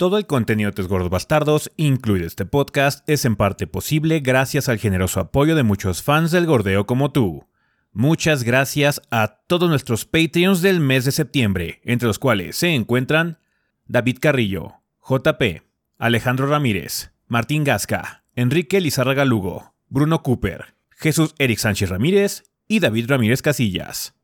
Todo el contenido de Tres Gordos Bastardos, incluido este podcast, es en parte posible gracias al generoso apoyo de muchos fans del gordeo como tú. Muchas gracias a todos nuestros Patreons del mes de septiembre, entre los cuales se encuentran David Carrillo, JP, Alejandro Ramírez, Martín Gasca, Enrique Lizárraga Lugo, Bruno Cooper, Jesús Eric Sánchez Ramírez y David Ramírez Casillas.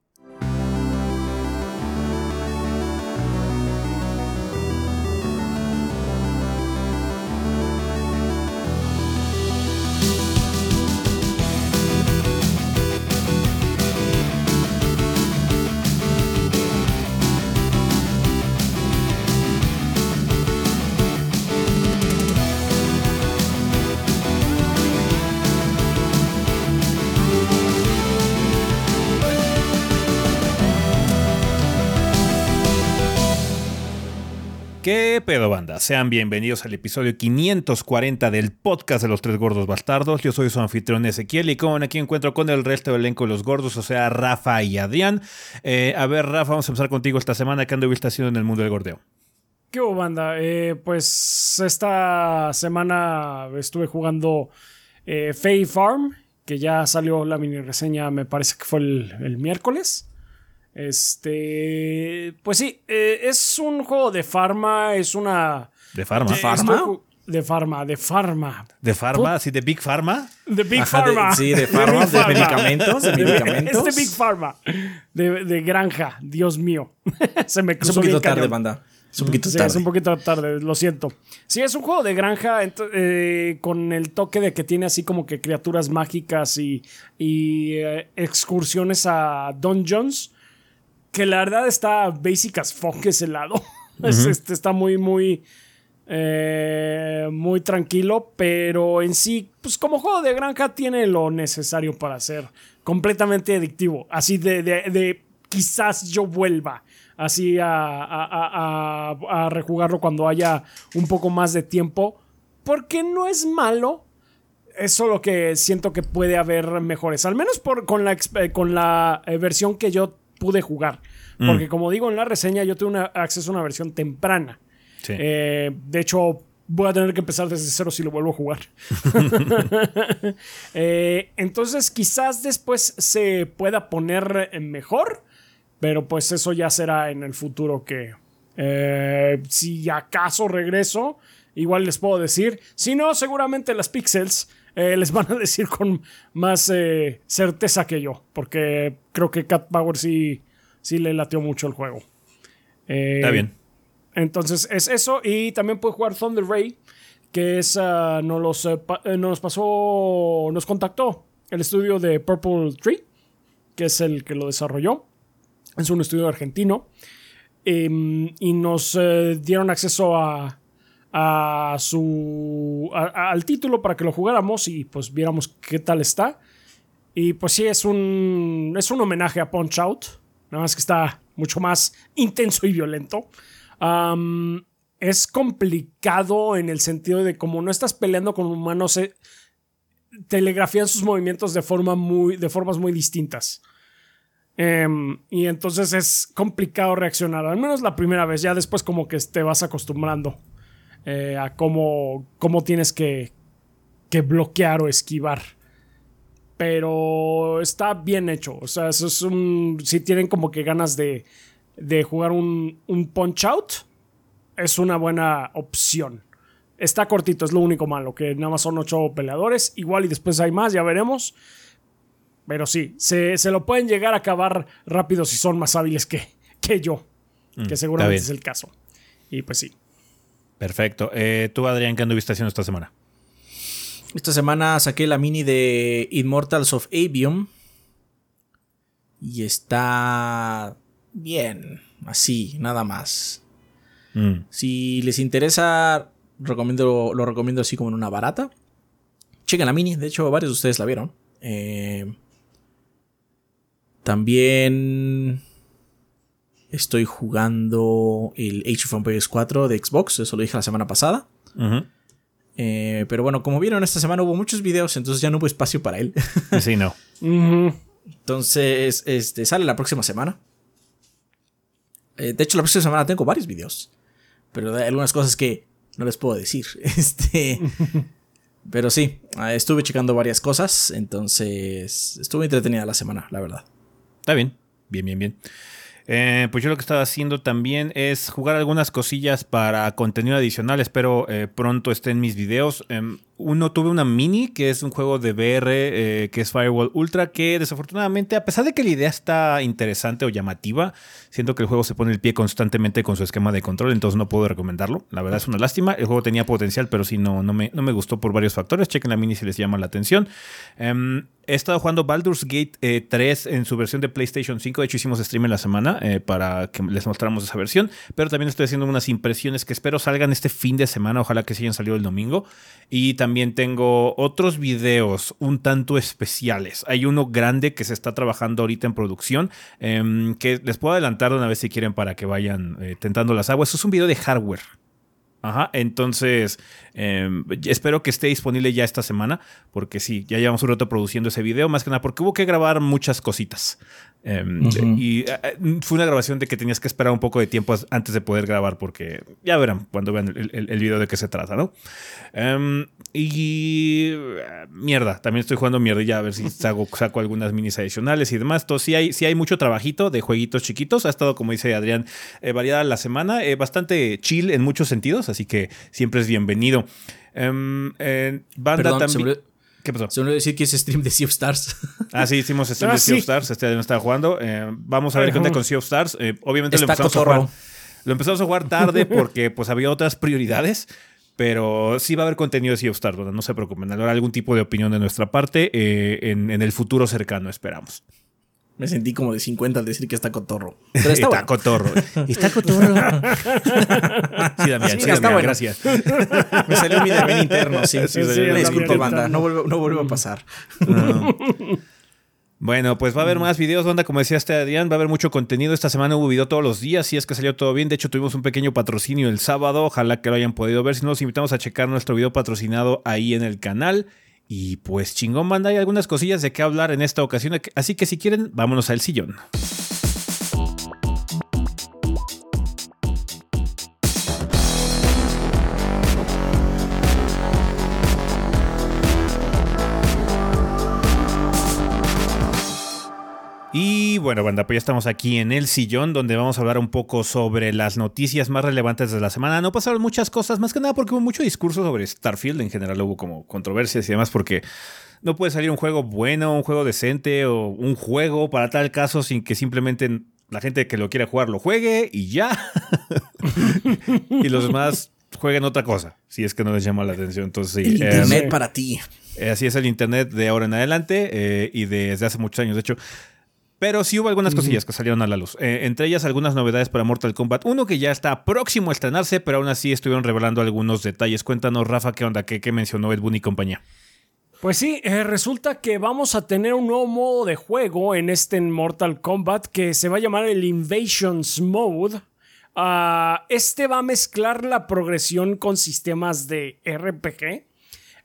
¿Qué pedo banda? Sean bienvenidos al episodio 540 del podcast de los tres gordos bastardos. Yo soy su anfitrión Ezequiel y como aquí encuentro con el resto del elenco de los gordos, o sea, Rafa y Adrián. Eh, a ver, Rafa, vamos a empezar contigo esta semana. ¿Qué anduviste haciendo en el mundo del gordeo? ¿Qué hubo, banda? Eh, pues esta semana estuve jugando eh, Farm, que ya salió la mini reseña, me parece que fue el miércoles. Este, pues sí, eh, es un juego de farma, es una... ¿De farma? ¿De farma? De farma, de farma. ¿De farma? ¿Así de Big Pharma? De Big Pharma. sí, de farma, de, medicamentos, de medicamentos. Es de Big Pharma. De, granja, Dios mío. Se me cruzó Es un poquito tarde, banda. Es un poquito tarde. Es un poquito tarde, lo siento. Sí, es un juego de granja eh, con el toque de que tiene así como que criaturas mágicas y, y eh, excursiones a dungeons que la verdad está basic as fuck ese lado. este, está muy, muy, eh, muy tranquilo, pero en sí, pues como juego de granja tiene lo necesario para ser completamente adictivo. Así de, de, quizás yo vuelva así a, a, a, rejugarlo cuando haya un poco más de tiempo, porque no es malo. Es solo que siento que puede haber mejores, al menos por, con, la, con la eh, versión que yo pude jugar. Mm. Porque como digo en la reseña, yo tuve acceso a una versión temprana. Eh, de hecho, voy a tener que empezar desde cero si lo vuelvo a jugar. Eh, entonces, quizás después se pueda poner mejor, pero pues eso ya será en el futuro que eh, si acaso regreso, igual les puedo decir. Si no, seguramente las pixels les van a decir con más certeza que yo, porque creo que Cat Power sí sí le latió mucho el juego. Eh, Está bien. Entonces es eso. Y también puede jugar Thunder Ray, que es, uh, nos, eh, eh, nos pasó, nos contactó el estudio de Purple Tree, que es el que lo desarrolló. Es un estudio argentino. Em, y nos dieron acceso a, a su al título para que lo jugáramos y pues viéramos qué tal está. Y pues sí, es un, es un homenaje a Punch Out nada más que está mucho más intenso y violento. es complicado en el sentido de como no estás peleando con humanos, se telegrafían sus movimientos de, forma muy, de formas muy distintas. Em, y entonces es complicado reaccionar, al menos la primera vez, ya después como que te vas acostumbrando eh, a cómo, cómo tienes que, que bloquear o esquivar pero está bien hecho. O sea, eso es un. Si tienen como que ganas de, de jugar un, un punch out, es una buena opción. Está cortito, es lo único malo, que nada más son ocho peleadores. Igual y después hay más, ya veremos. Pero sí, se, lo pueden llegar a acabar rápido si son más hábiles que, que yo. que mm, seguramente es el caso. Y pues sí. Perfecto. Eh, ¿Tú, Adrián, qué anduviste haciendo esta semana? Esta semana saqué la mini de Immortals of Avium. Y está bien, así, nada más. Mm. Si les interesa, recomiendo, lo recomiendo así como en una barata. Chequen la mini, de hecho varios de ustedes la vieron. Eh, también estoy jugando el Age of Empires 4 de Xbox, eso lo dije la semana pasada. Eh, pero bueno, como vieron, esta semana hubo muchos videos, entonces ya no hubo espacio para él. sí, no. Entonces, este, sale la próxima semana. Eh, de hecho, la próxima semana tengo varios videos. pero hay algunas cosas que no les puedo decir. Este. pero sí, ah, estuve checando varias cosas, entonces estuve entretenida la semana, la verdad. Está bien, bien, bien, bien. Eh, pues yo lo que estaba haciendo también es jugar algunas cosillas para contenido adicional. Espero eh, pronto estén mis videos. Em, uno tuve una mini, que es un juego de VR, eh, que es Firewall Ultra, que desafortunadamente, a pesar de que la idea está interesante o llamativa, siento que el juego se pone el pie constantemente con su esquema de control, entonces no puedo recomendarlo. La verdad es una lástima. El juego tenía potencial, pero sí no, no, me, no me gustó por varios factores. Chequen la mini si les llama la atención. Em, he estado jugando Baldur's Gate 3 en su versión de PlayStation 5. De hecho, hicimos stream en la semana para que les mostramos esa versión. Pero también estoy haciendo unas impresiones que espero salgan este fin de semana. Ojalá que se hayan salido el domingo. Y también tengo otros videos un tanto especiales. Hay uno grande que se está trabajando ahorita en producción, em, que les puedo adelantar una vez si quieren para que vayan eh, tentando las aguas. es un video de hardware. Ajá, entonces em, espero que esté disponible ya esta semana, porque sí, ya llevamos un rato produciendo ese video, más que nada porque hubo que grabar muchas cositas. Em, y eh, eh, fue una grabación de que tenías que esperar un poco de tiempo antes de poder grabar, porque ya verán cuando vean el, el, video de qué se trata, ¿no? Em, y eh, mierda, también estoy jugando mierda ya a ver si saco, saco algunas minis adicionales y demás. Entonces, sí hay, sí hay mucho trabajito de jueguitos chiquitos. Ha estado, como dice Adrián, variada la semana, bastante chill en muchos sentidos, así que siempre es bienvenido. Em, banda también. ¿Qué pasó? Se me decir que es stream de Sea of Stars. Ah, sí, hicimos stream de ah, Sea of Stars. Este no estaba jugando. Eh, vamos a ver qué onda con Sea of Stars. Eh, obviamente lo empezamos a jugar. Lo empezamos a jugar tarde porque pues había otras prioridades. Pero sí va a haber contenido de Sea of Stars, no se preocupen. Habrá algún tipo de opinión de nuestra parte eh, en, en el futuro cercano, esperamos. Me sentí como de 50 al decir que está cotorro. Pero está, está cotorro. Está cotorro. sí, Damián, sí, Damián, gracias. Me salió mi deber interno, sí. sí, sí me disculpo, banda. No vuelvo, no vuelvo a pasar. Bueno, pues va a haber más videos, banda. Como decía este Adrián, va a haber mucho contenido. Esta semana hubo video todos los días, si es que salió todo bien. De hecho, tuvimos un pequeño patrocinio el sábado. Ojalá que lo hayan podido ver. Si no, los invitamos a checar nuestro video patrocinado ahí en el canal. Y pues chingón, banda, hay algunas cosillas de qué hablar en esta ocasión, así que si quieren, vámonos al sillón. Bueno, banda, pues ya estamos aquí en el sillón donde vamos a hablar un poco sobre las noticias más relevantes de la semana. No pasaron muchas cosas, más que nada porque hubo mucho discurso sobre Starfield. En general hubo como controversias y demás porque no puede salir un juego bueno, un juego decente o un juego para tal caso sin que simplemente la gente que lo quiera jugar lo juegue y ya. y los demás jueguen otra cosa, si es que no les llama la atención. Entonces, sí, Internet para ti. Eh, así es el Internet de ahora en adelante eh, y desde hace muchos años. De hecho, pero sí hubo algunas cosillas que salieron a la luz. Eh, entre ellas algunas novedades para Mortal Kombat 1 que ya está próximo a estrenarse, pero aún así estuvieron revelando algunos detalles. Cuéntanos, Rafa, qué onda, qué, mencionó Ed Boon y compañía. Pues sí, eh, resulta que vamos a tener un nuevo modo de juego en este Mortal Kombat que se va a llamar el Invasions Mode. Ah, este va a mezclar la progresión con sistemas de RPG.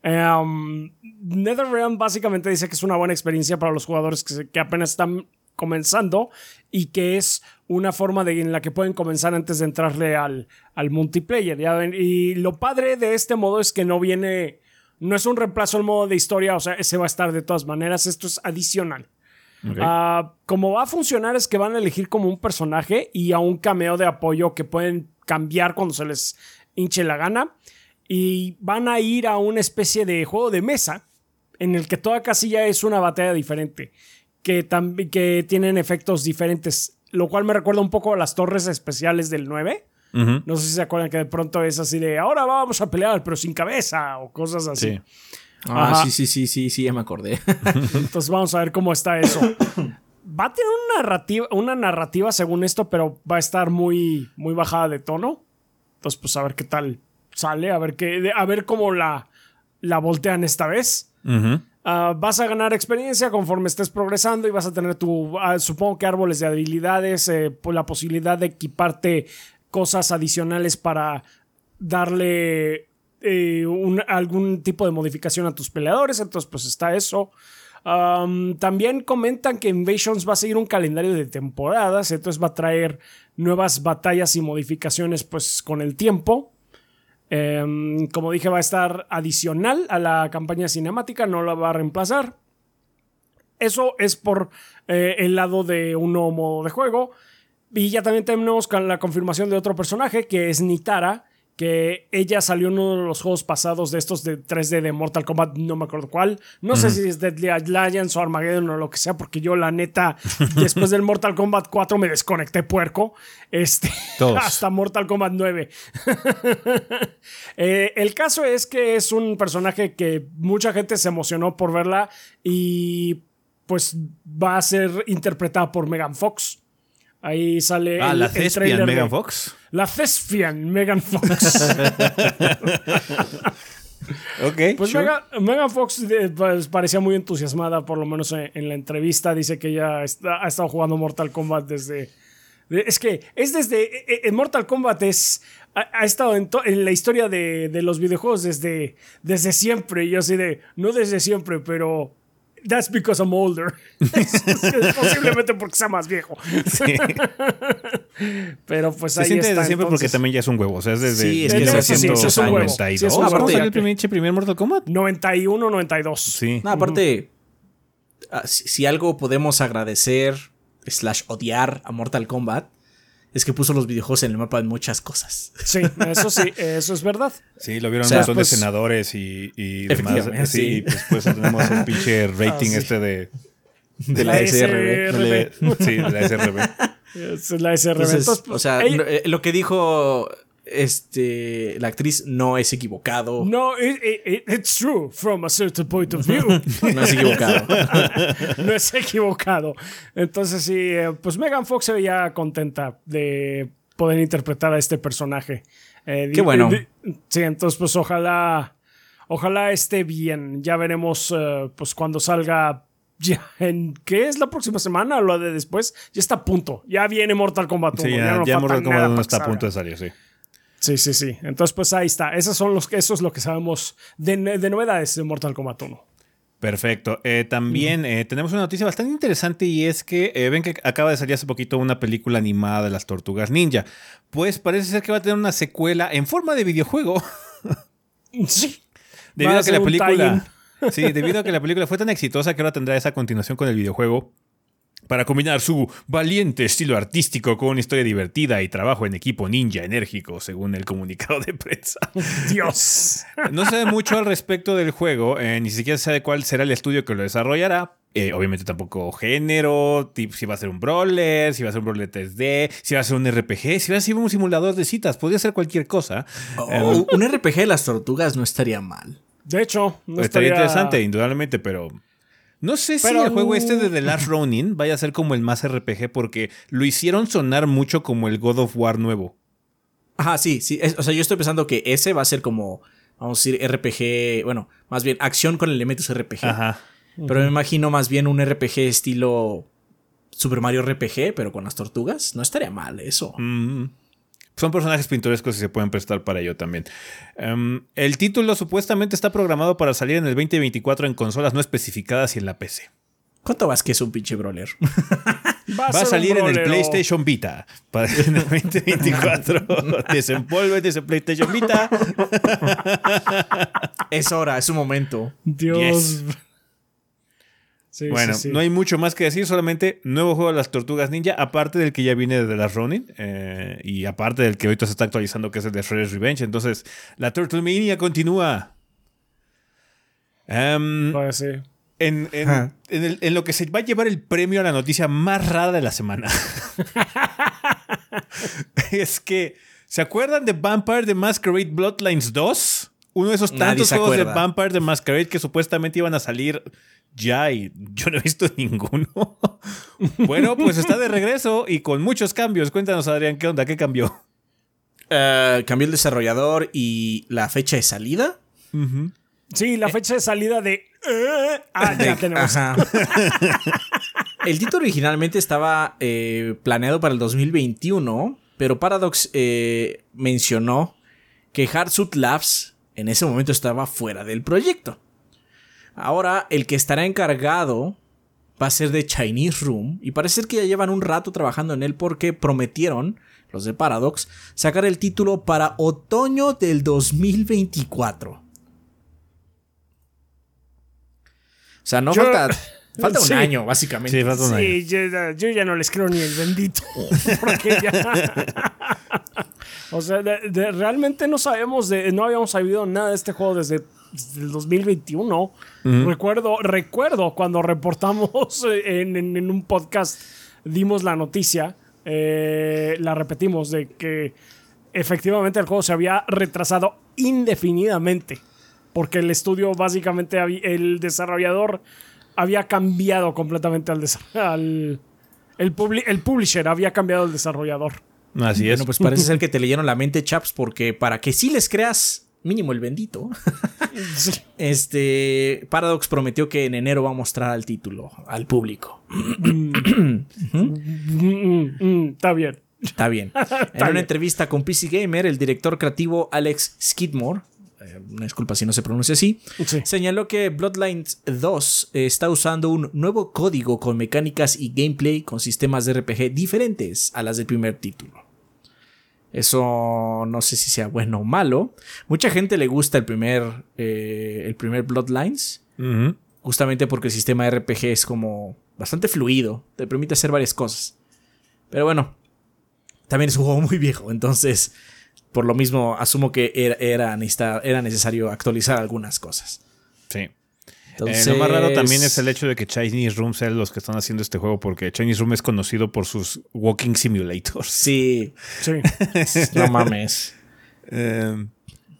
Um, NetherRealm básicamente dice que es una buena experiencia para los jugadores que, que apenas están comenzando y que es una forma de, en la que pueden comenzar antes de entrarle al, al multiplayer. Y lo padre de este modo es que no viene, no es un reemplazo al modo de historia, o sea, ese va a estar de todas maneras, esto es adicional. Ah, como va a funcionar es que van a elegir como un personaje y a un cameo de apoyo que pueden cambiar cuando se les hinche la gana y van a ir a una especie de juego de mesa en el que toda casilla es una batalla diferente que, que tienen efectos diferentes, lo cual me recuerda un poco a las torres especiales del 9. No sé si se acuerdan que de pronto es así de ahora vamos a pelear, pero sin cabeza o cosas así. Sí. Ah, sí, sí, sí, sí, sí, ya me acordé. Entonces vamos a ver cómo está eso. Va a tener una narrativa, una narrativa según esto, pero va a estar muy, muy bajada de tono. Entonces, pues a ver qué tal sale, a ver qué, a ver cómo la, la voltean esta vez. Ah, vas a ganar experiencia conforme estés progresando y vas a tener tu, ah, supongo que árboles de habilidades, eh, la posibilidad de equiparte cosas adicionales para darle eh, algún tipo de modificación a tus peleadores. Entonces, pues está eso. También comentan que Invasions va a seguir un calendario de temporadas, entonces va a traer nuevas batallas y modificaciones pues con el tiempo. Em, como dije, va a estar adicional a la campaña cinemática, no la va a reemplazar. Eso es por eh, el lado de un nuevo modo de juego. Y ya también tenemos la confirmación de otro personaje que es Nitara, que ella salió en uno de los juegos pasados de estos de 3D de Mortal Kombat, no me acuerdo cuál. No sé si es Deadly Alliance o Armageddon o lo que sea, porque yo la neta, después del Mortal Kombat 4 me desconecté puerco. Este, hasta Mortal Kombat 9. Eh, el caso es que es un personaje que mucha gente se emocionó por verla y pues va a ser interpretada por Megan Fox. Ahí sale. Ah, la Thespian Megan Fox. La Thespian Megan Fox. ok. Pues Megan, Fox pues, parecía muy entusiasmada, por lo menos en, la entrevista. Dice que ella ha estado jugando Mortal Kombat desde. Es que es desde. En e, e, Mortal Kombat es. Ha, estado en, en, la historia de, de, los videojuegos desde, desde siempre. Y yo así de. No desde siempre, pero That's because I'm older. Posiblemente porque sea más viejo. Sí. Pero pues Se ahí siente está. desde siempre porque también ya es un huevo. O sea, es desde sí, es que 1992. Sí, aparte el primer, primer Mortal Kombat? 91, 92. Sí. No, aparte, uh si, si algo podemos agradecer slash odiar a Mortal Kombat es que puso los videojuegos en el mapa de muchas cosas. Sí, eso sí, eso es verdad. Sí, lo vieron un montón de pues, senadores y, y demás. Sí, pues, pues tenemos el pinche ah, rating este de, de la, SRB. sí, de la SRB. Es la SRB. Entonces, o sea, eh, lo que dijo este, la actriz no es equivocado. No, it's true from a certain point of view. no es equivocado. no es equivocado. Entonces sí, eh, pues Megan Fox se veía contenta de poder interpretar a este personaje. Eh, Qué bueno. sí, entonces pues ojalá, ojalá esté bien. Ya veremos eh, pues cuando salga ya en qué es la próxima semana o lo de después, ya está a punto. Ya viene Mortal Kombat 1. Sí, ya, Mortal Kombat 1 está a punto de salir, sí. Sí, sí, sí. Entonces, pues ahí está. Esos son los, eso es lo que sabemos de, novedades de Mortal Kombat 1. Perfecto. Eh, también eh, tenemos una noticia bastante interesante y es que eh, ven que acaba de salir hace poquito una película animada de las tortugas ninja. Pues parece ser que va a tener una secuela en forma de videojuego. Sí. Debido a que la película. Sí, debido a que la película fue tan exitosa que ahora tendrá esa continuación con el videojuego para combinar su valiente estilo artístico con una historia divertida y trabajo en equipo ninja enérgico, según el comunicado de prensa. Dios. No se ve mucho al respecto del juego, eh, ni siquiera se sabe cuál será el estudio que lo desarrollará. Eh, obviamente tampoco género, si va a ser un brawler, si va a ser un brawler 3D, si va a ser un RPG, si va a ser un simulador de citas, podría ser cualquier cosa. Oh, eh, un RPG de las tortugas no estaría mal. De hecho, no estaría interesante, indudablemente, pero no sé si el juego este de The Last Ronin vaya a ser como el más RPG porque lo hicieron sonar mucho como el God of War nuevo. Ajá, sí, sí. o sea, yo estoy pensando que ese va a ser como, vamos a decir, RPG, bueno, más bien acción con elementos RPG. Ajá. Pero me imagino más bien un RPG estilo Super Mario RPG, pero con las tortugas. No estaría mal eso. Mm son personajes pintorescos y se pueden prestar para ello también. Em, el título supuestamente está programado para salir en el 2024 en consolas no especificadas y en la PC. ¿Cuánto vas que es un pinche brawler? Va a, salir en el PlayStation Vita para el 2024. Desempolve ese PlayStation Vita. es hora, es su momento. Dios bueno, no hay mucho más que decir, solamente nuevo juego de las Tortugas Ninja, aparte del que ya viene de las Ronin, eh, y aparte del que ahorita se está actualizando, que es el de Shredder's Revenge. Entonces, la Turtle Mania continúa. Um, en, en, lo que se va a llevar el premio a la noticia más rara de la semana. es que, ¿se acuerdan de Vampire the Masquerade Bloodlines 2? Uno de esos tantos juegos de Vampire the Masquerade que supuestamente iban a salir ya y yo no he visto ninguno. bueno, pues está de regreso y con muchos cambios. Cuéntanos, Adrián, ¿qué onda? ¿Qué cambió? Uh, cambió el desarrollador y la fecha de salida. Sí, la fecha de salida de. Eh, ah, ya tenemos. el título originalmente estaba eh, planeado para el 2021, pero Paradox mencionó que Hardsuit Labs en ese momento estaba fuera del proyecto. Ahora, el que estará encargado va a ser de Chinese Room y parece que ya llevan un rato trabajando en él porque prometieron, los de Paradox, sacar el título para otoño del 2024. O sea, no Yo- falta, falta un Sí. año, básicamente. Sí, falta un año. Sí, yo, yo ya no les creo ni el bendito. Porque ya. o sea, de- de- realmente no sabemos de. No habíamos sabido nada de este juego desde, desde el 2021. Recuerdo, recuerdo cuando reportamos en, en- en un podcast, dimos la noticia. eh, la repetimos de que efectivamente el juego se había retrasado indefinidamente. Porque el estudio, básicamente, el desarrollador había cambiado completamente al, al el, publi- el publisher había cambiado el desarrollador. Así es. Bueno, pues parece ser que te leyeron la mente, chaps, porque para que sí les creas, mínimo el bendito, Sí. este Paradox prometió que en enero va a mostrar el título al público. Mm, mm, mm, está bien. Está bien. En una entrevista con PC Gamer, el director creativo Alex Skidmore, una disculpa si no se pronuncia así, Sí. señaló que Bloodlines 2 está usando un nuevo código con mecánicas y gameplay con sistemas de RPG diferentes a las del primer título. Eso no sé si sea bueno o malo. Mucha gente le gusta el primer, eh, el primer Bloodlines, justamente porque el sistema de RPG es como bastante fluido, te permite hacer varias cosas. Pero bueno, también es un juego muy viejo, entonces por lo mismo asumo que era, era, era necesario actualizar algunas cosas. Sí. Entonces, Eh, lo más raro también es el hecho de que Chinese Room sean los que están haciendo este juego, porque Chinese Room es conocido por sus walking simulators. Sí, Sí. no mames. Eh,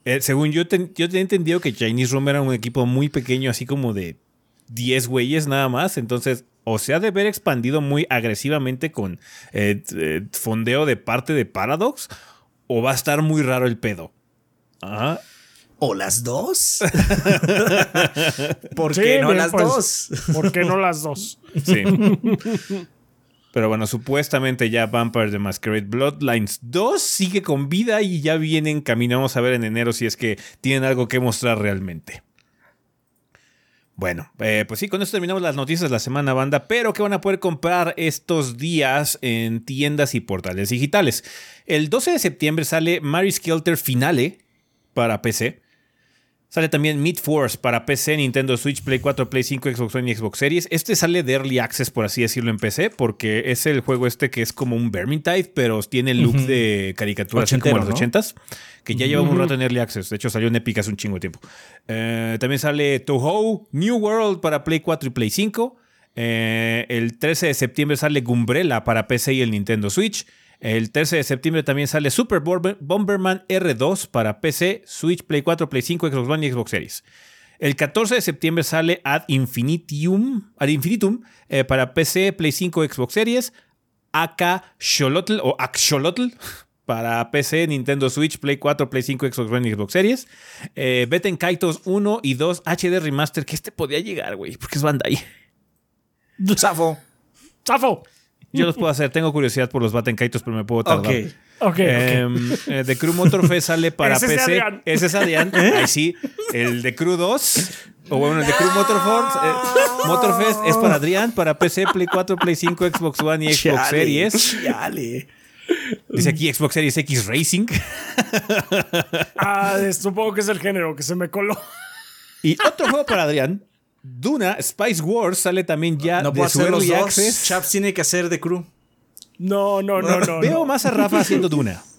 eh, según yo, ten- yo tenía entendido que Chinese Room era un equipo muy pequeño, así como de 10 güeyes nada más. Entonces, o se ha de ver expandido muy agresivamente con eh, eh, fondeo de parte de Paradox, o va a estar muy raro el pedo. Ajá. ¿O las dos? ¿Por Sí, qué no bien, las pues, dos? ¿Por qué no las dos? Sí. Pero bueno, supuestamente ya Vampire the Masquerade Bloodlines 2 sigue con vida y ya viene en camino. Vamos a ver en enero si es que tienen algo que mostrar realmente. Bueno, eh, pues sí, con esto terminamos las noticias de la semana, banda. Pero que van a poder comprar estos días en tiendas y portales digitales. El 12 de septiembre sale Mary Skelter Finale para PC. Sale también Meat Force para PC, Nintendo Switch, Play 4, Play 5, Xbox One y Xbox Series. Este sale de Early Access, por así decirlo, en PC, porque es el juego este que es como un Vermintide, pero tiene el look de caricatura, así como los ¿no? 80s, que ya lleva un rato en Early Access. De hecho, salió en Epic hace un chingo de tiempo. Eh, también sale Touhou New World para Play 4 y Play 5. Eh, el 13 de septiembre sale Gumbrella para PC y el Nintendo Switch. El 13 de septiembre también sale Super Bomber- Bomberman R2 para PC, Switch, Play 4, Play 5, Xbox One y Xbox Series. El 14 de septiembre sale Ad Infinitum, Ad Infinitum eh, para PC, Play 5, Xbox Series. AK Xolotl o Axolotl para PC, Nintendo Switch, Play 4, Play 5, Xbox One y Xbox Series. Eh, Beten Kaitos 1 y 2 HD Remaster, que este podía llegar, güey, porque es Bandai. Zafo. ¡Zafo! Yo los puedo hacer, tengo curiosidad por los Baten Kaitos, pero me puedo tardar. Ok. Ok, ok. Em, eh, The Crew Motorfest sale para Ese es de PC. Adrián. Ese es Adrián. Ahí sí. El de Crew 2. O bueno, el de Crew Motorfest, eh, Motorfest es para Adrián, para PC, Play 4, Play 5, Xbox One y Xbox Chale, Series. chale. Dice aquí Xbox Series X Racing. Ah, supongo que es el género que se me coló. Y otro juego para Adrián. Duna Spice Wars sale también ya No de puedo su hacer los Early dos. Access. Chaps tiene que hacer de crew. No, no, no, no. Veo no. más a Rafa haciendo Duna.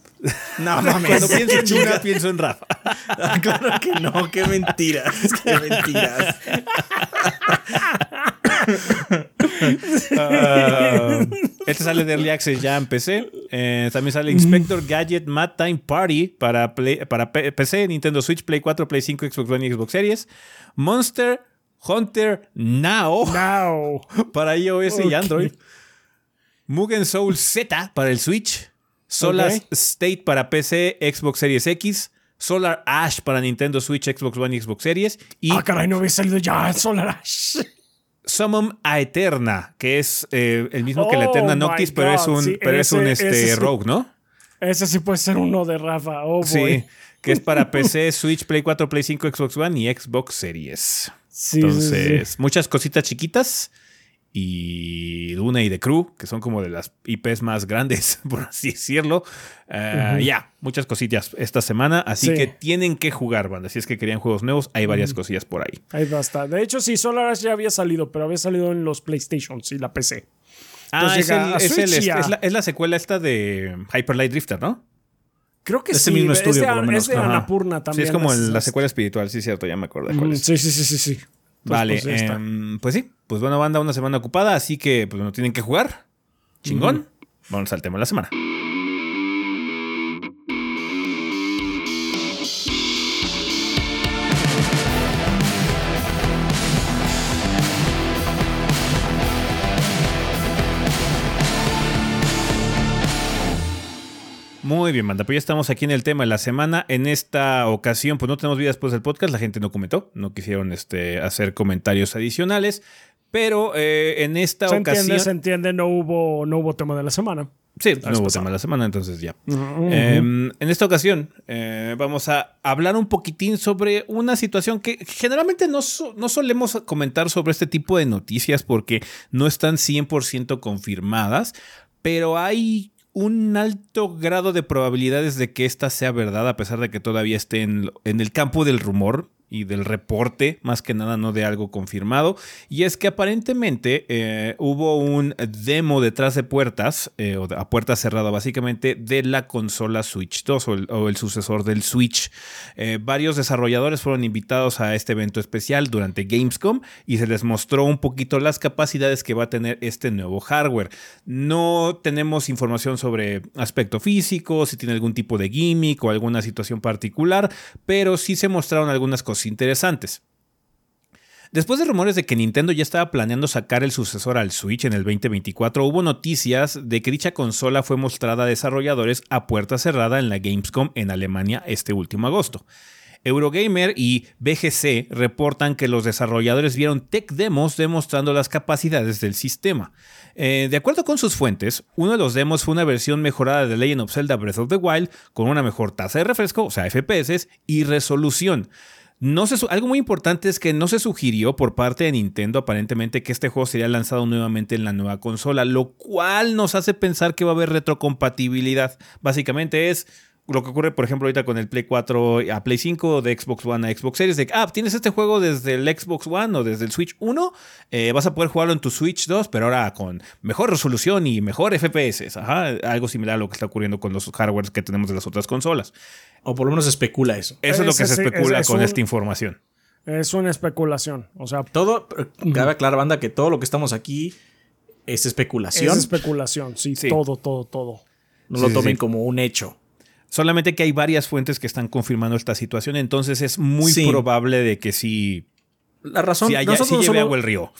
No mames. Cuando pienso en Duna, pienso en Rafa. claro que no, qué mentiras. Qué mentiras. Ah, este sale de Early Access ya en PC. Eh, también sale Inspector Gadget Mad Time Party para, Play- para P- PC, Nintendo Switch, Play 4, Play 5, Xbox One y Xbox Series. Monster Hunter Now Now. para iOS y Ok. Android. Mugen Soul Z para el Switch. Solar. State para PC, Xbox Series X. Solar Ash para Nintendo Switch, Xbox One y Xbox Series. Y Ah, caray, no había salido ya Solar Ash. Summon Aeterna, que es eh, el mismo que la Oh Eterna my Noctis, pero es un, sí, pero es un este, sí. Rogue, ¿no? Ese sí puede ser uno de Rafa. Oh, boy. Sí, que es para PC, Switch, Play 4, Play 5, Xbox One y Xbox Series. Sí, Entonces, sí. muchas cositas chiquitas. Y Duna y The Crew, que son como de las IPs más grandes, por así decirlo. Eh. Ya, muchas cositas esta semana. Así Sí. que tienen que jugar, banda. Si es que querían juegos nuevos, hay varias cosillas por ahí. Ahí basta. De hecho, sí, Solar Ash ya había salido, pero había salido en los PlayStations y la PC. Ah, el- el- la, es la secuela esta de Hyper Light Drifter, ¿no? Creo que Ese sí. mismo es estudio, de, por lo menos. Es de Ajá. Annapurna también. sí, es como es- el- la es- secuela espiritual, sí, cierto, ya me acordé cuál Mm, es. Sí, sí, sí, sí, sí. Entonces, Vale, pues, em, pues sí, pues bueno, banda, una semana ocupada, así que pues no tienen que jugar. Chingón. Vamos al tema de la semana. Muy bien, banda. Pues ya estamos aquí en el tema de la semana. En esta ocasión, pues no tenemos vida después del podcast. La gente no comentó, no quisieron este, hacer comentarios adicionales. Pero eh, en esta se ocasión. entiende, se entiende, no hubo, no hubo tema de la semana. Sí, no hubo tema de la semana, entonces ya. Em, en esta ocasión eh, vamos a hablar un poquitín sobre una situación que generalmente no, so- no solemos comentar sobre este tipo de noticias porque no están 100% confirmadas, pero hay un alto grado de probabilidades de que esta sea verdad a pesar de que todavía esté en, en el campo del rumor y del reporte, más que nada no de algo confirmado. Y es que aparentemente eh, hubo un demo detrás de puertas, eh, o a puerta cerrada básicamente, de la consola Switch 2 o el, o el sucesor del Switch. Eh, varios desarrolladores fueron invitados a este evento especial durante Gamescom y se les mostró un poquito las capacidades que va a tener este nuevo hardware. No tenemos información sobre aspecto físico, si tiene algún tipo de gimmick o alguna situación particular, pero sí se mostraron algunas cosas interesantes. Después de rumores de que Nintendo ya estaba planeando sacar el sucesor al Switch en el 2024, hubo noticias de que dicha consola fue mostrada a desarrolladores a puerta cerrada en la Gamescom en Alemania este último agosto. Eurogamer y BGC reportan que los desarrolladores vieron tech demos demostrando las capacidades del sistema. Eh, de acuerdo con sus fuentes, uno de los demos fue una versión mejorada de Legend of Zelda Breath of the Wild con una mejor tasa de refresco, o sea, FPS, y resolución. No se algo muy importante es que no se sugirió por parte de Nintendo aparentemente que este juego sería lanzado nuevamente en la nueva consola, lo cual nos hace pensar que va a haber retrocompatibilidad. Básicamente es lo que ocurre, por ejemplo, ahorita con el Play 4 a Play 5, de Xbox One a Xbox Series, de que, ah, tienes este juego desde el Xbox One o desde el Switch 1, eh, vas a poder jugarlo en tu Switch 2, pero ahora con mejor resolución y mejor FPS. Ajá, algo similar a lo que está ocurriendo con los hardwares que tenemos de las otras consolas. O por lo menos especula eso. Eso es lo que se especula es- es con un- esta información. Es una especulación. O sea, Todo, cabe aclarar, banda, que todo lo que estamos aquí es especulación. es especulación. Sí, Sí. todo, todo, todo. no Sí, lo tomen sí. como un hecho. Solamente que hay varias fuentes que están confirmando esta situación, entonces es muy Sí. probable de que sí, La razón, sí, haya, sí lleve somos- agua el río.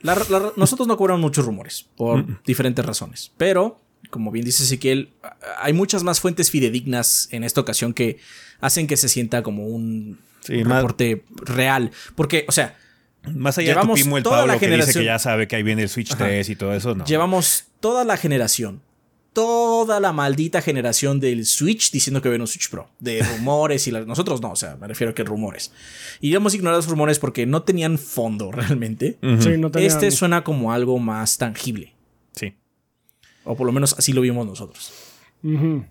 la- la- nosotros no cobramos muchos rumores por diferentes razones. Pero, como bien dice Ezequiel, hay muchas más fuentes fidedignas en esta ocasión que hacen que se sienta como un Sí, más- reporte real. Porque, o sea, Más allá de tu Pimo el toda Pablo la que dice que ya sabe que ahí viene el Switch Ajá. 3 y todo eso, no. llevamos toda la generación. Toda la maldita generación del Switch diciendo que viene un Switch Pro. De rumores y la- nosotros no, o sea, me refiero a que rumores. Y íbamos a ignorar los rumores porque no tenían fondo realmente. Sí, no tenía- Este suena como algo más tangible. Sí. O por lo menos así lo vimos nosotros.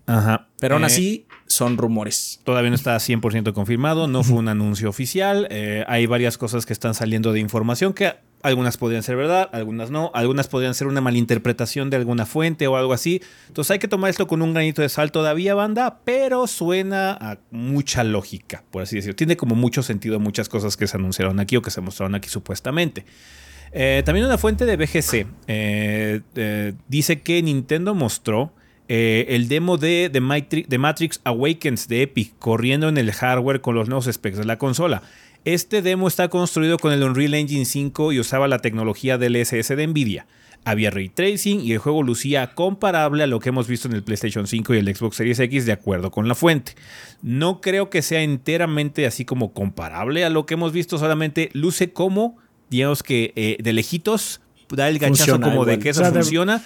Ajá. Pero aún Eh, así, son rumores. Todavía no está 100% confirmado, no fue un anuncio oficial. eh, hay varias cosas que están saliendo de información que algunas podrían ser verdad, algunas no, algunas podrían ser una malinterpretación de alguna fuente o algo así. Entonces hay que tomar esto con un granito de sal todavía, banda, pero suena a mucha lógica, por así decirlo. Tiene como mucho sentido muchas cosas que se anunciaron aquí o que se mostraron aquí supuestamente. Eh, también una fuente de BGC eh, eh, dice que Nintendo mostró el demo de, de, Matri- de Matrix Awakens de Epic corriendo en el hardware con los nuevos specs de la consola. Este demo está construido con el Unreal Engine 5 y usaba la tecnología DLSS de Nvidia. Había ray tracing y el juego lucía comparable a lo que hemos visto en el PlayStation 5 y el Xbox Series X de acuerdo con la fuente. No creo que sea enteramente así como comparable a lo que hemos visto, solamente luce como, digamos que eh, de lejitos, da el ganchazo Funciona como de que eso O sea,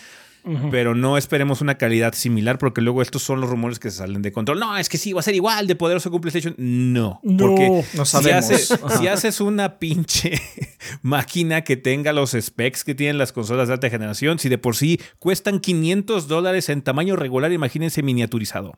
pero no esperemos una calidad similar porque luego estos son los rumores que se salen de control. No, es que sí, va a ser igual de poderoso que PlayStation. No, No, porque no si, sabemos. haces, Ajá. si haces una pinche máquina que tenga los specs que tienen las consolas de alta generación, si de por sí cuestan 500 dólares en tamaño regular, imagínense miniaturizado.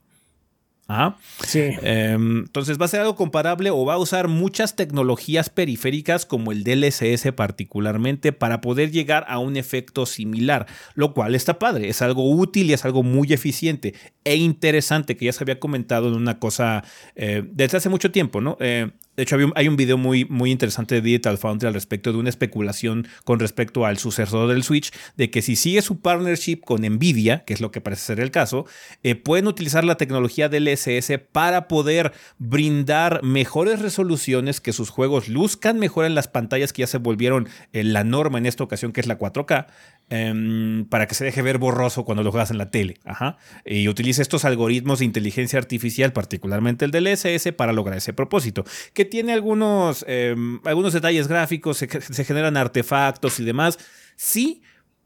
Ajá. Sí. Eh, entonces va a ser algo comparable o va a usar muchas tecnologías periféricas como el DLSS particularmente para poder llegar a un efecto similar, lo cual está padre, es algo útil y es algo muy eficiente e interesante que ya se había comentado en una cosa eh, desde hace mucho tiempo, ¿no? Eh, de hecho, hay un video muy, muy interesante de Digital Foundry al respecto de una especulación con respecto al sucesor del Switch, de que si sigue su partnership con Nvidia, que es lo que parece ser el caso, eh, pueden utilizar la tecnología DLSS para poder brindar mejores resoluciones, que sus juegos luzcan mejor en las pantallas que ya se volvieron eh, la norma en esta ocasión, que es la 4K, em, para que se deje ver borroso cuando lo juegas en la tele. Ajá. Y utilice estos algoritmos de inteligencia artificial, particularmente el DLSS, para lograr ese propósito. Que tiene algunos, em, algunos detalles gráficos, se, se generan artefactos y demás. Sí,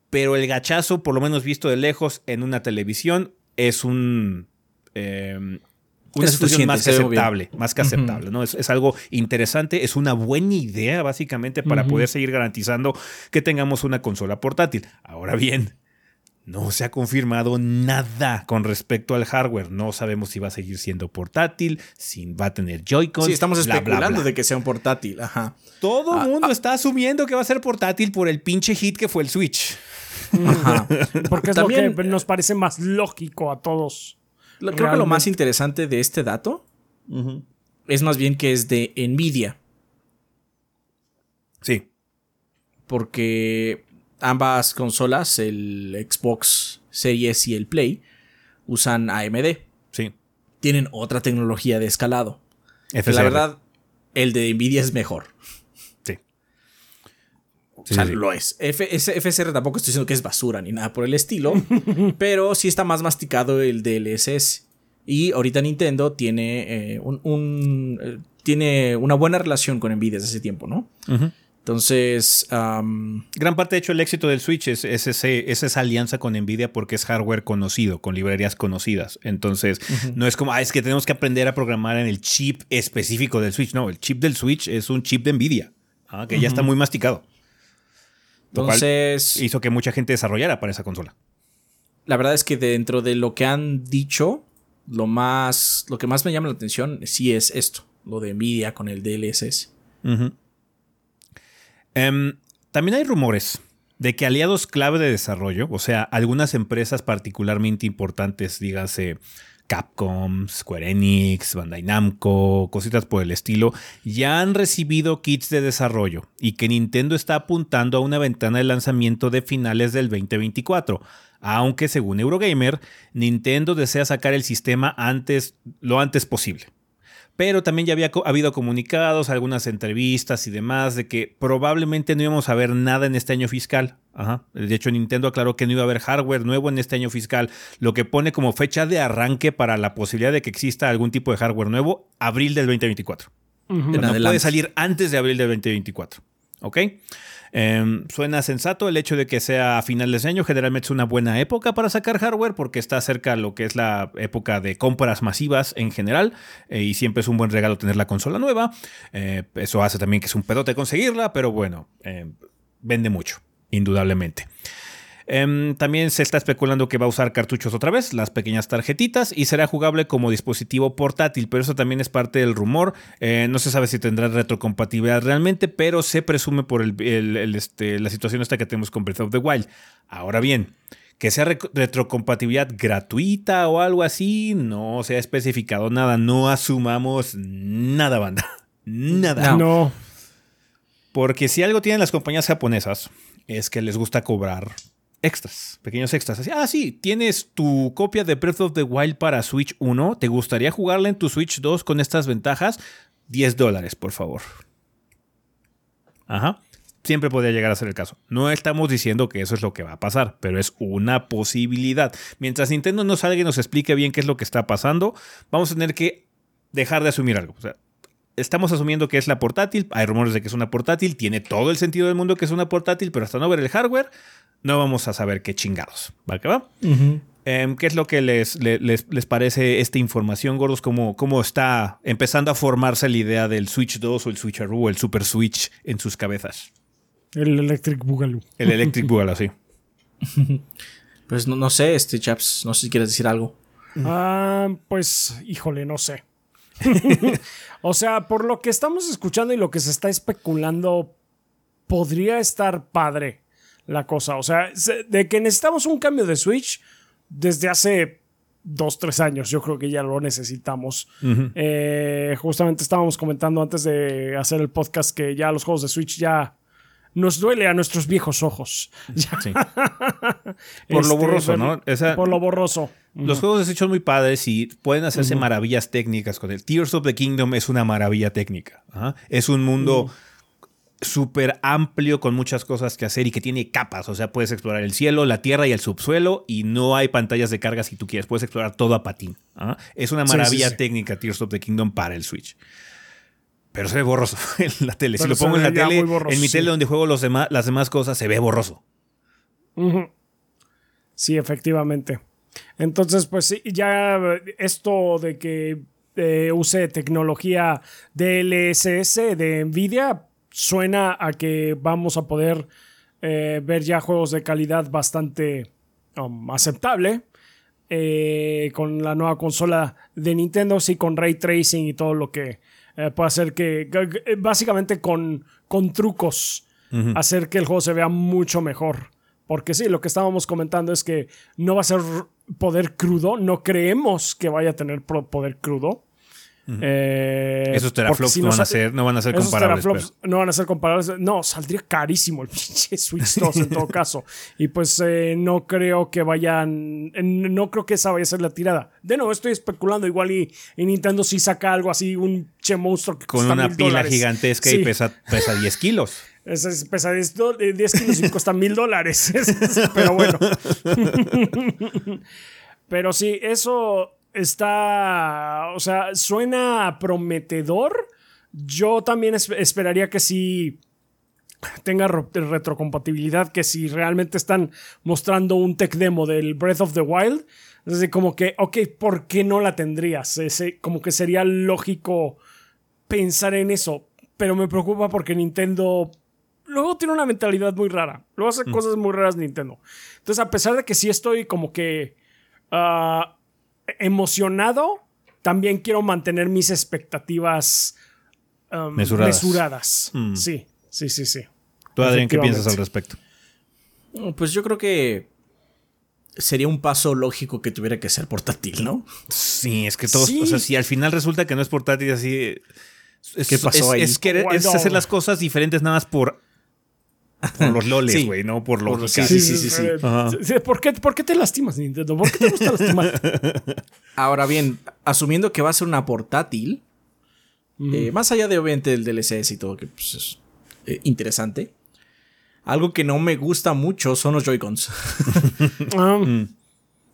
pero el gachazo, por lo menos visto de lejos en una televisión, es un. em, una Es situación más que bien. aceptable, más que aceptable, ¿no? Es, es algo interesante, es una buena idea, básicamente, para poder seguir garantizando que tengamos una consola portátil. Ahora bien, no se ha confirmado nada con respecto al hardware. No sabemos si va a seguir siendo portátil, si va a tener Joy-Con. Sí, estamos bla, especulando bla. de que sea un portátil. Ajá. Todo el Ah, mundo está asumiendo que va a ser portátil por el pinche hit que fue el Switch. Ajá. Porque es También- lo que nos parece más lógico a todos. Creo que lo más interesante de este dato es más bien que es de Nvidia. Sí. Porque ambas consolas, el Xbox Series y el Play, usan AMD. Sí. Tienen otra tecnología de escalado. FSR. la verdad, el de Nvidia es mejor. Sí. O sea, lo es. FSR tampoco estoy diciendo que es basura ni nada por el estilo. pero sí está más masticado el DLSS. Y ahorita Nintendo tiene, eh, un, un, eh, tiene una buena relación con Nvidia desde hace tiempo, ¿no? Entonces, am, Gran parte, de hecho, el éxito del Switch es, es ese- es esa alianza con Nvidia porque es hardware conocido, con librerías conocidas. Entonces, no es como, ah, es que tenemos que aprender a programar en el chip específico del Switch. No, el chip del Switch es un chip de Nvidia, ah, que ya está muy masticado. Entonces hizo que mucha gente desarrollara para esa consola. la verdad es que dentro de lo que han dicho, lo más, lo que más me llama la atención sí es esto, lo de Nvidia con el DLSS. Em, también hay rumores de que aliados clave de desarrollo, o sea, algunas empresas particularmente importantes, dígase Capcom, Square Enix, Bandai Namco, cositas por el estilo, ya han recibido kits de desarrollo y que Nintendo está apuntando a una ventana de lanzamiento de finales del 2024. Aunque según Eurogamer, Nintendo desea sacar el sistema antes, lo antes posible. Pero también ya había co- habido comunicados, algunas entrevistas y demás de que probablemente no íbamos a ver nada en este año fiscal. Ajá. De hecho, Nintendo aclaró que no iba a haber hardware nuevo en este año fiscal, lo que pone como fecha de arranque para la posibilidad de que exista algún tipo de hardware nuevo, abril del 2024. Ujú. En no puede salir antes de abril del 2024. ¿Ok? Em, suena sensato el hecho de que sea a finales de año. Generalmente es una buena época para sacar hardware porque está cerca lo que es la época de compras masivas en general. eh, y siempre es un buen regalo tener la consola nueva. Eh, eso hace también que es un pedote conseguirla, pero bueno, eh, vende mucho, indudablemente. Em, también se está especulando que va a usar cartuchos otra vez, las pequeñas tarjetitas, y será jugable como dispositivo portátil, pero eso también es parte del rumor. Eh, no se sabe si tendrá retrocompatibilidad realmente, pero se presume por el- el- el, este, la situación esta que tenemos con Breath of the Wild. Ahora bien, que sea retrocompatibilidad gratuita o algo así, no se ha especificado nada. No asumamos nada, banda. Nada. No. Porque si algo tienen las compañías japonesas es que les gusta cobrar extras, pequeños extras. Así, ah, sí, tienes tu copia de Breath of the Wild para Switch 1. ¿Te gustaría jugarla en tu Switch 2 con estas ventajas? 10 dólares, por favor. Ajá. Siempre podría llegar a ser el caso. No estamos diciendo que eso es lo que va a pasar, pero es una posibilidad. Mientras Nintendo no salga y nos explique bien qué es lo que está pasando, vamos a tener que dejar de asumir algo. O sea, estamos asumiendo que es la portátil. Hay rumores de que es una portátil. Tiene todo el sentido del mundo que es una portátil, pero hasta no ver el hardware, no vamos a saber qué chingados. ¿Va que va? Em, ¿Qué es lo que les, les, les parece esta información, gordos? ¿Cómo, ¿Cómo, está empezando a formarse la idea del Switch 2 o el Switch o el Super Switch en sus cabezas? El Electric Boogaloo. El Electric Boogaloo, sí. Pues no, no sé, este Chaps, no sé si quieres decir algo. Ah, pues, híjole, no sé. o sea, por lo que estamos escuchando y lo que se está especulando, podría estar padre la cosa. O sea, de que necesitamos un cambio de Switch desde hace dos, tres años, yo creo que ya lo necesitamos. Eh, justamente estábamos comentando antes de hacer el podcast que ya los juegos de Switch ya nos duele a nuestros viejos ojos. por lo borroso, ¿no? por lo borroso. Los juegos de Switch son muy padres y pueden hacerse maravillas técnicas con el Tears of the Kingdom es una maravilla técnica. Es un mundo súper amplio con muchas cosas que hacer y que tiene capas. O sea, puedes explorar el cielo, la tierra y el subsuelo y no hay pantallas de carga si tú quieres. Puedes explorar todo a patín. Es una maravilla técnica Tears of the Kingdom para el Switch. Pero se ve borroso en la tele. si lo pongo en la tele, en mi tele donde juego los demás, las demás cosas, se ve borroso. Sí, efectivamente. Entonces, pues sí, ya esto de que eh, use tecnología DLSS de Nvidia suena a que vamos a poder eh, ver ya juegos de calidad bastante um, aceptable. Eh, con la nueva consola de Nintendo, sí, con ray tracing y todo lo que eh, puede hacer que, básicamente con, con trucos, hacer que el juego se vea mucho mejor. Porque sí, lo que estábamos comentando es que no va a ser poder crudo, no creemos que vaya a tener poder crudo. Eh, esos teraflops no, van a ser, no van a ser comparables. no van a ser comparables. No, saldría carísimo el pinche Switch 2 en todo caso. Y pues eh, no creo que vayan. No creo que esa vaya a ser la tirada. De nuevo, estoy especulando. Igual y, Nintendo si saca algo así, un che monstruo que Con una pila gigantesca y pesa, pesa 10 kilos. Es, pesa 10, kilos y cuesta mil dólares. Pero bueno. Pero sí, eso está, o sea, suena prometedor. Yo también esperaría que sí tenga retrocompatibilidad, que si realmente están mostrando un tech demo del Breath of the Wild, es como que, ok, ¿por qué no la tendrías? Ese, como que sería lógico pensar en eso, pero me preocupa porque Nintendo luego tiene una mentalidad muy rara, luego hace mm. cosas muy raras Nintendo. Entonces, a pesar de que sí estoy como que... Ah, emocionado, también quiero mantener mis expectativas um, mesuradas. Mm. Sí, sí, sí, sí. ¿Tú, Adrián, qué piensas al respecto? Pues yo creo que sería un paso lógico que tuviera que ser portátil, ¿no? Sí, es que todos, o sea, si al final resulta que no es portátil así... ¿Qué pasó ahí? Es, es hacer las cosas diferentes nada más por por los loles, güey, no por los Sí, sí, sí, sí. ¿Por, qué, ¿Por, qué, te lastimas, Nintendo? ¿Por qué te gusta lastimar? Ahora bien, asumiendo que va a ser una portátil, eh, más allá de obviamente el DLCS y todo, que pues, es eh, interesante, algo que no me gusta mucho son los Joy-Cons. Ah. Mm.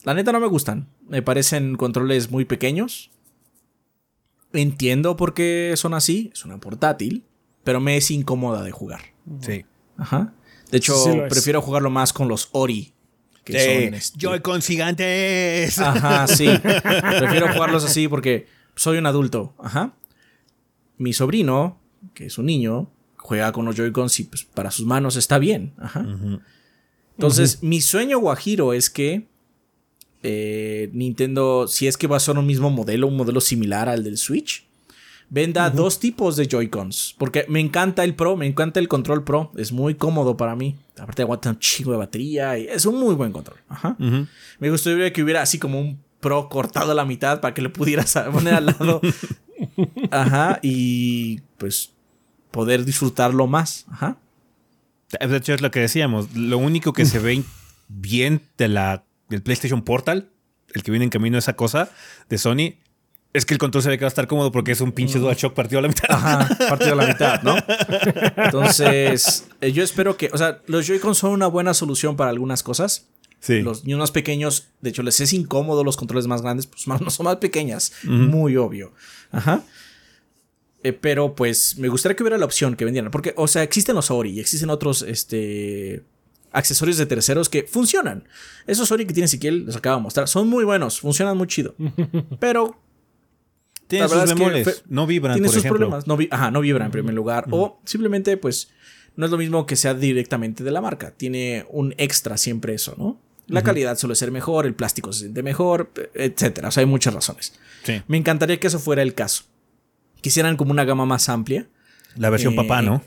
La neta no me gustan. Me parecen controles muy pequeños. Entiendo por qué son así. Es una portátil. Pero me es incómoda de jugar. Sí. Ajá. De hecho, prefiero jugarlo más con los Ori. Que son este, Joy-Con gigantes. Ajá, sí. prefiero jugarlos así porque soy un adulto. Ajá. Mi sobrino, que es un niño, juega con los Joy-Cons y pues, para sus manos está bien. Ajá. Entonces, mi sueño guajiro es que eh, Nintendo, si es que va a ser un mismo modelo, un modelo similar al del Switch, venda dos tipos de Joy-Cons. Porque me encanta el Pro, me encanta el control Pro. Es muy cómodo para mí. Aparte aguanta un chingo de batería y es un muy buen control. Ajá. Me gustaría que hubiera así como un Pro cortado a la mitad para que lo pudieras poner al lado. Ajá. Y pues poder disfrutarlo más. Ajá. De hecho es lo que decíamos. Lo único que se ve bien de la, del PlayStation Portal, el que viene en camino a esa cosa de Sony, es que el control se ve que va a estar cómodo porque es un pinche DualShock partido a la mitad. Ajá, partido a la mitad, ¿no? Entonces, eh, yo espero que, o sea, los Joy-Con son una buena solución para algunas cosas. Sí. Los niños más pequeños, de hecho, les es incómodo los controles más grandes, pues no son más pequeñas. Muy obvio. Ajá. Eh, pero pues me gustaría que hubiera la opción que vendieran. Porque, o sea, existen los Ori y existen otros este, accesorios de terceros que funcionan. Esos Ori que tiene Siquiel, les acabo de mostrar, son muy buenos, funcionan muy chido. Pero Tienen sus es que bemoles, no vibran, tiene por sus ejemplo. problemas. No, vi- ajá, no vibra en primer lugar. O simplemente, pues, no es lo mismo que sea directamente de la marca. Tiene un extra siempre eso, ¿no? La calidad suele ser mejor, el plástico se siente mejor, etcétera. O sea, hay muchas razones. Sí. Me encantaría que eso fuera el caso. Quisieran como una gama más amplia. La versión Eh, papá, ¿no?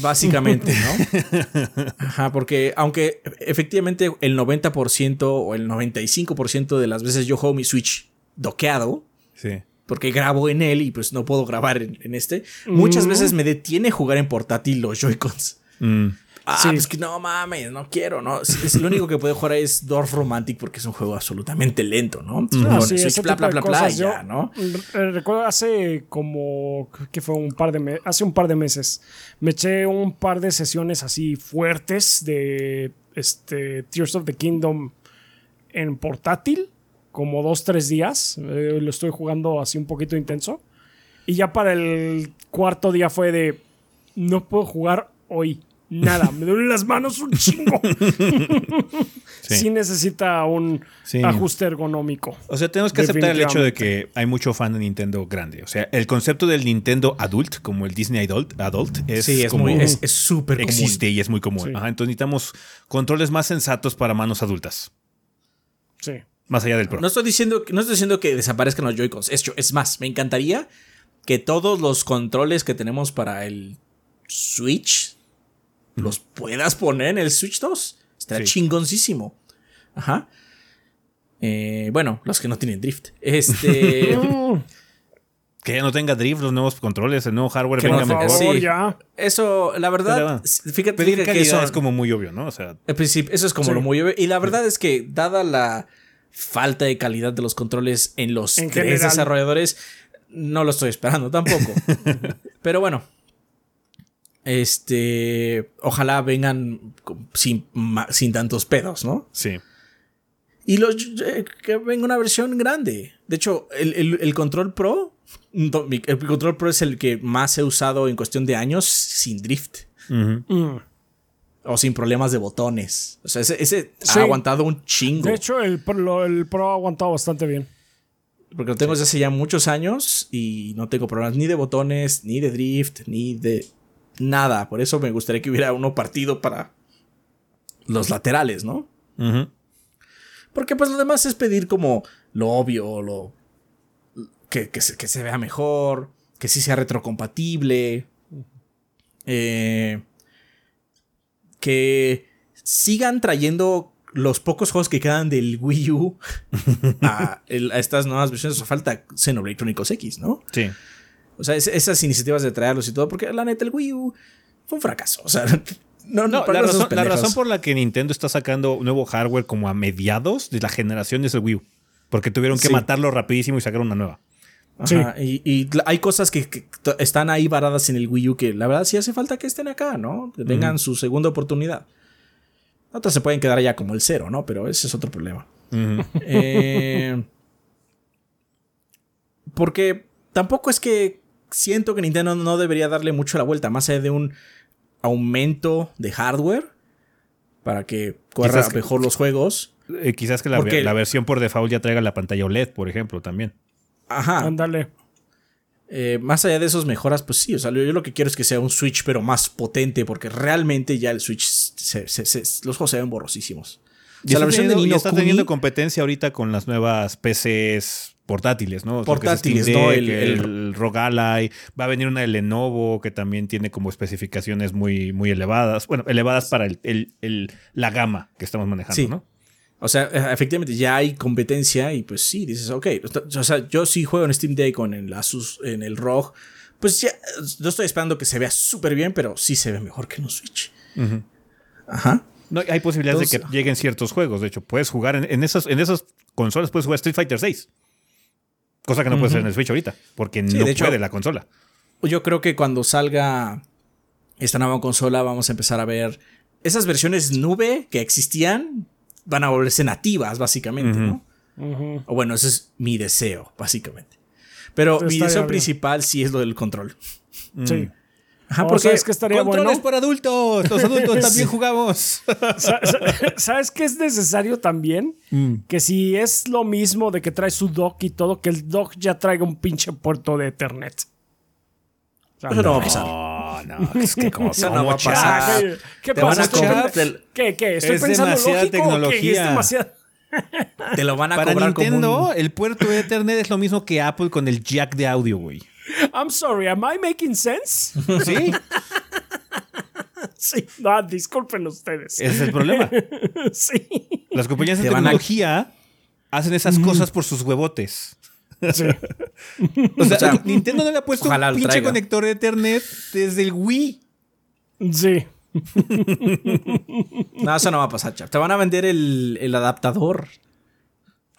Básicamente, ¿no? Ajá, porque aunque efectivamente el 90% o el 95% de las veces yo juego mi Switch doqueado, Sí. Porque grabo en él y pues no puedo grabar en, en este, muchas Mm. veces me detiene jugar en portátil los Joy-Cons. Mm. Ah, Sí. pues que no mames, no quiero, ¿no? Es, es lo único que puedo jugar es Dorf Romantic porque es un juego absolutamente lento, ¿no? No, Ah, sí, Switch, bla, y ya, ¿no? Recuerdo hace como que fue un par de meses, hace un par de meses, me eché un par de sesiones así fuertes de este Tears of the Kingdom en portátil, como dos, tres días. Eh, lo estoy jugando así un poquito intenso. Y ya para el cuarto día fue de, no puedo jugar hoy. Nada, me duelen las manos un chingo. Sí. Sí, necesita un Sí. ajuste ergonómico. O sea, tenemos que aceptar el hecho de que hay mucho fan de Nintendo grande. O sea, el concepto del Nintendo adult, como el Disney adult, adult es, Sí, es como muy, es es súper común. existe y es muy común. Sí. Ajá, entonces necesitamos controles más sensatos para manos adultas. Sí. Más allá del Pro. No estoy diciendo, no estoy diciendo que desaparezcan los Joy-Cons. Es, es más, me encantaría que todos los controles que tenemos para el Switch los puedas poner en el Switch 2. Estaría Sí. chingoncísimo. Ajá. Eh, bueno, los que no tienen drift. Este. Que ya no tenga drift los nuevos controles, el nuevo hardware Que venga no- Por mejor. favor, sí. ya. eso, la verdad. Pero, fíjate, Pedir fíjate que eso, es como muy obvio, ¿no? O sea, eso es como Sí. lo muy obvio. Y la verdad es que, dada la falta de calidad de los controles en los En tres general. desarrolladores, no lo estoy esperando tampoco. Pero bueno. Este. Ojalá vengan sin, sin tantos pedos, ¿no? sí. Y los, eh, que venga una versión grande. De hecho, el, el- el Control Pro. El Control Pro es el que más he usado en cuestión de años sin drift. Mm. O sin problemas de botones. O sea, ese, ese Sí. ha aguantado un chingo. De hecho, el, Pro- lo- el Pro ha aguantado bastante bien. Porque lo tengo desde hace ya muchos años y no tengo problemas ni de botones, ni de drift, ni de nada. Por eso me gustaría que hubiera uno partido para los laterales, ¿no? Porque pues lo demás es pedir como lo obvio, lo que, que se, que se vea mejor, que sí sea retrocompatible, eh, que sigan trayendo los pocos juegos que quedan del Wii U a, el- a estas nuevas versiones. O falta Xenoblade Chronicles X, ¿no? Sí. O sea, es- esas iniciativas de traerlos y todo, porque la neta el Wii U fue un fracaso. O sea, no, No, la no razón, la razón por la que Nintendo está sacando nuevo hardware como a mediados de la generación es el Wii U. Porque tuvieron que Sí. matarlo rapidísimo y sacar una nueva. Ajá, y, hay cosas que, están ahí varadas en el Wii U que la verdad sí hace falta que estén acá, ¿no? Que tengan su segunda oportunidad. Otras se pueden quedar ya como el cero, ¿no? Pero ese es otro problema. Eh, porque tampoco es que siento que Nintendo no debería darle mucho la vuelta, más allá de un aumento de hardware para que corra que- mejor los juegos. Eh, quizás que la, Porque- la versión por default ya traiga la pantalla OLED, por ejemplo, también. Ajá. Ándale. Eh, más allá de esos mejoras, pues sí, o sea, yo lo que quiero es que sea un Switch, pero más potente, porque realmente ya el Switch, se- se- se- los juegos se ven borrosísimos. O sea, está la versión de teniendo, y Nino está Kuni- teniendo competencia ahorita con las nuevas PCs portátiles, ¿no? Lo que es Portátiles, Steam ¿no? Deck, El- el, el- ROG Ally. Va a venir una de Lenovo que también tiene como especificaciones muy, muy elevadas. Bueno, elevadas para el, el- el- la gama que estamos manejando, Sí. ¿no? O sea, eh, efectivamente ya hay competencia y pues sí, dices, ok, o sea, yo sí juego en Steam Deck con el Asus, en el ROG, pues ya, no estoy esperando que se vea súper bien, pero sí se ve mejor que en un Switch. Ajá. No, hay posibilidades de que lleguen ciertos juegos. De hecho, puedes jugar en, en esas, en esas consolas, puedes jugar Street Fighter 6. Cosa que no puedes hacer en el Switch ahorita, porque Sí, no de hecho- puede la consola. Yo creo que cuando salga esta nueva consola vamos a empezar a ver esas versiones nube que existían van a volverse nativas básicamente. ¿no? O bueno, ese es mi deseo, básicamente. Pero mi deseo bien. principal sí es lo del control. Sí. Ajá, O porque es que estaría Controles bueno. para adultos. Los adultos también jugamos. Sa- sa- ¿Sabes qué es necesario también? Que si es lo mismo de que trae su dock y todo, que el dock ya traiga un pinche puerto de Ethernet. O sea, Eso no va a pasar. No, no, es que como, Eso no va a pasar. ¿Qué, qué Te van pasa? a ¿Estoy cobrar pen- del- ¿Qué, qué? ¿Estoy Es pensando demasiada lógico tecnología. Es demasiado... Te lo van a Para cobrar Nintendo, como un- el puerto de Ethernet es lo mismo que Apple con el jack de audio, güey. I'm sorry, am I making sense? ¿Sí? sí. No, disculpen ustedes. Ese es el problema. sí. Las compañías de a- tecnología hacen esas cosas por sus huevotes. Sí. O sea, O sea, Nintendo no le ha puesto un pinche traiga. conector de Ethernet desde el Wii. Sí. No, eso no va a pasar, chap. Te van a vender el, el adaptador.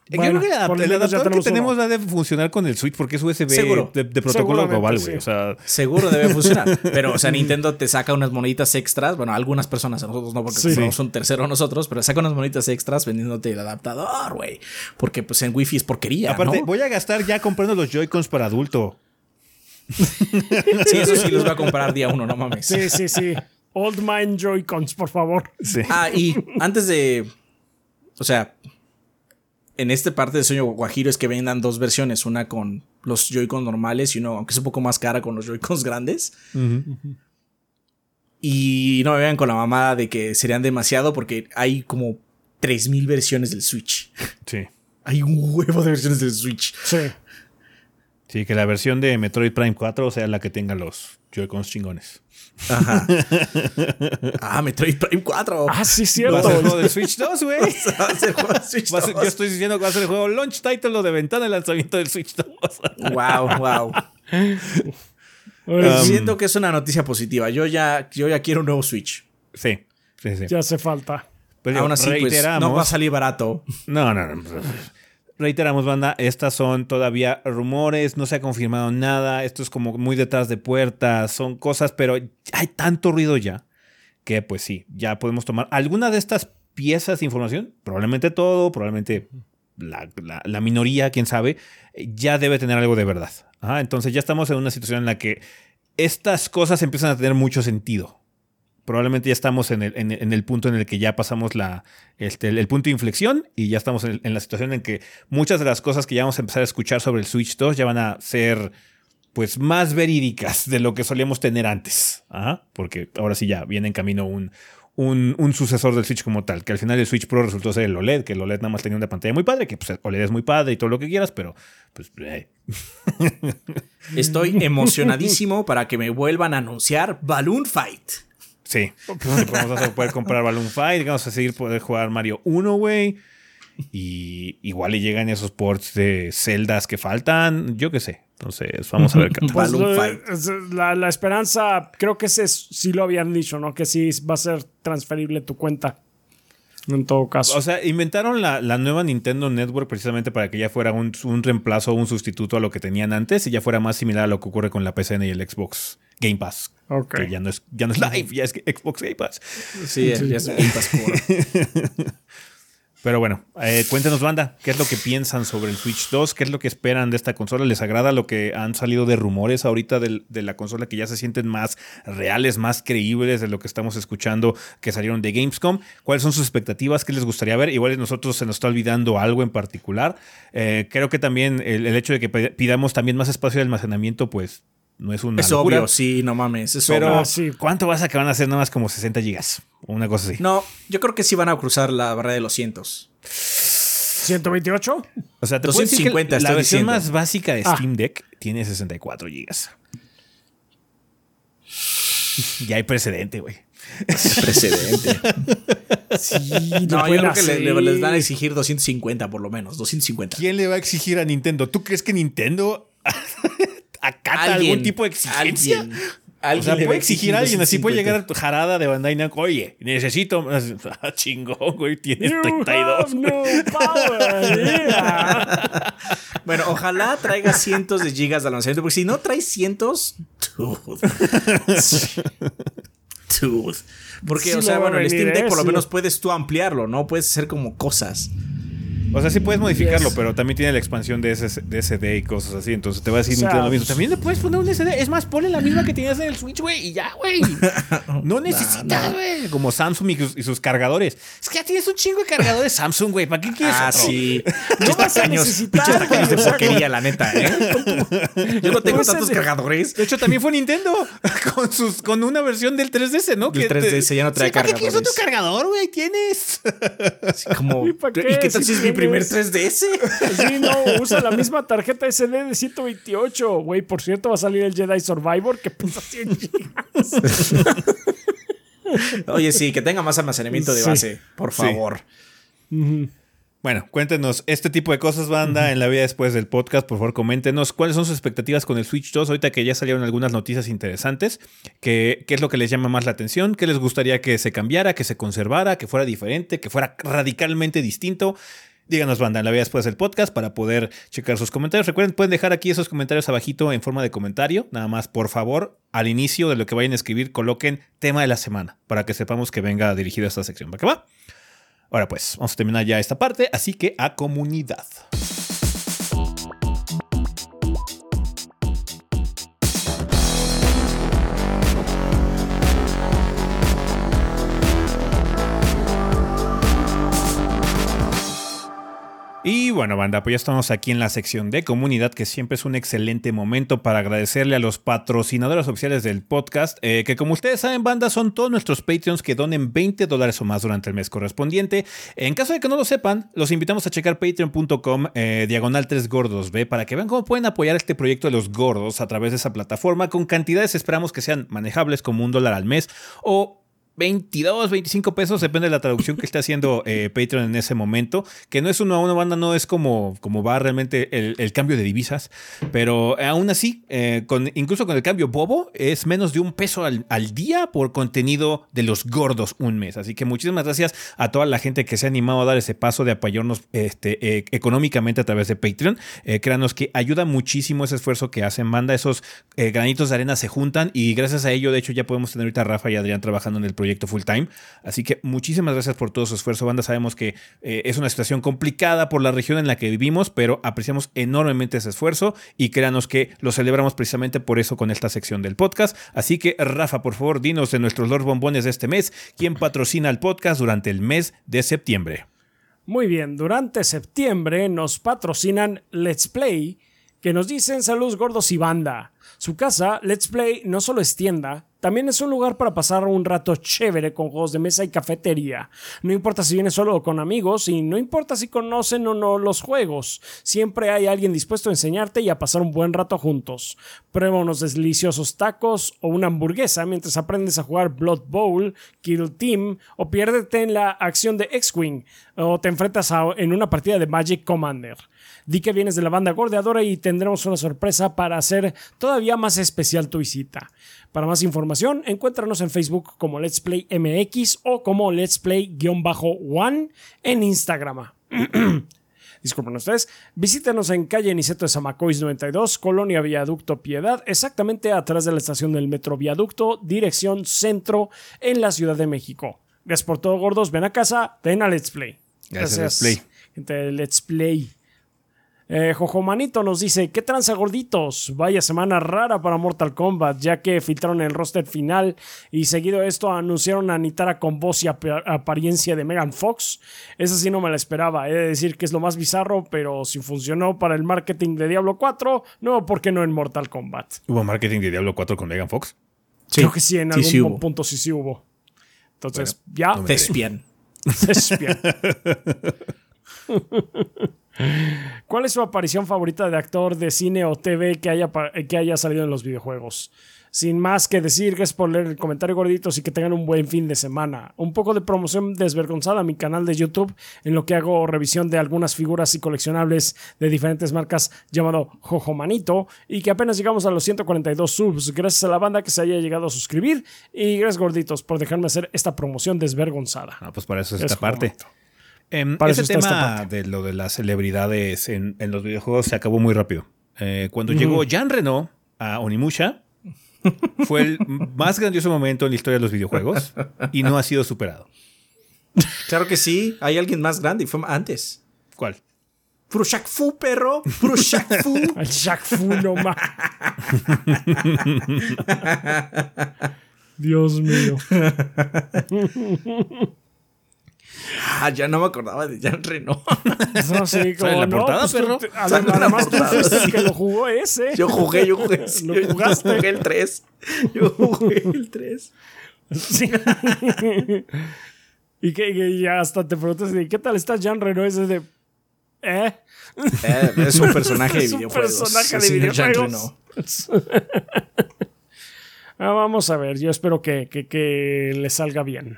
Yo Bueno, creo que el adaptador que tenemos ha de funcionar con el Switch porque es USB Seguro. de, de protocolo global, sí. güey. O sea, Seguro debe funcionar. Pero, o sea, Nintendo te saca unas monitas extras. Bueno, algunas personas, a nosotros no, porque Sí. somos un tercero nosotros, pero saca unas monitas extras vendiéndote el adaptador, güey. Porque, pues, en Wi-Fi es porquería. aparte, ¿no? voy a gastar ya comprando los Joy-Cons para adulto. Sí, eso sí los voy a comprar día uno, no mames. Sí, sí, sí. Old Mind Joy-Cons, por favor. Sí. Ah, y antes de. O sea, en esta parte de Sueño Guajiro es que vendan dos versiones: una con los Joy-Con normales y uno, aunque es un poco más cara, con los Joy-Cons grandes. Y no me vean con la mamada de que serían demasiado porque hay como 3000 versiones del Switch. Sí. Hay un huevo de versiones del Switch. Sí. Sí, que la versión de Metroid Prime 4 sea la que tenga los Joy-Cons chingones. Ajá. ah, Metroid Prime 4. Ah, sí, Va a cierto. ser el juego de Switch 2, güey. Va a ser juego de Switch Va a ser- 2. yo estoy diciendo que va a ser el juego launch title o de ventana de lanzamiento del Switch 2. Wow, wow. Ay, Siento que es una noticia positiva. Yo ya, yo ya quiero un nuevo Switch. sí, sí, sí. ya hace falta. Pero Aún así, pues, no va a salir barato. No, no, no. Reiteramos, banda, estas son todavía rumores, no se ha confirmado nada, esto es como muy detrás de puertas, son cosas, pero hay tanto ruido ya que pues sí, ya podemos tomar alguna de estas piezas de información, probablemente todo, probablemente la, minoría, quién sabe, ya debe tener algo de verdad. Entonces ya estamos en una situación en la que estas cosas empiezan a tener mucho sentido probablemente ya estamos en el, en, el- punto en el que ya pasamos la, este, el, punto de inflexión y ya estamos en, la situación en que muchas de las cosas que ya vamos a empezar a escuchar sobre el Switch 2 ya van a ser pues más verídicas de lo que solíamos tener antes. Ajá, porque ahora sí ya viene en camino un, un, un sucesor del Switch como tal, que al final el Switch Pro resultó ser el OLED, que el OLED nada más tenía una pantalla muy padre, que pues OLED es muy padre y todo lo que quieras, pero pues... eh, Estoy emocionadísimo para que me vuelvan a anunciar Balloon Fight. Sí. Vamos a poder comprar Balloon Fight, vamos a seguir poder jugar Mario 1, güey. Y igual y llegan esos ports de celdas que faltan, yo qué sé. Entonces, vamos a ver qué. Pues, Balloon eh, Fight. es- La, la esperanza, creo que ese es- sí lo habían dicho, ¿no? Que sí va a ser transferible tu cuenta. En todo caso. O sea, inventaron la, la nueva Nintendo Network precisamente para que ya fuera un, un reemplazo o un sustituto a lo que tenían antes y ya fuera más similar a lo que ocurre con la PCN y el Xbox Game Pass. Ok. Que ya no es, ya no es live, ya es Xbox Game Pass. Sí, ya es Game Pass. Pero bueno, eh, cuéntenos, banda, ¿qué es lo que piensan sobre el Switch 2? ¿Qué es lo que esperan de esta consola? ¿Les agrada lo que han salido de rumores ahorita del- de la consola que ya se sienten más reales, más creíbles de lo que estamos escuchando que salieron de Gamescom? ¿Cuáles son sus expectativas? ¿Qué les gustaría ver? Igual a nosotros se nos está olvidando algo en particular. Eh, creo que también el, el hecho de que pidamos también más espacio de almacenamiento, pues no es una Es locura. obvio, sí, no mames. Es Pero, obvio. Sí. ¿cuánto vas a que van a ser nada más como 60 gigas? O una cosa así. No, yo creo que sí van a cruzar la barrera de los cientos. 128. O sea, te puedo decir que 250 la versión diciendo. más básica de Ah. Steam Deck tiene 64 gigas. Ya hay precedente, güey. Precedente. Sí, No, yo creo que le- le- así. les van a exigir 250 por lo menos. 250. ¿Quién le va a exigir a Nintendo? ¿Tú crees que Nintendo acata algún tipo de exigencia? Alguien, O sea, puede exigir a alguien, así puede 250. llegar a tu jarada de Bandai Namco. Oye, necesito. Ah, chingón, güey, tienes You 32. have no power, yeah. Bueno, ojalá traiga cientos de gigas de almacenamiento, porque si no trae cientos, dude. Dude. Porque, Sí o sea, bueno, el Steam Deck ¿eh? por lo Sí. menos puedes tú ampliarlo, ¿no? Puedes hacer como cosas. O sea, sí puedes modificarlo, pero también tiene la expansión de, ese, de SD y cosas así. Entonces te va a decir lo mismo. También le puedes poner un SD. Es más, ponle la misma que tenías en el Switch, güey. Y ya, güey. No necesitas, güey. Como Samsung y, sus cargadores. Es que ya tienes un chingo de cargadores Samsung, güey. ¿Para qué quieres Ah, sí. No vas a necesitar. de porquería, la neta, ¿eh? Yo no tengo tantos cargadores. De hecho, también fue Nintendo con, sus, con una versión del 3DS, ¿no? El 3DS ya no trae cargadores. ¿Para qué quieres otro cargador, güey? Tienes. Así como, ¿Y, qué, tal si es mi primer 3DS? Sí, no, usa la misma tarjeta SD de 128. Güey, por cierto, va a salir el Jedi Survivor que pesa 100 gigas. Oye, sí, que tenga más almacenamiento de base, por favor. Bueno, cuéntenos este tipo de cosas, banda, en la vida después del podcast. Por favor, coméntenos cuáles son sus expectativas con el Switch 2. Ahorita que ya salieron algunas noticias interesantes. ¿Qué, ¿Qué es lo que les llama más la atención? ¿Qué les gustaría que se cambiara, que se conservara, que fuera diferente, que fuera radicalmente distinto? Díganos, banda, en la vida después del podcast para poder checar sus comentarios. Recuerden, pueden dejar aquí esos comentarios abajito en forma de comentario. Nada más, por favor, al inicio de lo que vayan a escribir, coloquen tema de la semana para que sepamos que venga dirigido a esta sección. ¿Para qué va? Ahora pues, vamos a terminar ya esta parte, así que a comunidad. Y bueno, banda, pues ya estamos aquí en la sección de comunidad, que siempre es un excelente momento para agradecerle a los patrocinadores oficiales del podcast, eh, que como ustedes saben, banda, son todos nuestros Patreons que donen 20 dólares o más durante el mes correspondiente. En caso de que no lo sepan, los invitamos a checar patreon.com eh, diagonal 3 gordos, ¿ve? Para que vean cómo pueden apoyar este proyecto de los gordos a través de esa plataforma con cantidades esperamos que sean manejables como un dólar al mes o 22, 25 pesos, depende de la traducción que esté haciendo eh, Patreon en ese momento, que no es una, una banda, no es como, como va realmente el, cambio de divisas, pero aún así, eh, con, incluso con el cambio bobo, es menos de un peso al, día por contenido de los gordos un mes. Así que muchísimas gracias a toda la gente que se ha animado a dar ese paso de apoyarnos este, eh, económicamente a través de Patreon. créanos que ayuda muchísimo ese esfuerzo que hacen, banda, esos granitos de arena se juntan y gracias a ello, de hecho, ya podemos tener ahorita a Rafa y Adrián trabajando en el proyecto proyecto full time. Así que muchísimas gracias por todo su esfuerzo, banda. Sabemos que eh, es una situación complicada por la región en la que vivimos, pero apreciamos enormemente ese esfuerzo y créanos que lo celebramos precisamente por eso con esta sección del podcast. Así que, Rafa, por favor, dinos de nuestros Lord Bombones de este mes, ¿quién patrocina el podcast durante el mes de septiembre? Muy bien, durante septiembre nos patrocinan Let's Play, que nos dicen saludos gordos y banda. Su casa, Let's Play, no solo es tienda, también es un lugar para pasar un rato chévere con juegos de mesa y cafetería. No importa si vienes solo o con amigos y no importa si conocen o no los juegos, siempre hay alguien dispuesto a enseñarte y a pasar un buen rato juntos. Prueba unos deliciosos tacos o una hamburguesa mientras aprendes a jugar Blood Bowl, Kill Team o piérdete en la acción de X-Wing o te enfrentas en una partida de Magic Commander. Di que vienes de la banda gordeadora y tendremos una sorpresa para hacer todavía más especial tu visita. Para más información, encuéntranos en Facebook como Let's Play MX o como Let's Play-One en Instagram. Disculpen ustedes. Visítenos en calle Niceto de Samacois 92, Colonia Viaducto Piedad, exactamente atrás de la estación del Metro Viaducto, dirección centro en la Ciudad de México. Gracias por todo, gordos. Ven a casa, ven a Let's Play. Gracias, Let's Play. Gente Let's Play. Eh, Jojomanito nos dice, ¿qué tranza gorditos? Vaya semana rara para Mortal Kombat, ya que filtraron el roster final y seguido esto anunciaron a Nitara con voz y apariencia de Megan Fox. Esa sí no me la esperaba, he de decir que es lo más bizarro, pero si funcionó para el marketing de Diablo 4, no, ¿por qué no en Mortal Kombat? ¿Hubo marketing de Diablo 4 con Megan Fox? Creo que sí, en algún punto sí sí hubo. Entonces, ya. No. ¿Cuál es su aparición favorita de actor de cine o TV que haya, que haya salido en los videojuegos? Sin más que decir, gracias por leer el comentario gorditos y que tengan un buen fin de semana. Un poco de promoción desvergonzada a mi canal de YouTube, en lo que hago revisión de algunas figuras y coleccionables de diferentes marcas llamado Jojo Manito, y que apenas llegamos a los 142 subs. Gracias a la banda que se haya llegado a suscribir y gracias gorditos por dejarme hacer esta promoción desvergonzada. Ah, pues para eso es esta parte. Eh, ese tema de lo de las celebridades en, los videojuegos se acabó muy rápido. Eh, cuando llegó Jean Reno a Onimusha, fue el más grandioso momento en la historia de los videojuegos y no ha sido superado. Claro que sí, hay alguien más grande y fue antes. ¿Cuál? Puro Shaq Fu, perro. Puro Shaq Fu. El Shaq Fu no más. Dios mío. Ah, ya no me acordaba de Jean Reno. No, sí, como ¿Sale en la no, portada, pues tú- perro? en la tú portada, fuiste sí. que lo jugó ese. Yo jugué, yo jugué. Lo yo jugaste. jugué el 3. Yo jugué el 3. Sí. y que, que ya hasta te preguntas, ¿y ¿qué tal está Jean Reno? Ese de... ¿Eh? Eh, es un personaje de Es un videojuegos. personaje de videojuegos. Ah, vamos a ver, yo espero que, que, que le salga bien.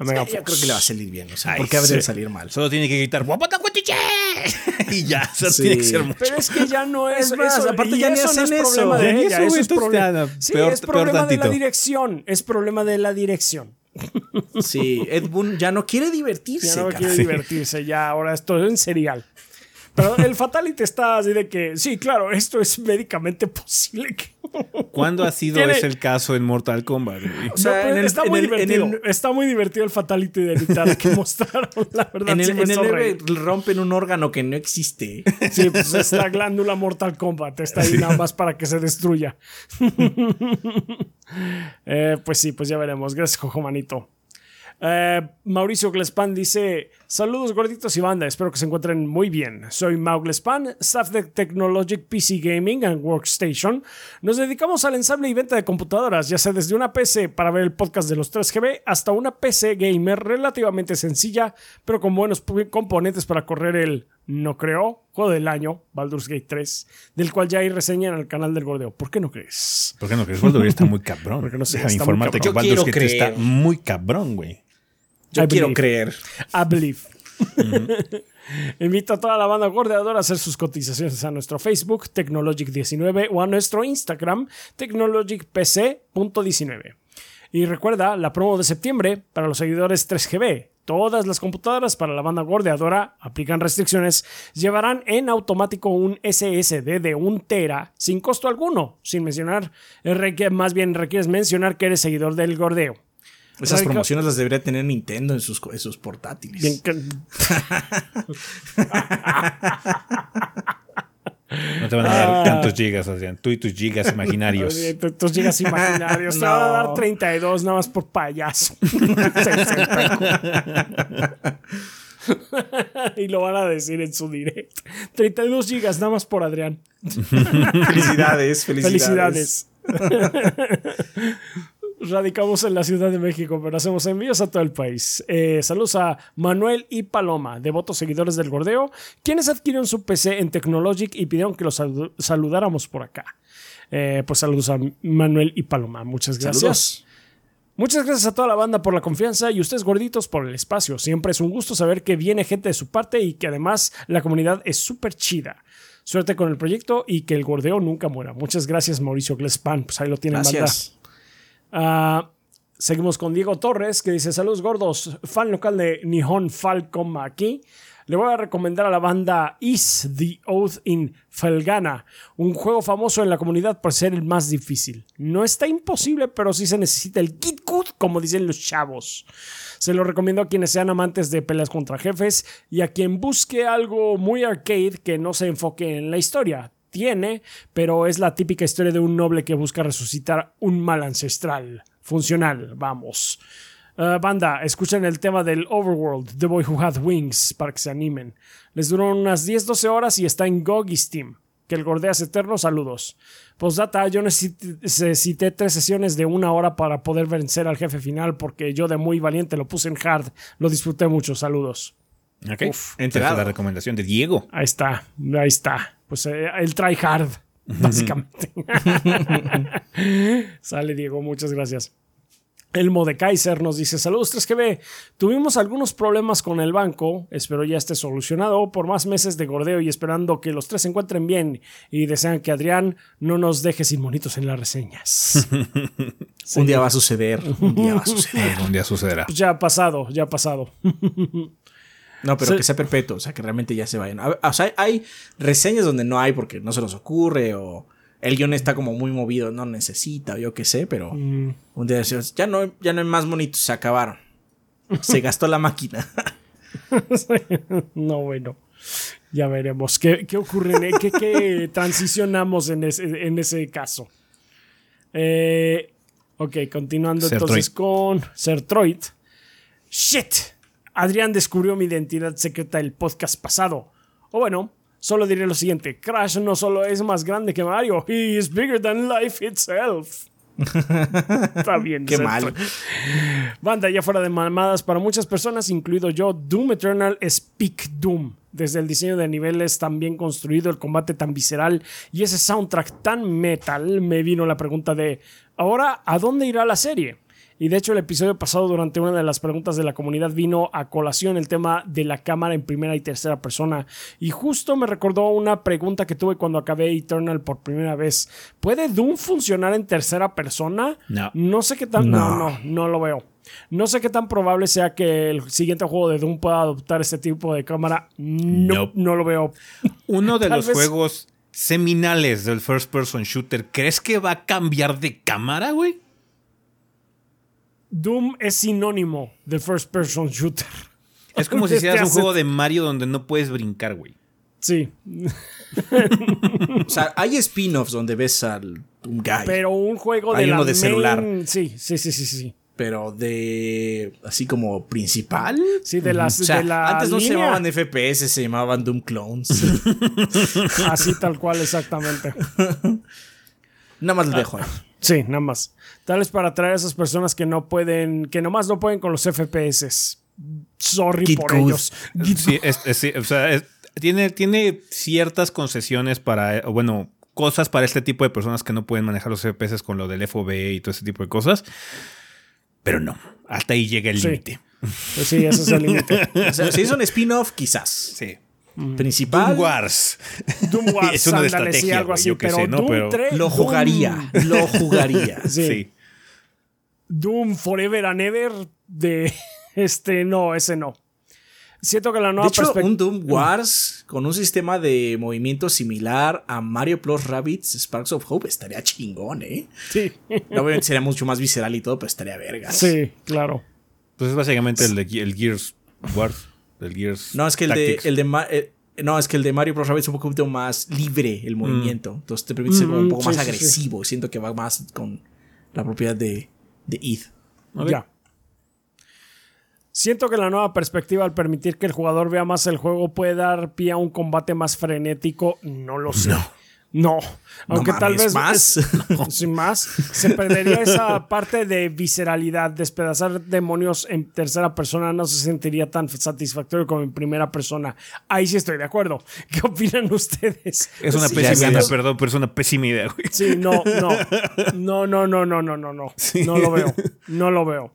Sí, yo creo que le va a salir bien. O sea, Ay, ¿por qué habría de sí. salir mal? Solo tiene que gritar "Guapata cuatiche". y ya, o sea, Sí. tiene que ser mucho. Pero es que ya no es, Es más, eso, aparte ya ni eso no es eso. problema Ya de ella, eso, eso es problema. Sí, peor- es peor problema de la dirección, es problema de la dirección. Sí, Ed Boon ya no quiere divertirse. Ya no cara. quiere divertirse, ya ahora esto es en serial. Pero el Fatality está así de que, sí, claro, esto es médicamente posible. que- ¿Cuándo ha sido Tiene- ese el caso en Mortal Kombat? güey? O sea, No, en el- está en muy el- en divertido. el- está muy divertido el Fatality de Nitara que mostraron, la verdad. En sí el, en reír. rompen un órgano que no existe. Sí, pues es la glándula Mortal Kombat. Está ahí nada más para que se destruya. Eh, pues sí, pues ya veremos. Gracias, Jojo Manito. Eh, Mauricio Glespan dice: Saludos gorditos y banda, espero que se encuentren muy bien. Soy Mau Glespan, staff de Technologic PC Gaming and Workstation. Nos dedicamos al ensamble y venta de computadoras, ya sea desde una PC para ver el podcast de los 3GB hasta una PC gamer relativamente sencilla, pero con buenos componentes para correr el, no creo, juego del año, Baldur's Gate 3, del cual ya hay reseña en el canal del Gordeo. ¿Por qué no crees? ¿Por qué no crees? Baldur's Gate está muy cabrón. Porque no sé, está informarte que cabrón. Baldur's Gate está muy cabrón, güey. Yo I quiero believe. creer. I believe. Invito a toda la banda gordeadora a hacer sus cotizaciones a nuestro Facebook, Technologic19, o a nuestro Instagram, TechnologicPC.19. Y recuerda, la promo de septiembre para los seguidores 3GB. Todas las computadoras para la banda gordeadora aplican restricciones, llevarán en automático un SSD de 1 tera sin costo alguno, sin mencionar, eh, más bien requieres mencionar que eres seguidor del gordeo. Esas promociones las debería tener Nintendo en sus, en sus portátiles. Bien, No te van a dar tantos gigas, Adrián. Tú y tus gigas imaginarios. Tus gigas imaginarios. Te van a dar 32 nada más por payaso. 60. y lo van a decir en su direct. 32 gigas nada más por Adrián. Felicidades, felicidades. Felicidades. Radicamos en la Ciudad de México, pero hacemos envíos a todo el país. Eh, saludos a Manuel y Paloma, devotos seguidores del Gordeo, quienes adquirieron su PC en Technologic y pidieron que los salu- saludáramos por acá. Eh, pues saludos a Manuel y Paloma. Muchas gracias. Saludos. Muchas gracias a toda la banda por la confianza y ustedes gorditos por el espacio. Siempre es un gusto saber que viene gente de su parte y que además la comunidad es súper chida. Suerte con el proyecto y que el gordeo nunca muera. Muchas gracias Mauricio Glespan. Pues ahí lo tienen, banda. Ah, seguimos con Diego Torres que dice saludos gordos, fan local de Nihon Falcom aquí. Le voy a recomendar a la banda Is the Oath in Felgana, un juego famoso en la comunidad por ser el más difícil. No está imposible, pero sí se necesita el kit good, como dicen los chavos. Se lo recomiendo a quienes sean amantes de peleas contra jefes y a quien busque algo muy arcade que no se enfoque en la historia tiene, pero es la típica historia de un noble que busca resucitar un mal ancestral. Funcional, vamos. Uh, banda, escuchen el tema del Overworld, The Boy Who Had Wings, para que se animen. Les duró unas 10-12 horas y está en GOG y Steam. Que el gordeas eterno, saludos. Postdata, yo necesité, necesité tres sesiones de una hora para poder vencer al jefe final porque yo de muy valiente lo puse en hard. Lo disfruté mucho, saludos. Ok. Uf, la recomendación de Diego. Ahí está, ahí está. Pues eh, el try hard, básicamente. Sale Diego, muchas gracias. Elmo de Kaiser nos dice: Saludos 3GB. Tuvimos algunos problemas con el banco. Espero ya esté solucionado por más meses de gordeo y esperando que los tres se encuentren bien. Y desean que Adrián no nos deje sin monitos en las reseñas. Un día va a suceder. Un día va a suceder. Algún día sucederá. Pues ya ha pasado, ya ha pasado. No, pero que sea perpetuo, o sea, que realmente ya se vayan. O sea, hay, reseñas donde no hay porque no se nos ocurre o el guion está como muy movido, no necesita yo qué sé, pero Mm. un día decimos, ya no, ya no hay más monitos, se acabaron. Se gastó la máquina. no, bueno. Ya veremos qué, qué ocurre, en- qué, qué transicionamos en ese, en ese caso. Eh, ok, continuando Sertroid. entonces con Sertroid. Shit. Adrián descubrió mi identidad secreta el podcast pasado. O bueno, solo diré lo siguiente. Crash no solo es más grande que Mario, he is bigger than life itself. Está bien. Qué mal. Banda, ya fuera de mamadas, para muchas personas, incluido yo, Doom Eternal es peak Doom. Desde el diseño de niveles tan bien construido, el combate tan visceral y ese soundtrack tan metal, me vino la pregunta de, ahora, ¿a dónde irá la serie? Y de hecho el episodio pasado durante una de las preguntas de la comunidad vino a colación el tema de la cámara en primera y tercera persona. Y justo me recordó una pregunta que tuve cuando acabé Eternal por primera vez. ¿Puede Doom funcionar en tercera persona? No. No sé qué tan... No, No. no, no lo veo. No sé qué tan probable sea que el siguiente juego de Doom pueda adoptar este tipo de cámara. No, Nope. no lo veo. Uno de los vez- juegos seminales del first person shooter, ¿crees que va a cambiar de cámara, güey? Doom es sinónimo de first person shooter. Es como si hicieras un juego de Mario donde no puedes brincar, güey. Sí, O sea, hay spin-offs donde ves al un guy, pero, pero un juego de Hay la uno de main- celular. Sí, sí, sí, sí, sí. de así como principal. Sí, de las O sea, de la antes no se llamaban FPS, se llamaban Doom Clones. Así tal cual, exactamente. Nada más lo dejo ahí. Sí, nada más. Tal vez para atraer a esas personas que no pueden, que nomás no pueden con los FPS. Sorry por ellos. Sí, es- es- sí, o sea, es- tiene, tiene ciertas concesiones para, o bueno, cosas para este tipo de personas que no pueden manejar los FPS con lo del FOV y todo ese tipo de cosas. Pero no, hasta ahí llega el Sí. límite. Pues sí, ese es el límite. O sea, si es un spin-off, quizás. Sí. Principal, Doom Wars. Doom Wars, Es de sí, estrategia, algo así, yo qué pero sé, ¿no? Doom Pero 3, lo Doom- jugaría. Lo jugaría. Sí. Sí. Doom Forever and Ever de este no, ese no. Siento que la De nueva hecho, perspectiva un Doom Wars con un sistema de movimiento similar a Mario Plus Rabbids Sparks of Hope estaría chingón, ¿eh? Sí. Obviamente sería mucho más visceral y todo, pero estaría vergas. Sí, claro. Pues es básicamente el, de, el Gears Wars. El Gears. No, es que el de, el de Ma- eh, no, es que el de Mario Plus Rabbids es un poquito más libre el movimiento. Entonces te permite ser como un Mm, poco sí, más sí, sí. agresivo. Siento que va más con la propiedad de, de. Ok. Ya. Siento que la nueva perspectiva al permitir que el jugador vea más el juego puede dar pie a un combate más frenético. No lo sé. No. Aunque tal mames, vez ¿más? sin más, se perdería esa parte de visceralidad. Despedazar demonios en tercera persona no se sentiría tan satisfactorio como en primera persona. Ahí sí estoy de acuerdo. ¿Qué opinan ustedes? Es una Sí, pésima idea, perdón, pero es una pésima idea, güey. Sí, no, no. No, no, no, no, no, no, no. No lo veo. No lo veo.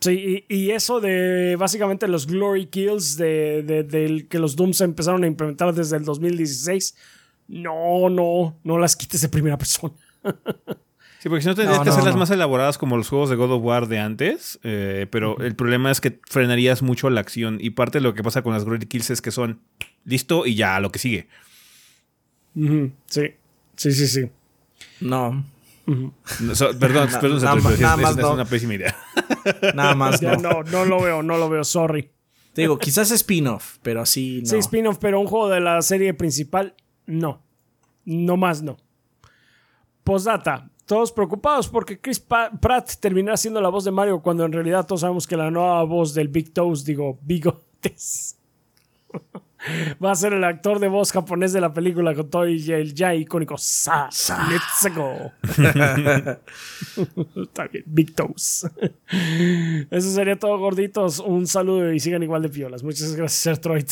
Sí, y, y eso de básicamente los glory kills de, de- que los Dooms empezaron a implementar desde el 2016. No, no, no las quites de primera persona. Sí, porque si no tendrías No, que no, hacerlas no. más elaboradas como los juegos de God of War de antes. eh, pero el problema es que frenarías mucho la acción. Y parte de lo que pasa con las Glory Kills es que son listo y ya, lo que sigue. Sí, sí, sí, sí. No, No, so- perdón, perdón, nada nada es- más es no. una pésima idea. nada más Ya no. no, no lo veo, no lo veo, sorry. Te digo, quizás spin-off, pero así no. Sí, spin-off, pero un juego de la serie principal, no. No más no. Postdata. Todos preocupados porque Chris Pratt terminará siendo la voz de Mario cuando en realidad todos sabemos que la nueva voz del Big Toes, digo, Bigotes, va a ser el actor de voz japonés de la película con todo y el ya icónico Sa. Sa. Let's go. Está bien, Big Toes. Eso sería todo, gorditos. Un saludo y sigan igual de piolas. Muchas gracias, Ertroid.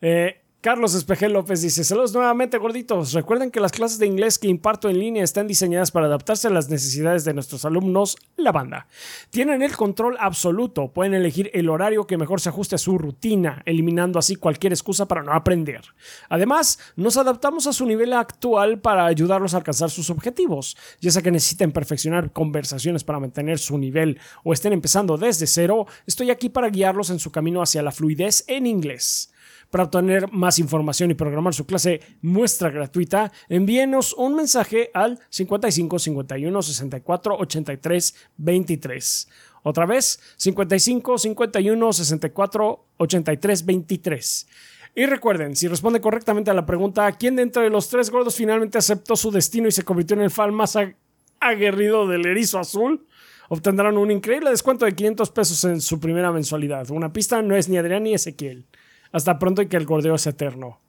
Eh, Carlos Espejel López dice: Saludos nuevamente, gorditos. Recuerden que las clases de inglés que imparto en línea están diseñadas para adaptarse a las necesidades de nuestros alumnos, la banda. Tienen el control absoluto, pueden elegir el horario que mejor se ajuste a su rutina, eliminando así cualquier excusa para no aprender. Además, nos adaptamos a su nivel actual para ayudarlos a alcanzar sus objetivos, ya sea que necesiten perfeccionar conversaciones para mantener su nivel o estén empezando desde cero, estoy aquí para guiarlos en su camino hacia la fluidez en inglés. Para obtener más información y programar su clase muestra gratuita, envíenos un mensaje al 55 51 64 83 23. Otra vez, 55 51 64 83 23. Y recuerden, si responde correctamente a la pregunta, ¿quién dentro de los tres gordos finalmente aceptó su destino y se convirtió en el fan más ag- aguerrido del erizo azul? Obtendrán un increíble descuento de 500 pesos en su primera mensualidad. Una pista no es ni Adrián ni Ezequiel. Hasta pronto y que el gordeo sea eterno.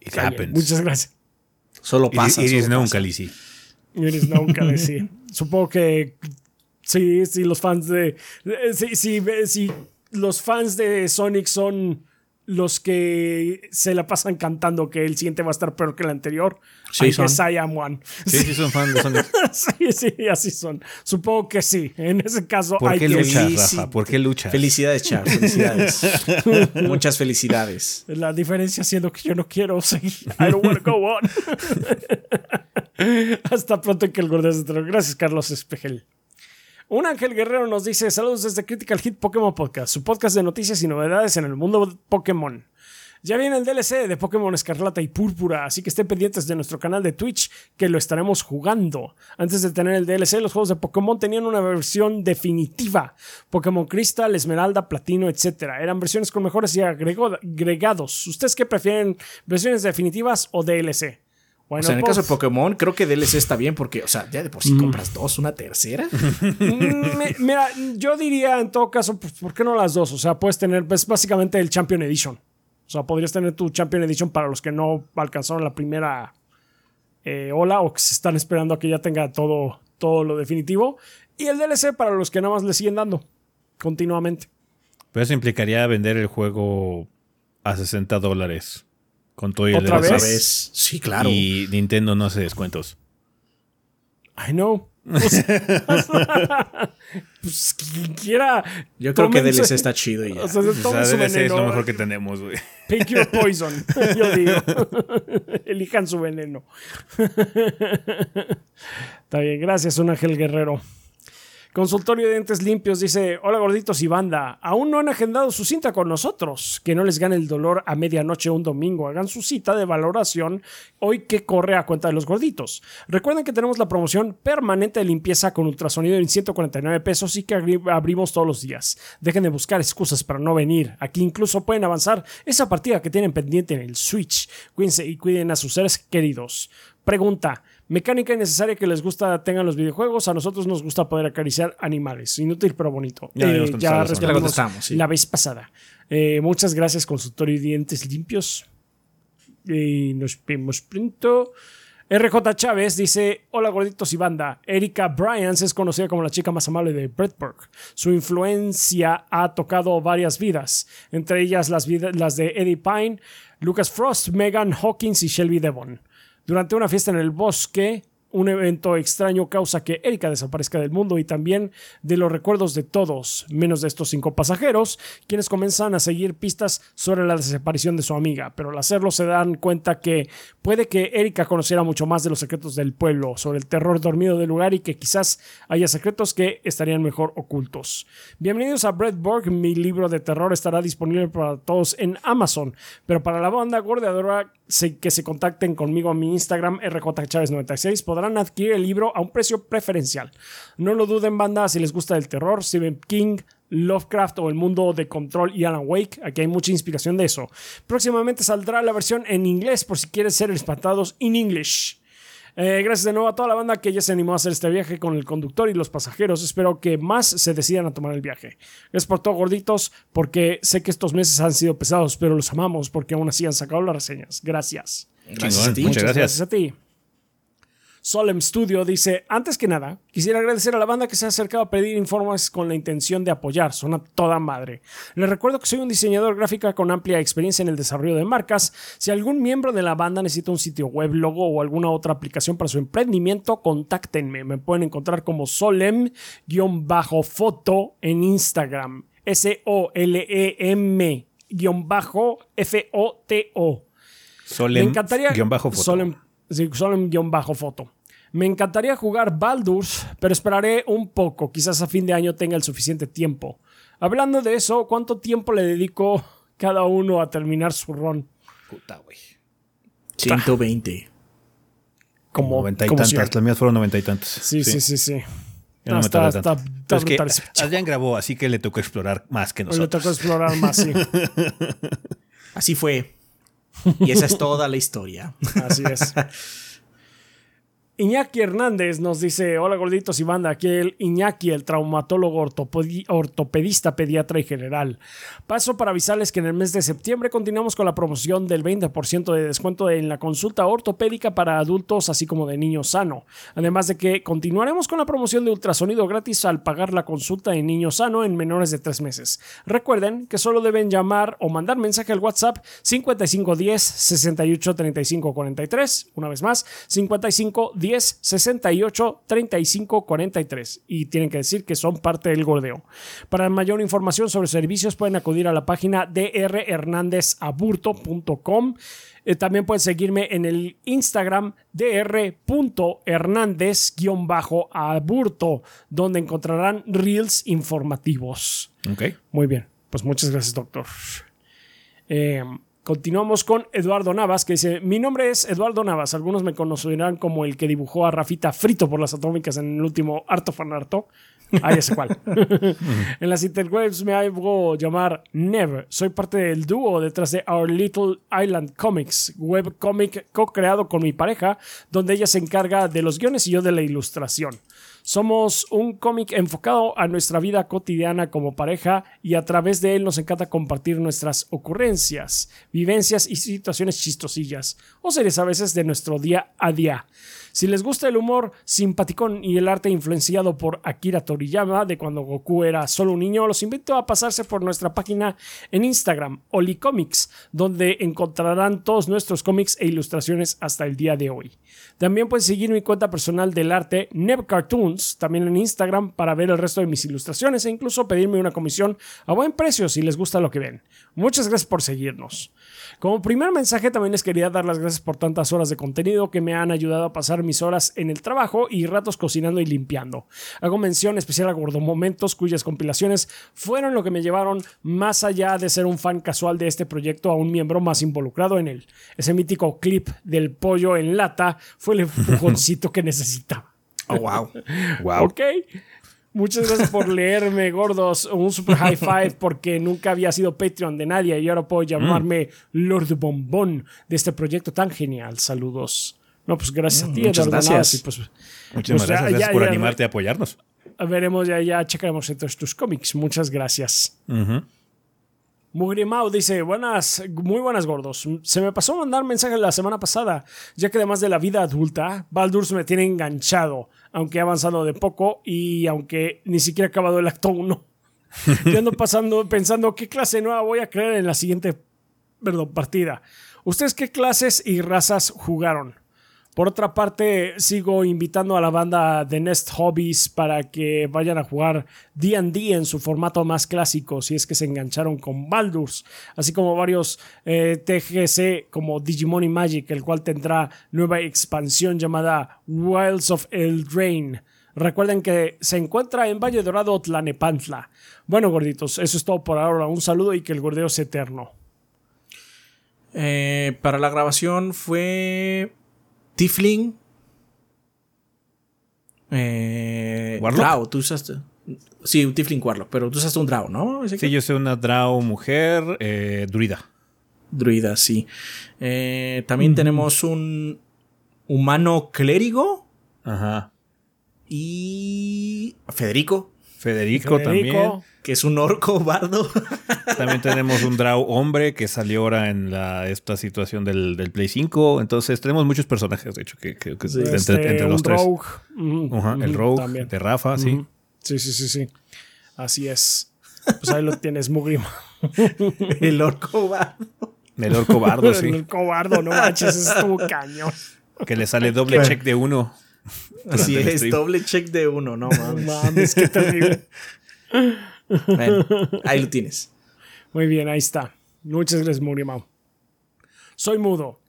It happens. Muchas gracias. Solo pasa. It is solo known. Khaleesi. Iris nunca decir. Supongo que sí, sí, los fans de. eh, Sí, sí, sí, los fans de Sonic son los que se la pasan cantando que el siguiente va a estar peor que el anterior. Sí, son. I am one. Sí, sí, son fan de Sonic. Sí, sí, así son. Supongo que sí. En ese caso, ¿Por hay qué que luchas, Rafa? ¿Por qué luchas? Felicidades, Char. Felicidades. Muchas felicidades. La diferencia siendo que yo no quiero seguir. I don't want to go on. Hasta pronto y que el gordeo se trae. Gracias, Carlos Espejel. Un Ángel Guerrero nos dice: Saludos desde Critical Hit Pokémon Podcast, su podcast de noticias y novedades en el mundo Pokémon. Ya viene el DLC de Pokémon Escarlata y Púrpura, así que estén pendientes de nuestro canal de Twitch que lo estaremos jugando. Antes de tener el DLC, los juegos de Pokémon tenían una versión definitiva. Pokémon Crystal, Esmeralda, Platino, etc. Eran versiones con mejores y agregados. ¿Ustedes qué prefieren? ¿Versiones definitivas o DLC? O sea, en el caso de Pokémon, creo que DLC está bien porque, o sea, ya de por sí compras dos, una tercera. Mm, Mira, yo diría en todo caso, pues, ¿por qué no las dos? O sea, puedes tener pues, básicamente el Champion Edition. O sea, podrías tener tu Champion Edition para los que no alcanzaron la primera eh, ola o que se están esperando a que ya tenga todo, todo lo definitivo. Y el DLC para los que nada más le siguen dando continuamente. Pero eso implicaría vender el juego a 60 dólares. Con todo y el ¿Otra vez. Sí, claro. Y Nintendo no hace descuentos. I know. Pues, pues, quien quiera. Yo creo que DLC está chido y ya. O sea, O sea, tomen su DLC es veneno. lo mejor que tenemos, güey. Pick your poison, yo digo. Elijan su veneno. Está bien, gracias, un ángel guerrero. Consultorio de Dientes Limpios dice: Hola gorditos y banda, aún no han agendado su cita con nosotros. Que no les gane el dolor a medianoche un domingo. Hagan su cita de valoración hoy que corre a cuenta de los gorditos. Recuerden que tenemos la promoción permanente de limpieza con ultrasonido en 149 pesos y que abri- abrimos todos los días. Dejen de buscar excusas para no venir. Aquí incluso pueden avanzar esa partida que tienen pendiente en el Switch. Cuídense y cuiden a sus seres queridos. Pregunta. Mecánica innecesaria que les gusta tengan los videojuegos. A nosotros nos gusta poder acariciar animales. Inútil pero bonito. Ya Eh, ya la respondimos contestamos, sí. la vez pasada. Eh, muchas gracias, consultorio y dientes limpios. Y nos vemos pronto. RJ Chávez dice: Hola gorditos y banda. Erika Bryans es conocida como la chica más amable de Bradburg. Su influencia ha tocado varias vidas, entre ellas las, las de Eddie Pine, Lucas Frost, Megan Hawkins y Shelby Devon. Durante una fiesta en el bosque, un evento extraño causa que Erika desaparezca del mundo y también de los recuerdos de todos, menos de estos cinco pasajeros, quienes comienzan a seguir pistas sobre la desaparición de su amiga, pero al hacerlo se dan cuenta que puede que Erika conociera mucho más de los secretos del pueblo, sobre el terror dormido del lugar y que quizás haya secretos que estarían mejor ocultos. Bienvenidos a Borg, mi libro de terror estará disponible para todos en Amazon, pero para la banda gordeadora que se contacten conmigo a mi Instagram rjchaves96 podrán adquirir el libro a un precio preferencial. No lo duden banda si les gusta el terror, Stephen King, Lovecraft o el mundo de Control y Alan Wake, aquí hay mucha inspiración de eso. Próximamente saldrá la versión en inglés por si quieren ser espantados in English. Eh, gracias de nuevo a toda la banda que ya se animó a hacer este viaje con el conductor y los pasajeros. Espero que más se decidan a tomar el viaje. Gracias por todo, gorditos, porque sé que estos meses han sido pesados, pero los amamos porque aún así han sacado las reseñas. Gracias. Gracias a ti. muchas gracias. Gracias a ti. Solem Studio dice, antes que nada, quisiera agradecer a la banda que se ha acercado a pedir informes con la intención de apoyar, son a toda madre. Les recuerdo que soy un diseñador gráfico con amplia experiencia en el desarrollo de marcas. Si algún miembro de la banda necesita un sitio web, logo o alguna otra aplicación para su emprendimiento, contáctenme. Me pueden encontrar como Solem-foto en Instagram. E S-O-L-E-M-F-O-T-O. Solem, Me encantaría. guion bajo foto. Solem, sí, Solem foto. Me encantaría jugar Baldur's, pero esperaré un poco. Quizás a fin de año tenga el suficiente tiempo. Hablando de eso, ¿cuánto tiempo le dedico cada uno a terminar su run? Puta, güey. 120. Como, Noventa y como tantas. Las mías fueron noventa y tantas. Sí, sí, sí, sí. Yo no está, está, tanto. está es que. Adrián grabó, así que le tocó explorar más que Hoy le nosotros. tocó explorar más, sí. Así fue. Y esa es toda la historia. Así es. Iñaki Hernández nos dice, hola gorditos y banda, aquí el Iñaki, el traumatólogo ortopedista, pediatra y general. Paso para avisarles que en el mes de septiembre continuamos con la promoción del 20% de descuento en la consulta ortopédica para adultos, así como de niños sano. Además de que continuaremos con la promoción de ultrasonido gratis al pagar la consulta en niño sano en menores de 3 meses. Recuerden que solo deben llamar o mandar mensaje al WhatsApp 5510 68 35 43. Una vez más, 5510 10 68 35 43 y tienen que decir que son parte del gordeo. Para mayor información sobre servicios pueden acudir a la página drhernandezaburto.com. Eh, también pueden seguirme en el Instagram dr.hernandez-aburto, donde encontrarán reels informativos. Ok. Muy bien. Pues muchas gracias, doctor. Eh, Continuamos con Eduardo Navas, que dice, mi nombre es Eduardo Navas, algunos me conocerán como el que dibujó a Rafita frito por las atómicas en el último Arto Fanarto. Ahí es cual. en las interwebs me hago llamar Never. Soy parte del dúo detrás de Our Little Island Comics, webcomic co-creado con mi pareja, donde ella se encarga de los guiones y yo de la ilustración. Somos un cómic enfocado a nuestra vida cotidiana como pareja y a través de él nos encanta compartir nuestras ocurrencias, vivencias y situaciones chistosillas o series a veces de nuestro día a día. Si les gusta el humor simpaticón y el arte influenciado por Akira Toriyama de cuando Goku era solo un niño, los invito a pasarse por nuestra página en Instagram, Olicomics, donde encontrarán todos nuestros cómics e ilustraciones hasta el día de hoy. También pueden seguir mi cuenta personal del arte, Neb Cartoons, también en Instagram, para ver el resto de mis ilustraciones e incluso pedirme una comisión a buen precio si les gusta lo que ven. Muchas gracias por seguirnos. Como primer mensaje también les quería dar las gracias por tantas horas de contenido que me han ayudado a pasar mis horas en el trabajo y ratos cocinando y limpiando. Hago mención especial a Gordomomentos cuyas compilaciones fueron lo que me llevaron más allá de ser un fan casual de este proyecto a un miembro más involucrado en él. Ese mítico clip del pollo en lata fue el empujoncito que necesitaba. Oh, wow. wow. Ok. Muchas gracias por leerme, gordos. Un super high five porque nunca había sido Patreon de nadie y ahora puedo llamarme Lord Bombón de este proyecto tan genial. Saludos. No, pues gracias a ti, Muchas gracias. pues, Muchas pues, gracias, ya- por ya- animarte a apoyarnos. veremos, ya, ya checaremos entonces tus cómics. Muchas gracias. Mugrimau dice, buenas, muy buenas gordos. Se me pasó mandar mensaje la semana pasada, ya que además de la vida adulta, Baldur's me tiene enganchado, aunque he avanzado de poco y aunque ni siquiera he acabado el acto 1. Yo ando pasando, pensando qué clase nueva voy a crear en la siguiente perdón, partida. ¿Ustedes qué clases y razas jugaron? Por otra parte, sigo invitando a la banda de Nest Hobbies para que vayan a jugar D&D en su formato más clásico, si es que se engancharon con Baldur's, así como varios eh, TGC como Digimon y Magic, el cual tendrá nueva expansión llamada Wilds of Eldraine. Recuerden que se encuentra en Valle Dorado, Tlanepantla. Bueno, gorditos, eso es todo por ahora. Un saludo y que el gordeo sea eterno. Eh, para la grabación fue Tifling. Eh, ¿Warlock? Drow, tú usaste. Sí, un Tifling Warlock, pero tú usaste un Drow, ¿no? Ese Sí, que- yo soy una Drow mujer eh, druida. Druida, sí. Eh, también tenemos un humano clérigo Ajá. y Federico, Federico, Federico. que es un orco bardo. también. También tenemos un Drow hombre que salió ahora en la, esta situación del, del Play 5. Entonces tenemos muchos personajes, de hecho, que, que- que entre, Este, entre los tres. rogue. El Rogue también. de Rafa, sí. Sí, sí, sí, sí. Así es. Pues ahí lo tienes, Mugrim. el orco bardo. El orco bardo, sí. El cobardo, no manches, eso estuvo cañón. Que le sale doble check de uno. Así es, stream. doble check de uno, no mames. Mames, qué terrible. Bueno, ahí lo tienes. Muy bien, ahí está. Muchas gracias, Mugrimau. Soy mudo.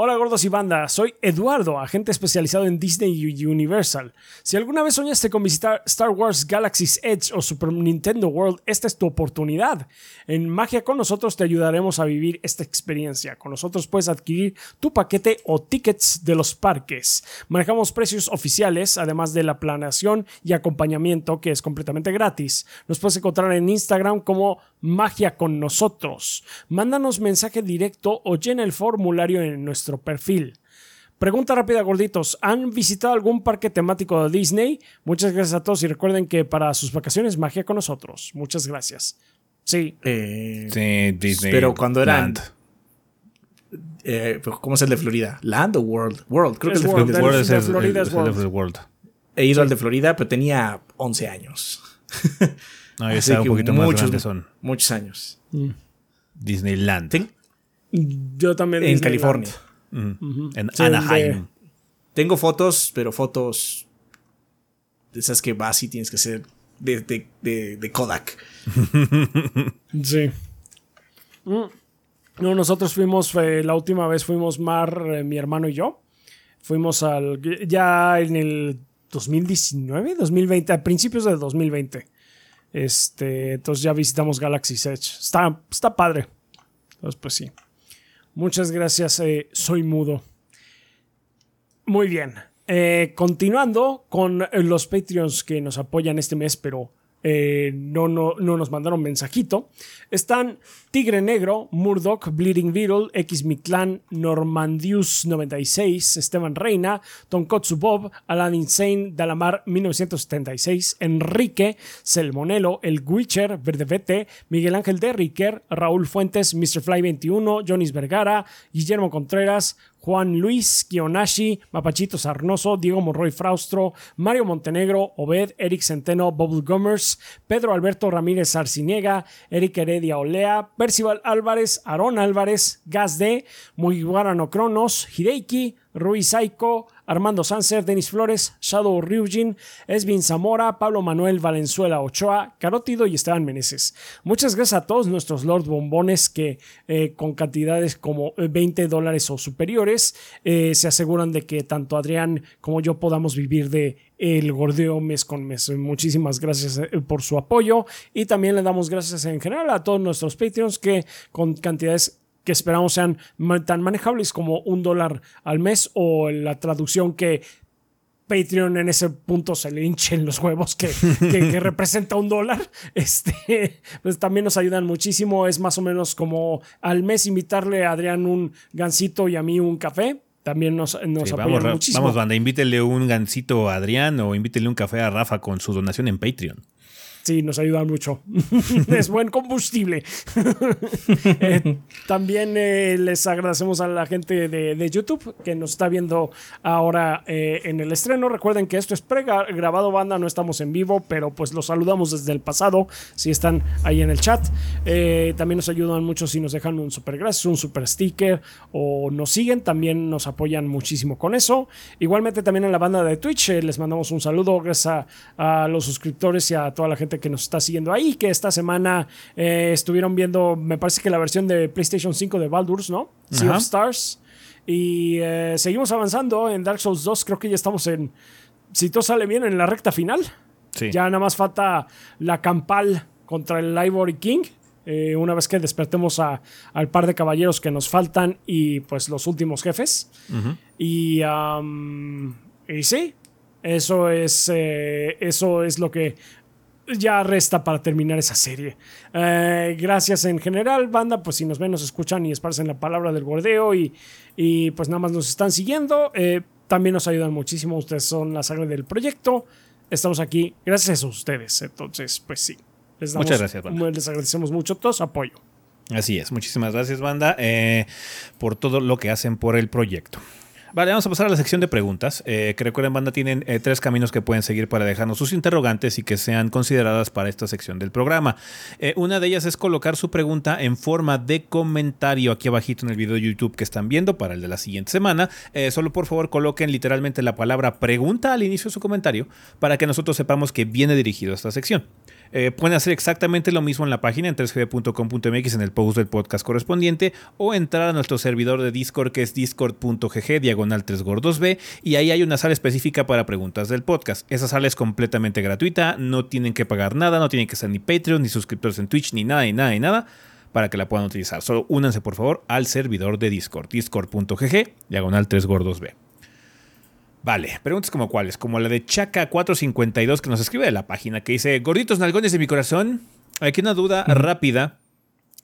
Hola gordos y banda, soy Eduardo, agente especializado en Disney Universal. Si alguna vez soñaste con visitar Star Wars Galaxy's Edge o Super Nintendo World, esta es tu oportunidad. En Magia con nosotros te ayudaremos a vivir esta experiencia. Con nosotros puedes adquirir tu paquete o tickets de los parques. Manejamos precios oficiales, además de la planeación y acompañamiento que es completamente gratis. Nos puedes encontrar en Instagram como magia con nosotros. Mándanos mensaje directo o llena el formulario en nuestro perfil. Pregunta rápida, gorditos. ¿Han visitado algún parque temático de Disney? Muchas gracias a todos y recuerden que para sus vacaciones magia con nosotros. Muchas gracias. Sí. Eh, Sí, Disney. pero cuando eran. Land. eh, ¿Cómo es el de Florida? ¿Land o World? World, creo que Es es de Florida. el World es de el- Florida el- es el World. de World. He ido al de Florida, pero tenía 11 años. No, yo estaba un poquito más muchos, grande, son Muchos años. Disneyland. Ten- Yo también. en Disneyland. California. Ujú. En Sí, Anaheim. de- Tengo fotos, pero fotos de esas que vas y tienes que ser de, de- de- de Kodak. Sí. Mm. No, nosotros fuimos, eh, la última vez fuimos Mar, eh, mi hermano y yo. Fuimos al, ya en el 2019, 2020, a principios de 2020. Este, entonces ya visitamos Galaxy's Edge. Está, está padre. Entonces, pues sí. Muchas gracias, eh, soy mudo. Muy bien. Eh, continuando con los Patreons que nos apoyan este mes, pero eh, no, no, no nos mandaron mensajito. Están Tigre Negro, Murdoch, Bleeding Beetle, X Mictlan, Normandius96, Esteban Reina, Tonkotsu Bob, Alan Insane, Dalamar 1976, Enrique, Selmonelo, El Witcher, Verdevete, Miguel Ángel de Raúl Fuentes, Mr. Fly 21, Jonis Vergara, Guillermo Contreras, Juan Luis, Kionashi, Mapachito Sarnoso, Diego Morroy Fraustro, Mario Montenegro, Obed, Eric Centeno, Bubble Gummers, Pedro Alberto Ramírez Arciniega, Eric Heredia Olea, Percival Álvarez, Aarón Álvarez, Gas D, Mugiwara Cronos, Hideiki, Rui Saiko, Armando Sanser, Denis Flores, Shadow Ryujin, Esvin Zamora, Pablo Manuel Valenzuela Ochoa, Carótido y Esteban Meneses. Muchas gracias a todos nuestros Lord Bombones que eh, con cantidades como eh, 20 dólares o superiores eh, se aseguran de que tanto Adrián como yo podamos vivir de el gordeo mes con mes. Muchísimas gracias eh, por su apoyo y también le damos gracias en general a todos nuestros Patreons que con cantidades que esperamos sean tan manejables como un dólar al mes o la traducción que Patreon en ese punto se le hinchen los huevos que, que- que representa un dólar. Este, pues también nos ayudan muchísimo. Es más o menos como al mes invitarle a Adrián un gansito y a mí un café. También nos, nos Sí, apoyan vamos, muchísimo. vamos, banda, invítele un gancito a Adrián o invítele un café a Rafa con su donación en Patreon. Sí, nos ayudan mucho. es buen combustible. Eh, también eh, les agradecemos a la gente de, de YouTube que nos está viendo ahora eh, en el estreno. Recuerden que esto es pre-grabado, banda, no estamos en vivo, pero pues los saludamos desde el pasado si están ahí en el chat. También nos ayudan mucho si nos dejan un super gracias, un super sticker o nos siguen. También nos apoyan muchísimo con eso. Igualmente también en la banda de Twitch les mandamos un saludo gracias a, a los suscriptores y a toda la gente que nos está siguiendo ahí, que esta semana eh, estuvieron viendo, me parece que la versión de PlayStation 5 de Baldur's, ¿no? Sea of Stars. Y eh, seguimos avanzando en Dark Souls 2, creo que ya estamos en, si todo sale bien, en la recta final. Sí. Ya nada más falta la campal contra el Ivory King. eh, una vez que despertemos a- al par de caballeros que nos faltan y pues los últimos jefes. Y, y sí, eso es, eh, eso es lo que ya resta para terminar esa serie. Eh, gracias en general, banda. Pues si nos ven, nos escuchan y esparcen la palabra del gordeo y, y pues nada más nos están siguiendo. eh, también nos ayudan muchísimo. Ustedes son la sangre del proyecto. Estamos aquí gracias a ustedes. Entonces, pues sí. Les damos- Muchas gracias, banda. Les agradecemos mucho todo su apoyo. Así es, muchísimas gracias banda eh, por todo lo que hacen por el proyecto. Vale, vamos a pasar a la sección de preguntas. Eh, que recuerden, banda, tienen eh, tres caminos que pueden seguir para dejarnos sus interrogantes y que sean consideradas para esta sección del programa. Eh, una de ellas es colocar su pregunta en forma de comentario aquí abajito en el video de YouTube que están viendo para el de la siguiente semana. Eh, solo por favor coloquen literalmente la palabra pregunta al inicio de su comentario para que nosotros sepamos que viene dirigido a esta sección. Eh, pueden hacer exactamente lo mismo en la página en 3gd.com.mx en el post del podcast correspondiente o entrar a nuestro servidor de Discord que es discord.gg diagonal 3gordos.b y ahí hay una sala específica para preguntas del podcast. Esa sala es completamente gratuita, no tienen que pagar nada, no tienen que ser ni Patreon, ni suscriptores en Twitch, ni nada, ni nada, ni nada para que la puedan utilizar. Solo únanse por favor al servidor de Discord, discord.gg diagonal 3gordos.b. Vale, preguntas como cuáles, como la de Chaca452 que nos escribe de la página que dice, gorditos nalgones de mi corazón, aquí una duda rápida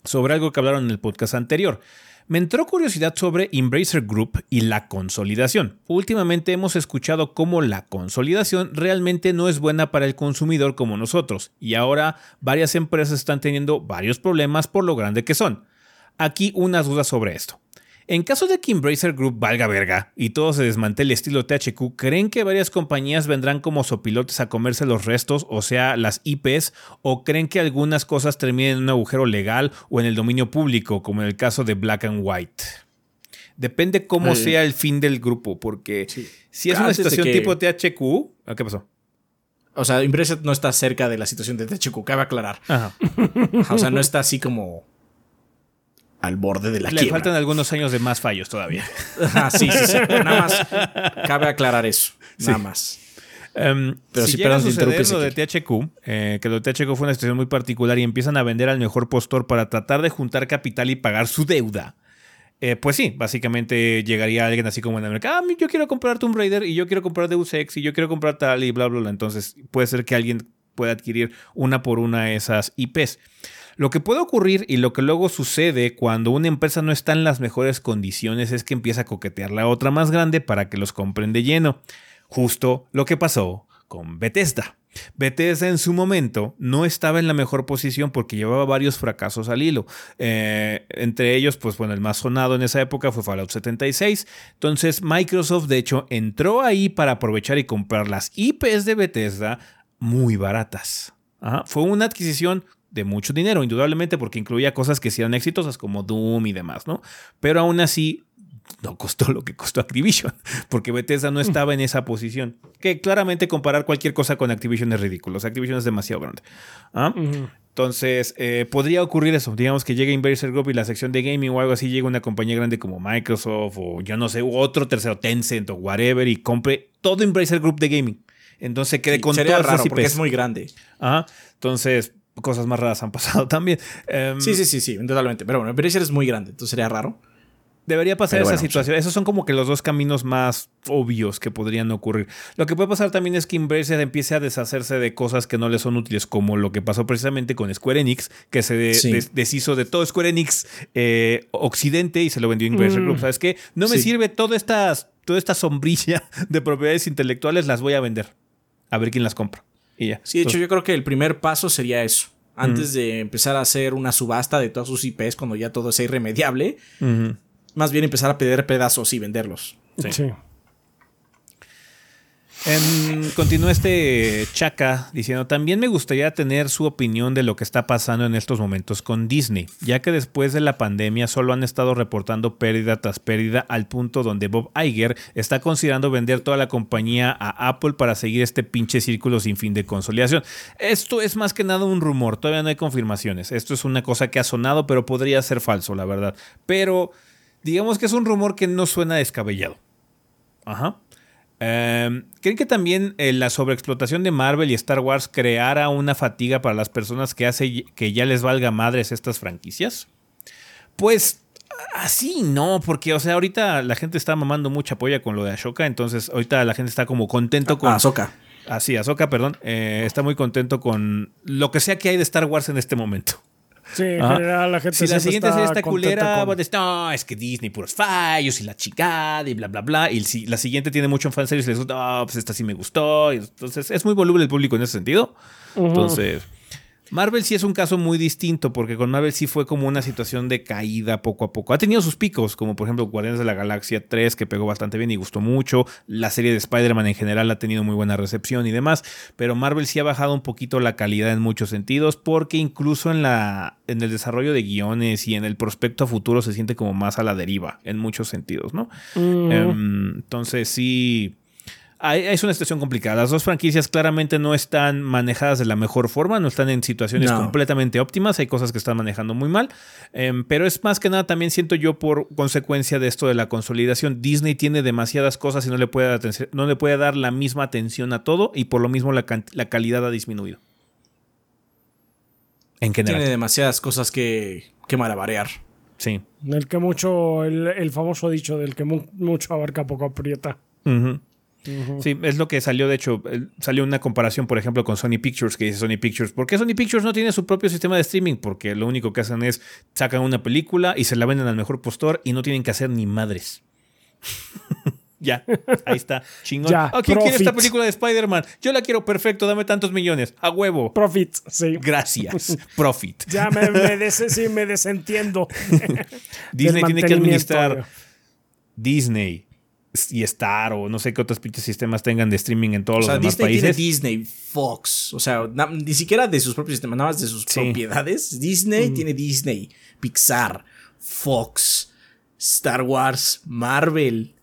sobre algo que hablaron en el podcast anterior. Me entró curiosidad sobre Embracer Group y la consolidación. Últimamente hemos escuchado cómo la consolidación realmente no es buena para el consumidor como nosotros, y ahora varias empresas están teniendo varios problemas por lo grande que son. Aquí unas dudas sobre esto. En caso de que Embracer Group valga verga y todo se desmantele estilo THQ, ¿creen que varias compañías vendrán como sopilotes a comerse los restos, o sea, las IPs, o creen que algunas cosas terminen en un agujero legal o en el dominio público, como en el caso de Black and White? Depende cómo sea el fin del grupo, porque si es una situación tipo THQ, ¿qué pasó? O sea, Embracer no está cerca de la situación de THQ, cabe aclarar. o sea, no está así como al borde de la Le faltan algunos años de más fallos todavía. ah, sí, sí, sí. Nada más cabe aclarar eso. Nada más. Em, Pero si, llega a suceder lo de THQ, eh, que lo de THQ fue una situación muy particular y empiezan a vender al mejor postor para tratar de juntar capital y pagar su deuda. Eh, pues sí, básicamente llegaría alguien así como en mercado, ah, yo quiero comprar Tomb Raider y yo quiero comprar Deus Ex y yo quiero comprar tal y bla, bla, bla. Entonces puede ser que alguien pueda adquirir una por una esas IPs. Lo que puede ocurrir y lo que luego sucede cuando una empresa no está en las mejores condiciones es que empieza a coquetear la otra más grande para que los compren de lleno. Justo lo que pasó con Bethesda. Bethesda en su momento no estaba en la mejor posición porque llevaba varios fracasos al hilo. Eh, entre ellos, pues bueno, el más sonado en esa época fue Fallout 76. Entonces Microsoft de hecho entró ahí para aprovechar y comprar las IPs de Bethesda muy baratas. Fue una adquisición de mucho dinero, indudablemente, porque incluía cosas que eran exitosas como Doom y demás, ¿no? Pero aún así no costó lo que costó Activision, porque Bethesda no estaba en esa posición. Que claramente comparar cualquier cosa con Activision es ridículo. Activision es demasiado grande. ¿ah? Entonces, eh, podría ocurrir eso. Digamos que llegue Inverser Group y la sección de gaming o algo así, llega una compañía grande como Microsoft o yo no sé, otro tercero, Tencent o whatever, y compre todo Embracer Group de gaming. Entonces quede con sería raro porque es muy grande. Ajá. Entonces, cosas más raras han pasado también. Em, sí, sí, sí, sí, totalmente. Pero bueno, Embracer es muy grande, entonces sería raro. Debería pasar esa situación. Esos son como que los dos caminos más obvios que podrían ocurrir. Lo que puede pasar también es que Embracer empiece a deshacerse de cosas que no le son útiles, como lo que pasó precisamente con Square Enix, que se deshizo de todo Square Enix eh, Occidente y se lo vendió a Embracer mm. Group. ¿Sabes qué? No me sirve toda esta, toda esta sombrilla de propiedades intelectuales, las voy a vender. A ver quién las compra. Sí, de hecho, yo creo que el primer paso sería eso. Antes de empezar a hacer una subasta de todas sus IPs cuando ya todo sea irremediable, más bien empezar a pedir pedazos y venderlos. sí. Continúa este Chaka diciendo, también me gustaría tener su opinión de lo que está pasando en estos momentos con Disney, ya que después de la pandemia solo han estado reportando pérdida tras pérdida al punto donde Bob Iger está considerando vender toda la compañía a Apple para seguir este pinche círculo sin fin de consolidación. Esto es más que nada un rumor, todavía no hay confirmaciones. Esto es una cosa que ha sonado, pero podría ser falso, la verdad. Pero digamos que es un rumor que no suena descabellado. Ajá. Em, ¿Creen que también eh, la sobreexplotación de Marvel y Star Wars creara una fatiga para las personas que hace que ya les valga madres estas franquicias? Pues así no, porque o sea, ahorita la gente está mamando mucha polla con lo de Ashoka, entonces ahorita la gente está como contento con... Ahsoka. Así, Ahsoka, perdón. Eh, está muy contento con lo que sea que hay de Star Wars en este momento. Sí, en general la gente Si la siguiente serie está culera, con... no, es que Disney puros fallos y la chicada y bla, bla, bla. Y si la siguiente tiene mucho fanservice, les gusta, oh, pues esta sí me gustó. Entonces es muy voluble el público en ese sentido. Entonces, Marvel sí es un caso muy distinto, porque con Marvel sí fue como una situación de caída poco a poco. Ha tenido sus picos, como por ejemplo Guardianes de la Galaxia 3, que pegó bastante bien y gustó mucho. La serie de Spider-Man en general ha tenido muy buena recepción y demás. Pero Marvel sí ha bajado un poquito la calidad en muchos sentidos, porque incluso en, la, en el desarrollo de guiones y en el prospecto a futuro se siente como más a la deriva, en muchos sentidos, ¿no? Em, entonces sí es una situación complicada. Las dos franquicias claramente no están manejadas de la mejor forma, no están en situaciones completamente óptimas, hay cosas que están manejando muy mal, em, pero es más que nada también siento yo por consecuencia de esto de la consolidación. Disney tiene demasiadas cosas y no le puede dar, no le puede dar la misma atención a todo y por lo mismo la, calidad ha disminuido. En general. Tiene demasiadas cosas que, que malabarear. Sí. Del que mucho, el, famoso dicho del que mucho abarca poco aprieta. Sí, es lo que salió, de hecho, salió una comparación, por ejemplo, con Sony Pictures, que dice Sony Pictures, ¿por qué Sony Pictures no tiene su propio sistema de streaming? Porque lo único que hacen es sacan una película y se la venden al mejor postor y no tienen que hacer ni madres. ya, ahí está, chingón. Ya, ¿A quién quiere esta película de Spider-Man? Yo la quiero perfecto, dame tantos millones, a huevo. Profit, sí. Gracias, profit. Ya me, me des- sí, me desentiendo. Disney tiene que administrar Disney y Star o no sé qué otros pinches sistemas tengan de streaming en todos O sea, los demás Disney países. tiene Disney, Fox. O sea, na- ni siquiera de sus propios sistemas, nada más de sus Sí. propiedades. Disney tiene Disney, Pixar, Fox, Star Wars, Marvel.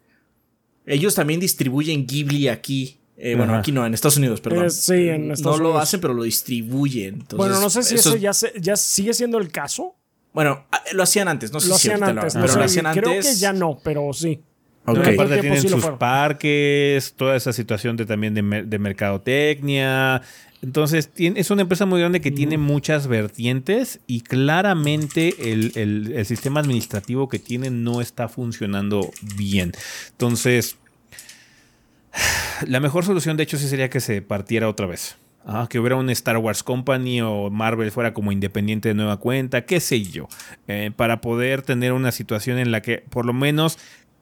Ellos también distribuyen Ghibli aquí. Eh, bueno, aquí no, en Estados Unidos, perdón. Eh, sí, en Estados No lo hacen, pero lo distribuyen. Entonces, bueno, no sé si eso, eso- ya, se- ya sigue siendo el caso. Bueno, ah, lo hacían antes, no sé Lo si hacían ahorita lo antes. no pero sé, lo hacían creo antes. que ya no, pero sí. Aparte tienen sí sus fueron. parques, toda esa situación de también de, de mercadotecnia. Entonces, tiene- es una empresa muy grande que tiene muchas vertientes y claramente el, el- el sistema administrativo que tiene no está funcionando bien. Entonces, la mejor solución de hecho sí sería que se partiera otra vez. Ah, que hubiera un Star Wars Company o Marvel fuera como independiente de nueva cuenta, qué sé yo, eh, para poder tener una situación en la que por lo menos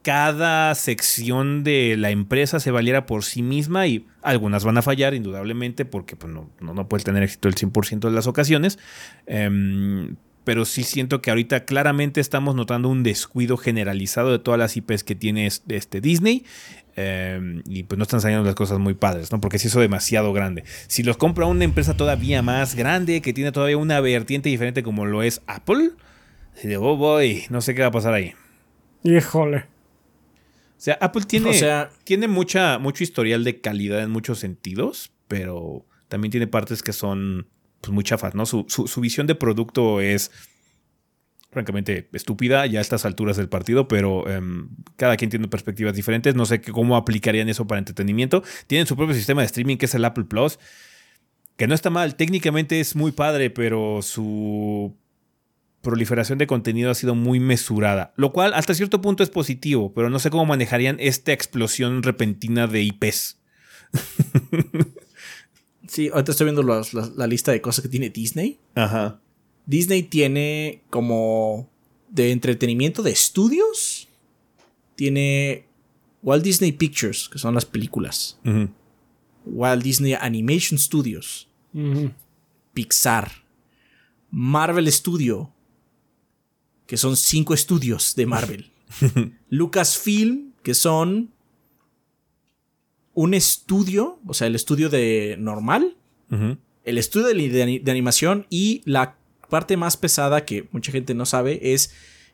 cada sección de la empresa se valiera por sí misma y algunas van a fallar indudablemente porque pues, no, no, no puede tener éxito el 100% de las ocasiones. Em, pero sí siento que ahorita claramente estamos notando un descuido generalizado de todas las IPs que tiene es- este Disney. eh, y pues no están saliendo las cosas muy padres, ¿no? Porque se hizo demasiado grande. Si los compra una empresa todavía más grande, que tiene todavía una vertiente diferente como lo es Apple, de, oh boy, no sé qué va a pasar ahí. Híjole. O sea, Apple tiene, O sea- tiene mucha, mucho historial de calidad en muchos sentidos, pero también tiene partes que son pues, muy chafas, ¿no? Su, su- su visión de producto es francamente estúpida ya a estas alturas del partido, pero em, cada quien tiene perspectivas diferentes. No sé cómo aplicarían eso para entretenimiento. Tienen su propio sistema de streaming que es el Apple Plus, que no está mal. Técnicamente es muy padre, pero su proliferación de contenido ha sido muy mesurada, lo cual hasta cierto punto es positivo, pero no sé cómo manejarían esta explosión repentina de IPs. Sí, ahorita estoy viendo los- la, la lista de cosas que tiene Disney. Ajá. Disney tiene como de entretenimiento de estudios. Tiene Walt Disney Pictures, que son las películas. Walt Disney Animation Studios. Pixar. Marvel Studio. Que son cinco estudios de Marvel. Lucasfilm, que son un estudio, o sea, el estudio de normal, el estudio de, de ani- de animación y la parte más pesada que mucha gente no sabe es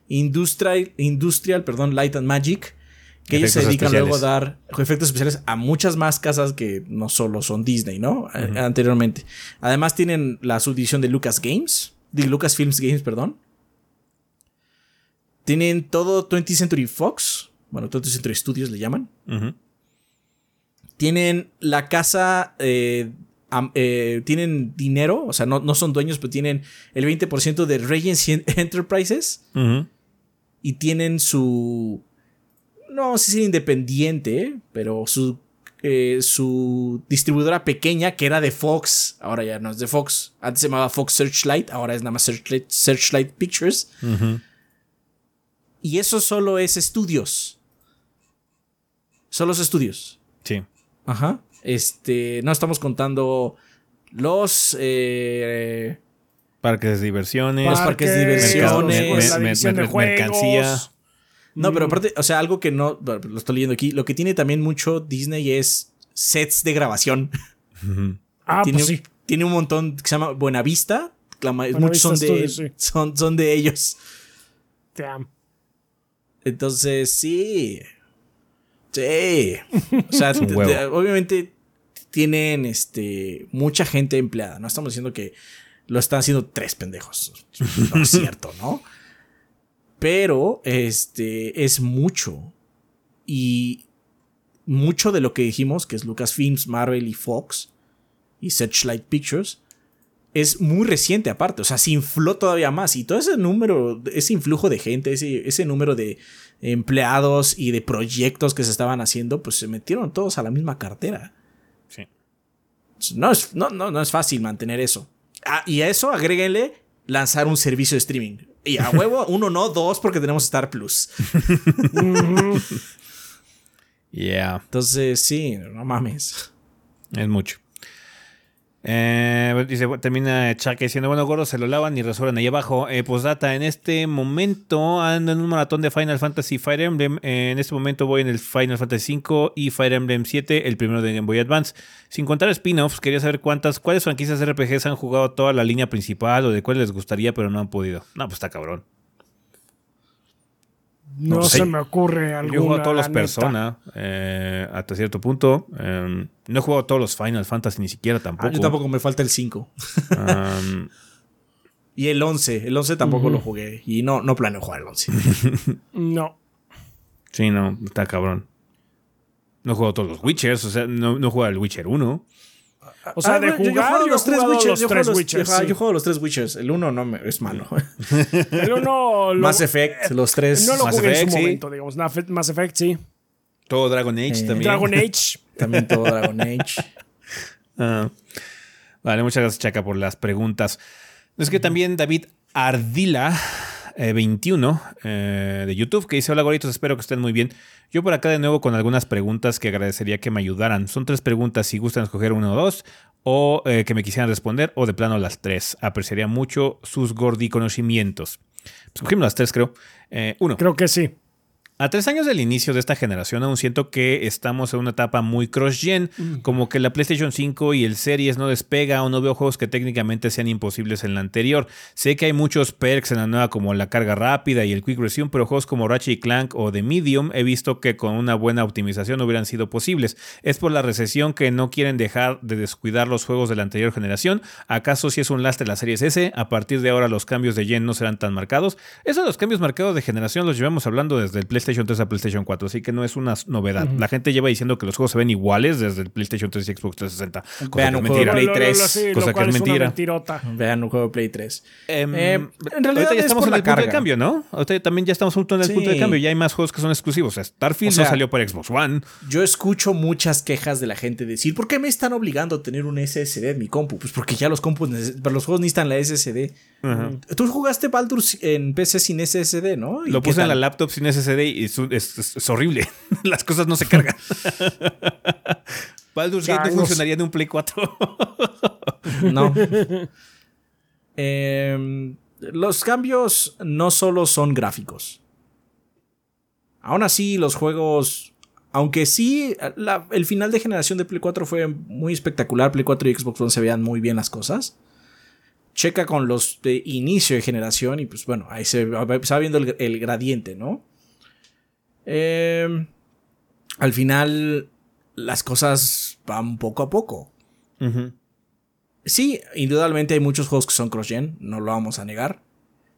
Industrial, Industrial perdón, Light and Magic, que ellos se dedican luego a especiales. dar efectos especiales a muchas más casas que no solo son Disney, ¿no? Anteriormente. Además tienen la subdivisión de Lucas Games, de Lucasfilms Games, perdón. Tienen todo 20th Century Fox, bueno, 20th Century Studios le llaman. Tienen la casa, eh, am- eh, tienen dinero, o sea, no, no son dueños, pero tienen el 20% de Regency Enterprises. Y tienen su, no sé si independiente, pero su, eh, su distribuidora pequeña que era de Fox, ahora ya no es de Fox, antes se llamaba Fox Searchlight, ahora es nada más Searchlight, Searchlight Pictures. Ujú. Y eso solo es estudios. Solo es estudios. Sí. Ajá. Este, no estamos contando los eh, Parques de diversiones. Los parques de diversiones, mercado- mer- de mercancía. No, Mm. pero aparte, o sea, algo que no bueno, lo estoy leyendo aquí, lo que tiene también mucho Disney es sets de grabación. Ah, tiene, pues sí. tiene un montón que se llama Buenavista, Buena muchos son Vista de Studios, sí. son, son de ellos. Damn. Entonces, sí. Sí. O sea, obviamente tienen este mucha gente empleada. No estamos diciendo que lo están haciendo tres pendejos. No es cierto, ¿no? Pero este es mucho. Y mucho de lo que dijimos, que es Lucasfilms, Marvel y Fox y Searchlight Pictures, es muy reciente aparte, o sea, se infló todavía más y todo ese número, ese influjo de gente, ese, ese número de empleados y de proyectos que se estaban haciendo, pues se metieron todos a la misma cartera. Sí. No es, no, no, no es fácil mantener eso. Ah, y a eso agréguenle lanzar un servicio de streaming. Y a huevo, uno no, dos, porque tenemos Star Plus. Yeah. Entonces, sí, no mames. Es mucho. Eh, dice, termina Chuck diciendo, bueno, gordos se lo lavan y resuelven ahí abajo. Eh, postdata, en este momento ando en un maratón de Final Fantasy Fire Emblem. Eh, en este momento voy en el Final Fantasy V y Fire Emblem 7, el primero de Game Boy Advance. Sin contar spin-offs, quería saber cuántas, cuáles franquicias RPGs han jugado toda la línea principal o de cuáles les gustaría, pero no han podido. No, pues está cabrón. No, No sé. se me ocurre alguna. Yo he jugado a todos los. Persona eh, hasta cierto punto. Eh, no he jugado a todos los Final Fantasy ni siquiera tampoco. Ah, yo tampoco me falta el 5. Um, Y el 11. El 11 tampoco lo jugué. Y no, no planeo jugar el 11. No. Sí, no, está cabrón. No he jugado todos los Witchers, o sea, no, no he jugado el Witcher 1. O sea, Ah, de jugar, yo yo los tres jugado Witchers. los Yo juego tres los- Witchers, sí. yo juego los tres Witchers. El 1 no me, es malo. El uno lo- Mass Effect, los tres. No lo Mass jugué en Effect, su sí. momento, digamos. Na- Mass Effect, sí. Todo Dragon Age Eh, también. Dragon Age. También todo Dragon Age. Ah. Vale, muchas gracias, Chaca, por las preguntas. Es que también David Ardila. Eh, 21 eh, de YouTube que dice hola goritos espero que estén muy bien yo por acá de nuevo con algunas preguntas que agradecería que me ayudaran. Son tres preguntas si gustan escoger uno o dos o eh, que me quisieran responder o de plano las tres. Apreciaría mucho sus gordi conocimientos pues las tres creo. Eh, uno. Creo que sí. A tres años del inicio de esta generación, aún siento que estamos en una etapa muy cross-gen, como que la PlayStation 5 y el Series no despega o no veo juegos que técnicamente sean imposibles en la anterior. Sé que hay muchos perks en la nueva como la carga rápida y el Quick Resume, pero juegos como Ratchet y Clank o The Medium he visto que con una buena optimización hubieran sido posibles. ¿Es por la recesión que no quieren dejar de descuidar los juegos de la anterior generación? ¿Acaso si es un lastre la Series S? A partir de ahora los cambios de gen no serán tan marcados. Eso de los cambios marcados de generación los llevamos hablando desde el PlayStation 3 a PlayStation 4, así que no es una novedad. La gente lleva diciendo que los juegos se ven iguales desde el PlayStation 3 y Xbox 360. Cosa Vean que es un juego de. Play Lo- lo- 3, lo- sí, cosa que es mentira. mentirota. Vean un juego de Play 3. Em, Eh, en realidad ahorita ya es estamos en el punto de cambio, ¿no? Ahorita también ya estamos justo en el punto de cambio. Ya hay más juegos que son exclusivos. Starfield O sea, no salió para Xbox One. Yo escucho muchas quejas de la gente decir, ¿por qué me están obligando a tener un SSD en mi compu? Pues porque ya los compus, los juegos necesitan la SSD. Tú jugaste Baldur's en PC sin SSD, ¿no? ¿Y Lo puse en la laptop sin SSD y es, es- es- es horrible. Las cosas no se cargan. Baldur's Gate no funcionaría en un Play 4. No. Em, los cambios no solo son gráficos. Aún así, los juegos. Aunque sí, la- el final de generación de Play 4 fue muy espectacular. Play 4 y Xbox One se veían muy bien las cosas. Checa con los de inicio de generación y pues bueno, ahí se va se va viendo el, el gradiente, ¿no? Em, al final, las cosas van poco a poco. Sí, indudablemente hay muchos juegos que son cross-gen, no lo vamos a negar.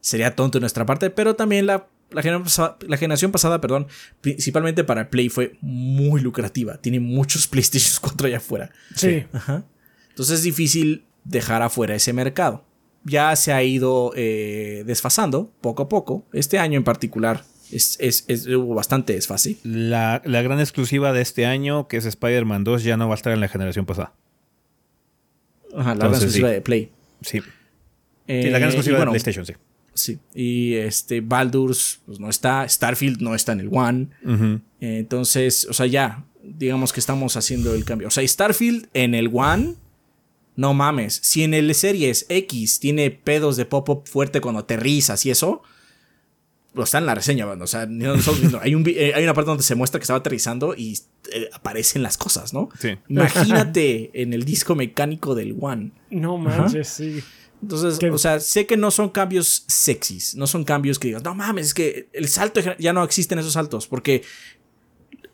Sería tonto de nuestra parte, pero también la, la, generación pasada, la generación pasada, perdón, principalmente para Play fue muy lucrativa. Tiene muchos PlayStation 4 allá afuera. Sí. Ajá. Entonces es difícil dejar afuera ese mercado. Ya se ha ido eh, desfasando poco a poco. Este año en particular es, es- es- hubo bastante desfase. La, la gran exclusiva de este año, que es Spider-Man 2, ya no va a estar en la generación pasada. Ajá, la Entonces, gran exclusiva sí. de Play. Sí. Eh, Sí, la gran y exclusiva bueno, de PlayStation, sí. Sí. Y este, Baldur's pues, no está. Starfield no está en el One. Eh, Entonces, o sea, ya. Digamos que estamos haciendo el cambio. O sea, Starfield en el One. No mames. Si en el Series X tiene pedos de pop-up fuerte cuando aterrizas y eso. Lo está en la reseña, banda, O sea, no- no- no, hay, un, eh, hay una parte donde se muestra que estaba aterrizando y eh, aparecen las cosas, ¿no? Sí. Imagínate en el disco mecánico del One. No manches, sí. Entonces, o sea, sé que no son cambios sexys, no son cambios que digas, no mames, es que el salto, ya no existen esos saltos, porque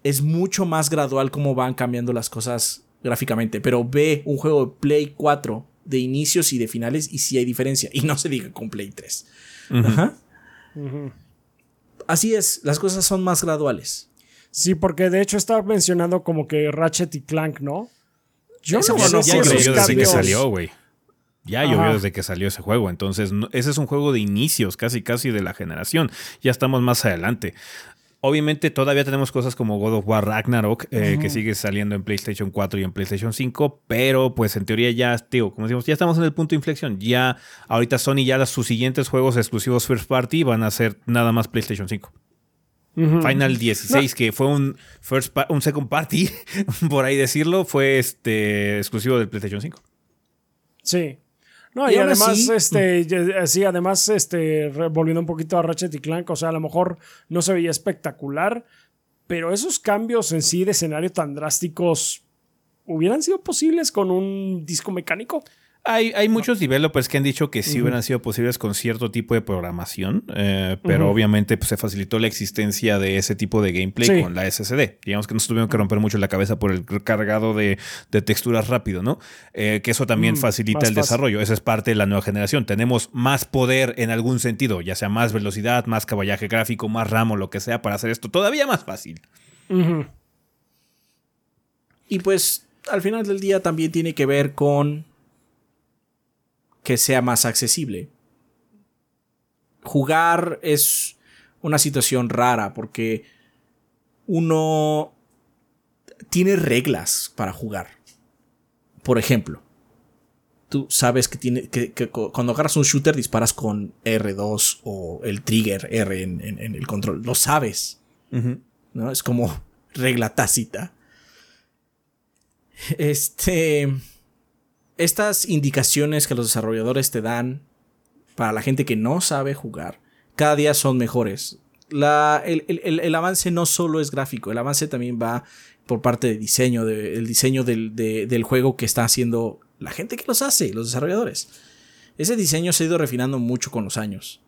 es mucho más gradual cómo van cambiando las cosas gráficamente. Pero ve un juego de Play 4 de inicios y de finales y sí hay diferencia. Y no se diga con Play 3. Ajá. Así es, las cosas son más graduales. Sí, porque de hecho estaba mencionando como que Ratchet y Clank, ¿no? Yo Ese no juego sé no si corre. Ya esos llovió desde que salió, güey. Ya llovió desde que salió ese juego. Entonces, ese es un juego de inicios, casi casi de la generación. Ya estamos más adelante. Obviamente todavía tenemos cosas como God of War Ragnarok, eh, que sigue saliendo en PlayStation 4 y en PlayStation 5, pero pues en teoría ya, como decimos, ya estamos en el punto de inflexión. Ya ahorita Sony ya sus siguientes juegos exclusivos First Party van a ser nada más PlayStation 5. Final 16, que fue un, first un second party, por ahí decirlo, fue este exclusivo del PlayStation 5. Sí, no, y, además, este, sí, además, este, volviendo un poquito a Ratchet y Clank, o sea, a lo mejor no se veía espectacular, pero esos cambios en sí de escenario tan drásticos hubieran sido posibles con un disco mecánico. Hay, muchos developers que han dicho que sí hubieran sido posibles con cierto tipo de programación, eh, pero obviamente pues, se facilitó la existencia de ese tipo de gameplay con la SSD. Digamos que nos tuvieron que romper mucho la cabeza por el cargado de, texturas rápido, ¿no? Eh, que eso también facilita el desarrollo. Esa es parte de la nueva generación. Tenemos más poder en algún sentido, ya sea más velocidad, más caballaje gráfico, más RAM o lo que sea para hacer esto todavía más fácil. Y pues al final del día también tiene que ver con que sea más accesible. Jugar es una situación rara porque uno tiene reglas para jugar. Por ejemplo, tú sabes que, tiene, que, cuando agarras un shooter disparas con R2 o el trigger R en, el control. Lo sabes. ¿no? Es como regla tácita. Este estas indicaciones que los desarrolladores te dan para la gente que no sabe jugar, cada día son mejores. el, avance no solo es gráfico, el avance también va por parte de diseño, del diseño del, juego que está haciendo la gente que los hace, los desarrolladores. Ese diseño se ha ido refinando mucho con los años.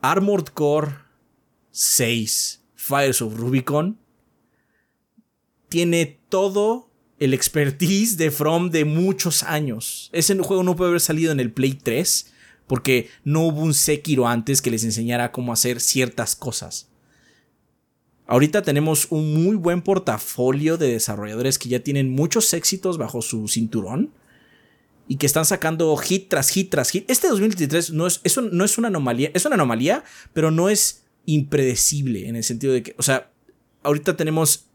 Armored Core 6, Fires of Rubicon, tiene todo el expertise de From de muchos años. Ese juego no puede haber salido en el Play 3 porque no hubo un Sekiro antes que les enseñara cómo hacer ciertas cosas. Ahorita tenemos un muy buen portafolio de desarrolladores que ya tienen muchos éxitos bajo su cinturón y que están sacando hit tras hit tras hit. Este 2023 no es, eso no es una anomalía, es una anomalía, pero no es impredecible en el sentido de que, o sea, ahorita tenemos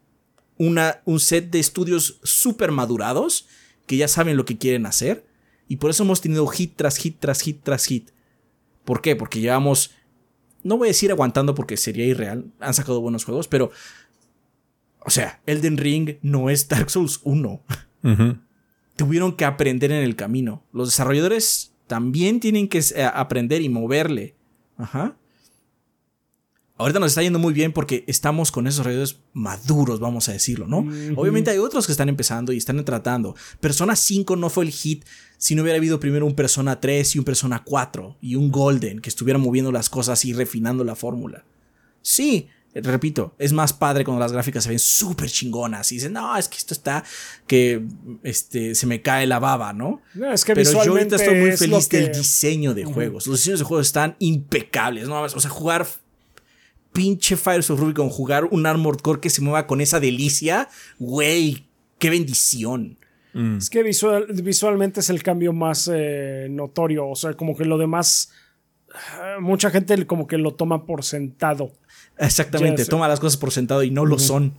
un set de estudios súper madurados que ya saben lo que quieren hacer. Y por eso hemos tenido hit tras hit tras hit tras hit. ¿Por qué? Porque llevamos, no voy a decir aguantando porque sería irreal, han sacado buenos juegos, pero, o sea, Elden Ring no es Dark Souls 1. Tuvieron que aprender en el camino. Los desarrolladores también tienen que eh, aprender y moverle. Ajá. Ahorita nos está yendo muy bien porque estamos con esos redes maduros, vamos a decirlo, ¿no? Obviamente hay otros que están empezando y están tratando. Persona 5 no fue el hit si no hubiera habido primero un Persona 3 y un Persona 4 y un Golden que estuvieran moviendo las cosas y refinando la fórmula. Sí, repito, es más padre cuando las gráficas se ven súper chingonas y dicen, no, es que esto está que este, se me cae la baba, ¿no? es que Pero yo ahorita estoy muy feliz del diseño de juegos. Los diseños de juegos están impecables, ¿no? O sea, jugar pinche Fires of Rubicon, jugar un Armored Core que se mueva con esa delicia, güey, qué bendición. Mm. Es que visual, visualmente es el cambio más eh, notorio, o sea, como que lo demás, eh, mucha gente como que lo toma por sentado. Exactamente, toma las cosas por sentado y no lo son.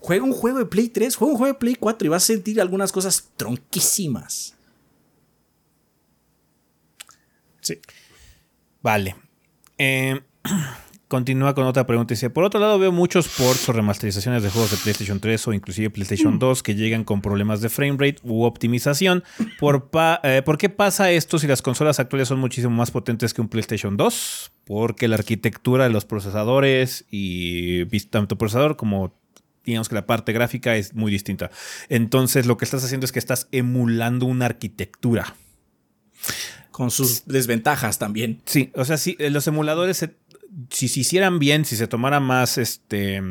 Juega un juego de Play 3, juega un juego de Play 4 y vas a sentir algunas cosas tronquísimas. Sí. Vale. Eh, Continúa con otra pregunta. Dice, por otro lado veo muchos ports o remasterizaciones de juegos de PlayStation 3 o inclusive PlayStation 2 que llegan con problemas de framerate u optimización. ¿Por, eh, ¿Por qué pasa esto si las consolas actuales son muchísimo más potentes que un PlayStation 2? Porque la arquitectura de los procesadores y tanto procesador como digamos que la parte gráfica es muy distinta. Entonces lo que estás haciendo es que estás emulando una arquitectura. Con sus desventajas también. Sí, o sea, sí, los emuladores se si se hicieran bien, si se tomara más este,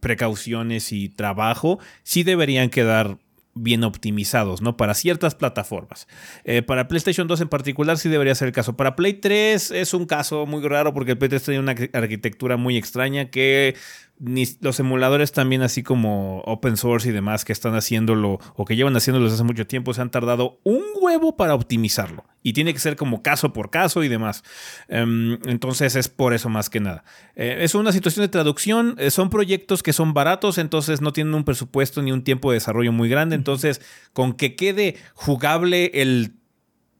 precauciones y trabajo, sí deberían quedar bien optimizados, ¿no? Para ciertas plataformas. Eh, para PlayStation 2 en particular sí debería ser el caso. Para Play 3 es un caso muy raro porque el Play 3 tiene una arquitectura muy extraña que los emuladores también así como open source y demás que están haciéndolo o que llevan haciéndolo desde hace mucho tiempo se han tardado un huevo para optimizarlo. Y tiene que ser como caso por caso y demás. Em, entonces es por eso más que nada. Eh, es una situación de traducción eh, son proyectos que son baratos entonces no tienen un presupuesto ni un tiempo de desarrollo muy grande. Entonces con que quede jugable el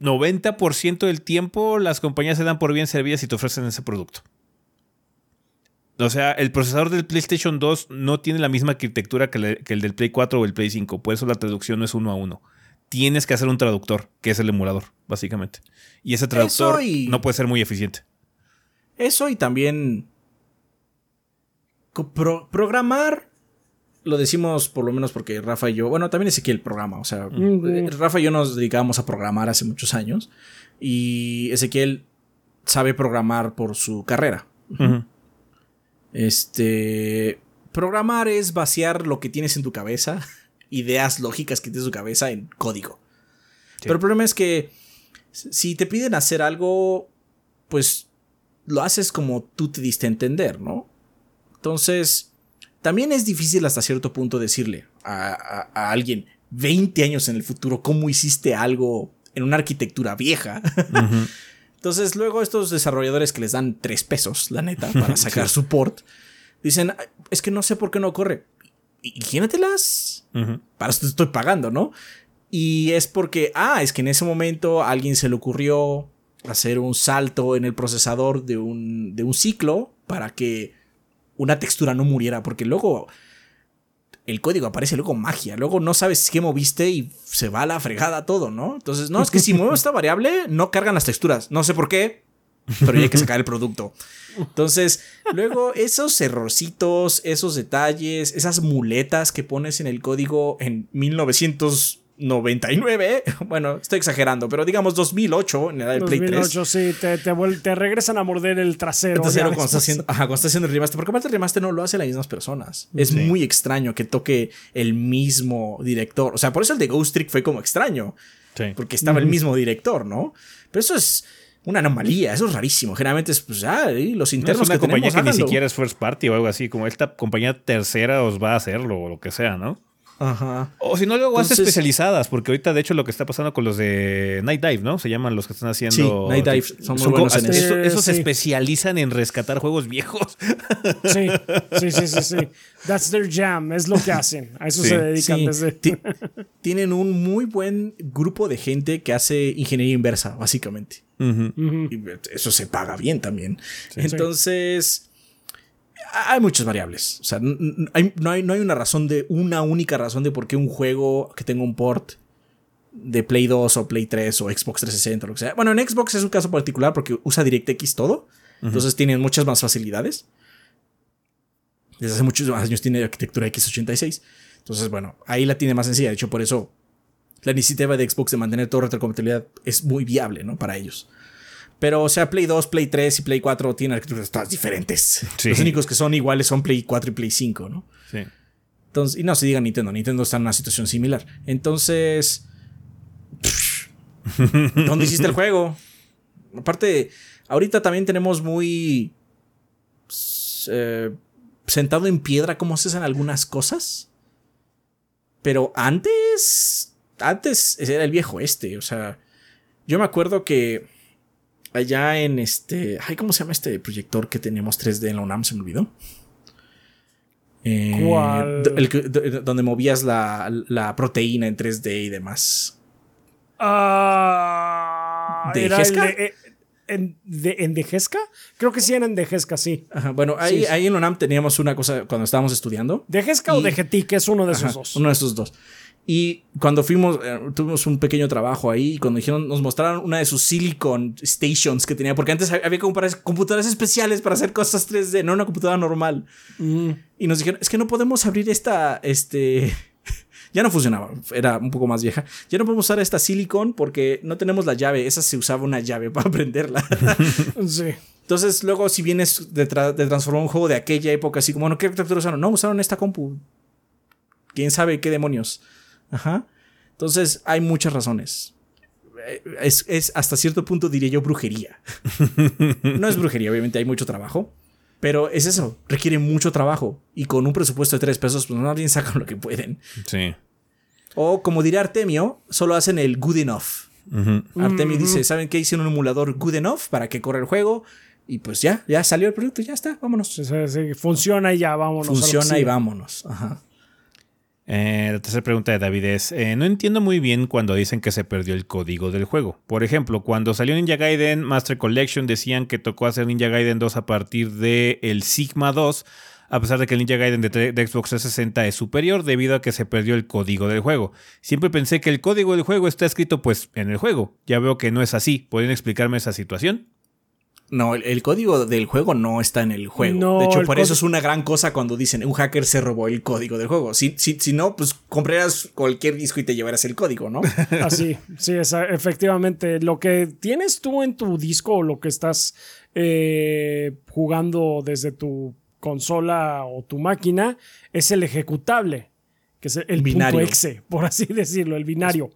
90% del tiempo las compañías se dan por bien servidas y te ofrecen ese producto o sea, el procesador del PlayStation 2 no tiene la misma arquitectura que, el del Play 4 o el Play 5. Por eso la traducción no es uno a uno. Tienes que hacer un traductor, que es el emulador, básicamente. Y ese traductor no puede ser muy eficiente. Eso y también. programar. Lo decimos por lo menos porque Rafa y yo. Bueno, también Ezequiel programa. O sea, eh, Rafa y yo nos dedicábamos a programar hace muchos años. Y Ezequiel sabe programar por su carrera. Este. Programar es vaciar lo que tienes en tu cabeza, ideas lógicas que tienes en tu cabeza en código. Pero el problema es que si te piden hacer algo, pues lo haces como tú te diste a entender, ¿no? Entonces, también es difícil hasta cierto punto decirle a, alguien 20 años en el futuro cómo hiciste algo en una arquitectura vieja. Entonces, luego estos desarrolladores que les dan tres pesos, la neta, para sacar support, dicen, es que no sé por qué no corre. Higiénatelas. Para eso te estoy pagando, ¿no? Y es porque, ah, es que en ese momento a alguien se le ocurrió hacer un salto en el procesador de un, de un ciclo para que una textura no muriera, porque luego el código aparece luego magia, luego no sabes qué moviste y se va a la fregada todo, ¿no? Entonces, no, es que si muevo esta variable, no cargan las texturas, no sé por qué, pero hay que sacar el producto. Entonces, luego esos errorcitos, esos detalles, esas muletas que pones en el código en 1900 99, bueno, estoy exagerando, pero digamos 2008 en el Play 2008, sí, te, te, regresan a morder el trasero. El trasero cuando está, haciendo, ajá, cuando está haciendo el remaster, porque aparte el remaster no lo hace las mismas personas. Es muy extraño que toque el mismo director. O sea, por eso el de Ghost Trick fue como extraño. Porque estaba el mismo director, ¿no? Pero eso es una anomalía, eso es rarísimo. Generalmente es, pues, ah, los internos es una compañía que ni siquiera es first party o algo así, como esta compañía tercera os va a hacerlo o lo que sea, ¿no? Ajá. O si no, luego hace especializadas, porque ahorita, de hecho, lo que está pasando con los de Night Dive, ¿no? Se llaman los que están haciendo. Sí, Night Dive. Son muy buenos en eso. Esos se especializan en rescatar juegos viejos. Sí, sí, sí, sí, sí. That's their jam, es lo que hacen. A eso se dedican desde. Tienen un muy buen grupo de gente que hace ingeniería inversa, básicamente. Y eso se paga bien también. Entonces hay muchas variables. O sea, no hay, no hay, una razón de, una única razón de por qué un juego que tenga un port de Play 2 o Play 3 o Xbox 360 o lo que sea. Bueno, en Xbox es un caso particular porque usa DirectX todo. Entonces tienen muchas más facilidades. Desde hace muchos años tiene arquitectura x86. Entonces, bueno, ahí la tiene más sencilla. De hecho, por eso la iniciativa de Xbox de mantener toda retrocompatibilidad es muy viable, ¿no? Para ellos. Pero, o sea, Play 2, Play 3 y Play 4 tienen arquitecturas todas diferentes. Los únicos que son iguales son Play 4 y Play 5, ¿no? Sí. Entonces, y no se diga Nintendo, Nintendo está en una situación similar. Entonces, ¿dónde hiciste el juego? Aparte, ahorita también tenemos muy eh, sentado en piedra cómo se hacen algunas cosas. Pero antes, antes era el viejo este, o sea, yo me acuerdo que allá en este. Ay, ¿cómo se llama este proyector que teníamos 3D en la UNAM? Se me olvidó. Eh, ¿Cuál? donde movías la, proteína en 3D y demás. Ah, ¿De era eh, en, de, ¿En Creo que sí en Dejesca, sí. bueno, ahí, ahí en la UNAM teníamos una cosa cuando estábamos estudiando. ¿Dejesca o DGT? Que es uno de esos dos. Uno de esos dos. Y cuando fuimos, eh, tuvimos un pequeño trabajo ahí, y cuando dijeron, nos mostraron una de sus Silicon Stations que tenía, porque antes había computadoras especiales para hacer cosas 3D, no una computadora normal. Mm. Y nos dijeron, es que no podemos abrir esta, este, ya no funcionaba, era un poco más vieja. Ya no podemos usar esta Silicon porque no tenemos la llave, esa se usaba una llave para prenderla. sí. Entonces, luego, si vienes de, de, transformar un juego de aquella época, así como, no, ¿qué arquitectura usaron? No, usaron esta compu. ¿Quién sabe qué demonios? Ajá. Entonces, hay muchas razones. Eh, Es, es hasta cierto punto, diría yo, brujería. no es brujería, obviamente hay mucho trabajo. Pero es eso, requiere mucho trabajo. Y con un presupuesto de 3 pesos, pues más bien sacan lo que pueden. Sí. O como diría Artemio, solo hacen el good enough. Artemio dice, ¿saben qué? Hicieron un emulador good enough para que corra el juego. Y pues ya, ya salió el producto, ya está, vámonos. Sí, sí, sí, funciona y ya, vámonos. Funciona y vámonos. Ajá. Eh, la tercera pregunta de David es, eh, no entiendo muy bien cuando dicen que se perdió el código del juego. Por ejemplo, cuando salió Ninja Gaiden Master Collection decían que tocó hacer Ninja Gaiden 2 a partir de el Sigma 2, a pesar de que el Ninja Gaiden de, de Xbox 360 es superior debido a que se perdió el código del juego. Siempre pensé que el código del juego está escrito pues en el juego. Ya veo que no es así. ¿Podrían explicarme esa situación? No, el, el código del juego no está en el juego. No, de hecho, el por eso es una gran cosa cuando dicen un hacker se robó el código del juego. Si, si, si no, pues compraras cualquier disco y te llevaras el código, ¿no? Así, sí, esa- efectivamente. Lo que tienes tú en tu disco o lo que estás eh, jugando desde tu consola o tu máquina es el ejecutable, que es el Binario. punto exe, por así decirlo, el binario.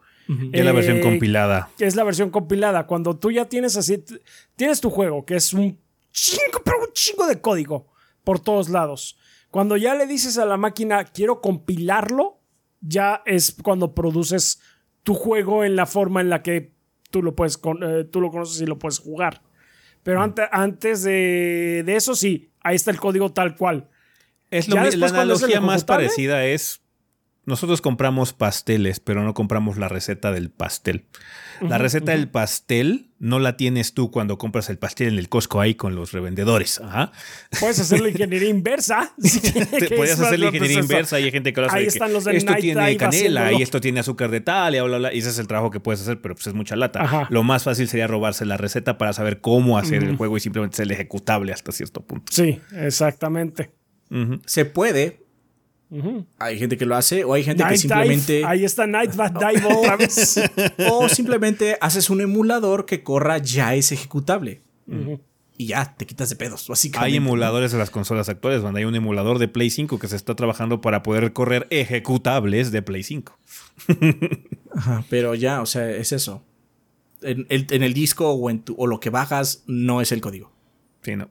Ya la versión Eh, compilada. es la versión compilada. Cuando tú ya tienes así, tienes tu juego, que es un chingo, pero un chingo de código por todos lados. Cuando ya le dices a la máquina, quiero compilarlo, ya es cuando produces tu juego en la forma en la que tú lo puedes, con- eh, tú lo conoces y lo puedes jugar. Pero ante- antes de, de eso, sí, ahí está el código tal cual. Es lo la es analogía más parecida es nosotros compramos pasteles, pero no compramos la receta del pastel. La receta del pastel no la tienes tú cuando compras el pastel en el Costco ahí con los revendedores. Ajá. Puedes hacer la ingeniería inversa. Puedes es hacer la ingeniería inversa y hay gente que lo hace. Ahí de que están los de Esto Night tiene canela haciéndolo. y esto tiene azúcar de tal y bla, bla, bla. Y ese es el trabajo que puedes hacer, pero pues es mucha lata. Ajá. Lo más fácil sería robarse la receta para saber cómo hacer el juego y simplemente ser el ejecutable hasta cierto punto. Sí, exactamente. Se puede. Hay gente que lo hace o hay gente que simplemente... Dive. Ahí está Night Dive otra vez. O simplemente haces un emulador que corra ya ese ejecutable. Y ya, te quitas de pedos, básicamente. Hay emuladores de las consolas actuales, donde hay un emulador de Play 5 que se está trabajando para poder correr ejecutables de Play 5. Ajá, pero ya, o sea, es eso. En el, en el disco o, en tu- o lo que bajas no es el código. Sí, ¿no?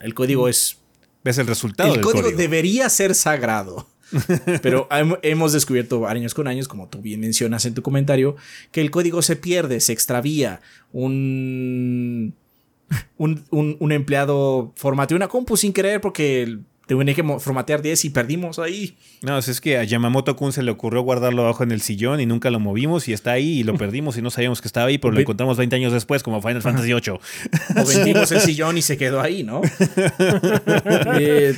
El código es... Ves el resultado El del código, código. debería ser sagrado. Pero hem- hemos descubierto años con años, como tú bien mencionas en tu comentario, que el código se pierde, se extravía. Un, un, un, un empleado formateó una compu sin querer porque tenía que formatear 10 y perdimos ahí. No, es que a Yamamoto Kun se le ocurrió guardarlo abajo en el sillón y nunca lo movimos y está ahí y lo perdimos y no sabíamos que estaba ahí, pero lo encontramos 20 años después como Final Fantasy VIII. O vendimos el sillón y se quedó ahí, ¿no? Eh,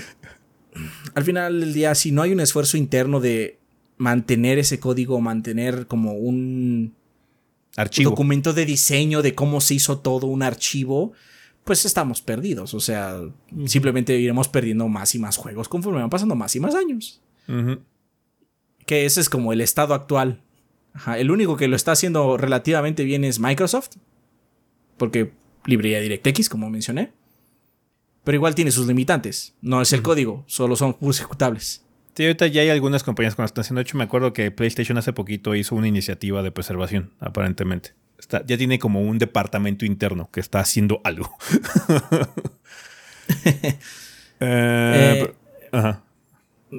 al final del día, si no hay un esfuerzo interno de mantener ese código, mantener como un Archivo. documento de diseño de cómo se hizo todo un archivo, pues estamos perdidos. O sea, simplemente iremos perdiendo más y más juegos conforme van pasando más y más años. Que ese es como el estado actual. Ajá, el único que lo está haciendo relativamente bien es Microsoft. Porque librería DirectX, como mencioné. Pero igual tiene sus limitantes. No es el código, solo son ejecutables. Sí, ahorita ya hay algunas compañías que lo están haciendo. De hecho, me acuerdo que PlayStation hace poquito hizo una iniciativa de preservación, aparentemente. Está, ya tiene como un departamento interno que está haciendo algo. Eh, Eh, pero- ajá.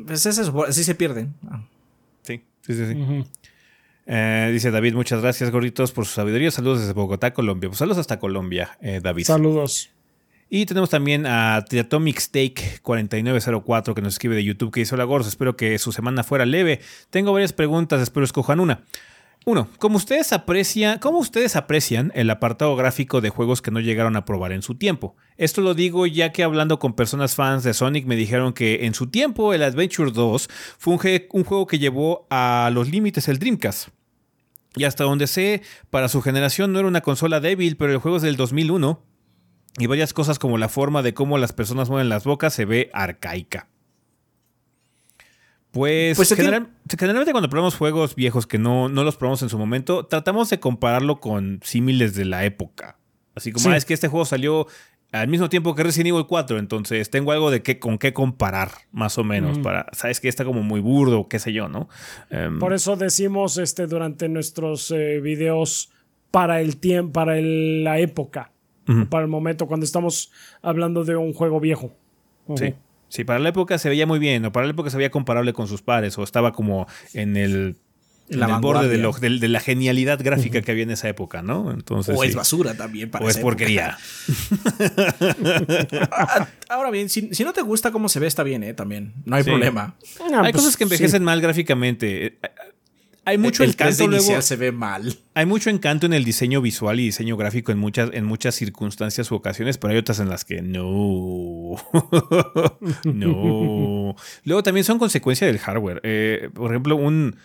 Pues es eso, así se pierden. Ah. Sí, sí, sí. sí. Eh, dice David, muchas gracias, gorditos, por su sabiduría. Saludos desde Bogotá, Colombia. Pues saludos hasta Colombia, eh, David. Saludos. Y tenemos también a Triatomic Steak 4904 que nos escribe de YouTube que dice: Hola Gordos, espero que su semana fuera leve. Tengo varias preguntas, espero escojan una. Uno, ¿cómo ustedes, aprecian, ¿cómo ustedes aprecian el apartado gráfico de juegos que no llegaron a probar en su tiempo? Esto lo digo ya que hablando con personas fans de Sonic me dijeron que en su tiempo el Adventure 2 fue un, un juego que llevó a los límites el Dreamcast. Y hasta donde sé, para su generación no era una consola débil, pero el juego es del 2001 y varias cosas como la forma de cómo las personas mueven las bocas se ve arcaica. Pues, Pues generalmente cuando probamos juegos viejos que no, no los probamos en su momento, tratamos de compararlo con símiles de la época. Así como, Sí. ah, es que este juego salió al mismo tiempo que Resident Evil 4, entonces tengo algo de qué, con qué comparar, más o menos, para, sabes que está como muy burdo, qué sé yo, ¿no? Em, Por eso decimos este durante nuestros eh, videos para el tiempo, para el- la época, para el momento, cuando estamos hablando de un juego viejo. Sí. Sí, para la época se veía muy bien, o para la época se veía comparable con sus pares, o estaba como en el, en La el borde de, lo- de- de la genialidad gráfica que había en esa época, ¿no? Entonces, o es basura también para O es esa porquería. Ah, Ahora bien, si, si no te gusta cómo se ve, está bien, ¿eh? También. No hay Sí. problema. Hay pues, cosas que envejecen sí. mal gráficamente. Hay mucho el 3D encanto luego. se ve mal. Hay mucho encanto en el diseño visual y diseño gráfico en muchas, en muchas circunstancias u ocasiones, pero hay otras en las que no. no. Luego también son consecuencia del hardware. Eh, por ejemplo, un.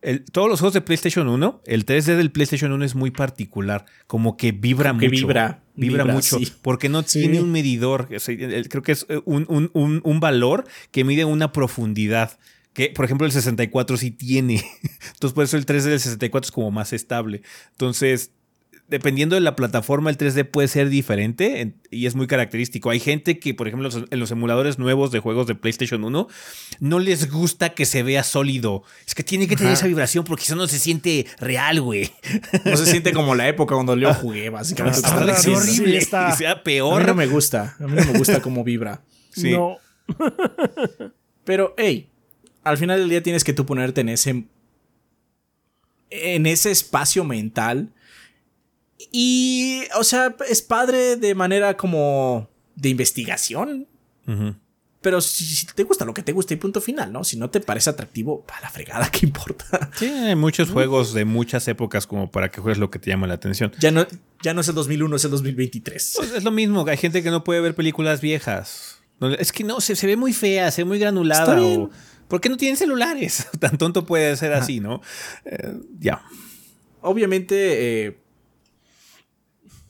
el- todos los juegos de PlayStation 1, el 3D del PlayStation 1 es muy particular, como que vibra Como que mucho. vibra, Vibra, vibra, mucho, sí. porque no Sí. tiene un medidor. O sea, el- creo que es eh, un, un- un- un valor que mide una profundidad. Que, por ejemplo, el 64 sí tiene. Entonces, por eso el 3D del 64 es como más estable. Entonces, dependiendo de la plataforma, el 3D puede ser diferente en- y es muy característico. Hay gente que, por ejemplo, en los emuladores nuevos de juegos de PlayStation 1, no les gusta que se vea sólido. Es que tiene que tener Ajá. esa vibración porque eso no se siente real, güey. No se siente como la época cuando yo jugué, básicamente. Ah, diciendo. horrible. está- Y sea A mí peor. no me gusta. A mí no me gusta cómo vibra. Sí. No. Pero, hey, al final del día tienes que tú ponerte en ese. En ese espacio mental. Y, o sea, es padre de manera como. de investigación. Pero si, si te gusta lo que te gusta y punto final, ¿no? Si no te parece atractivo, a la fregada, ¿qué importa? Sí, hay muchos juegos de muchas épocas como para que juegues lo que te llama la atención. Ya no, ya no es el 2001, es el 2023. Pues es lo mismo, hay gente que no puede ver películas viejas. Es que no, se, se ve muy fea, se ve muy granulada. Está bien. O, ¿Por qué no tienen celulares? Tan tonto puede ser así, ¿no? Eh, ya. Obviamente, eh,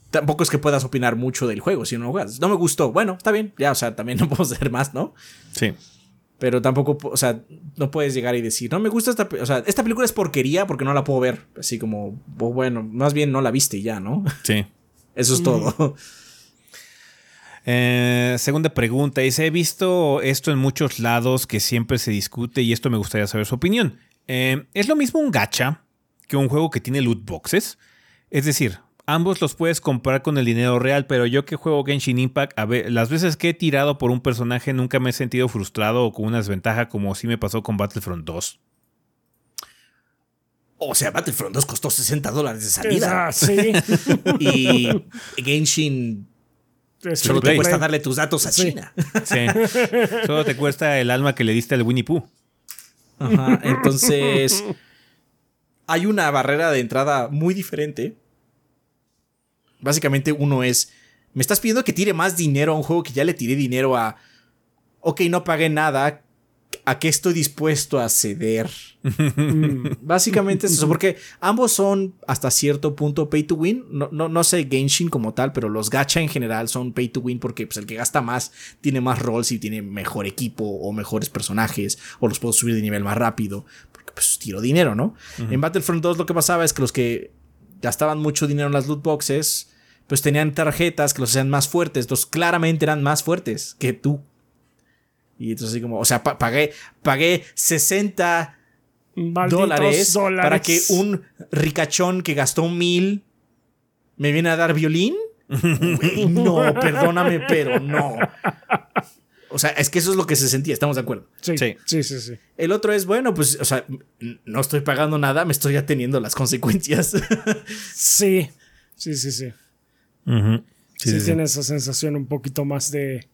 tampoco es que puedas opinar mucho del juego si no lo juegas. No me gustó. Bueno, está bien. Ya, o sea, también no podemos hacer más, ¿no? Sí. Pero tampoco, o sea, no puedes llegar y decir, no me gusta esta, o sea, esta película es porquería porque no la puedo ver. Así como, o bueno, más bien no la viste y ya, ¿no? Sí. Eso es todo. Eh, segunda pregunta. Dice, he visto esto en muchos lados que siempre se discute y esto me gustaría saber su opinión. Eh, ¿Es lo mismo un gacha que un juego que tiene loot boxes? Es decir, ambos los puedes comprar con el dinero real, pero yo que juego Genshin Impact, a ver, las veces que he tirado por un personaje nunca me he sentido frustrado o con una desventaja como sí me pasó con Battlefront 2. O sea, Battlefront 2 costó 60 dólares de salida. Esa, sí. Y Genshin solo te cuesta darle tus datos a Sí. China. Sí. Solo te cuesta el alma que le diste al Winnie Pooh. Ajá, entonces hay una barrera de entrada muy diferente. Básicamente uno es, me estás pidiendo que tire más dinero a un juego que ya le tiré dinero a... Ok, no pagué nada. ¿A qué estoy dispuesto a ceder? Básicamente es eso, porque ambos son hasta cierto punto pay to win. No, no, no sé Genshin como tal, pero los gacha en general son pay to win porque pues, el que gasta más tiene más roles y tiene mejor equipo o mejores personajes o los puedo subir de nivel más rápido. Porque pues tiro dinero, ¿no? En Battlefront 2 lo que pasaba es que los que gastaban mucho dinero en las loot boxes, pues tenían tarjetas que los hacían más fuertes. Entonces claramente eran más fuertes que tú. Y entonces así como, o sea, pa- pagué, pagué 60 Malditos dólares, dólares. para que un ricachón que gastó mil me viene a dar violín. No, perdóname, pero no. O sea, es que eso es lo que se sentía, estamos de acuerdo. Sí, Sí. sí, sí, sí. El otro es, bueno, pues, o sea, no estoy pagando nada, me estoy ateniendo las consecuencias. Sí, sí, sí, sí. Sí, tiene esa sensación un poquito más de...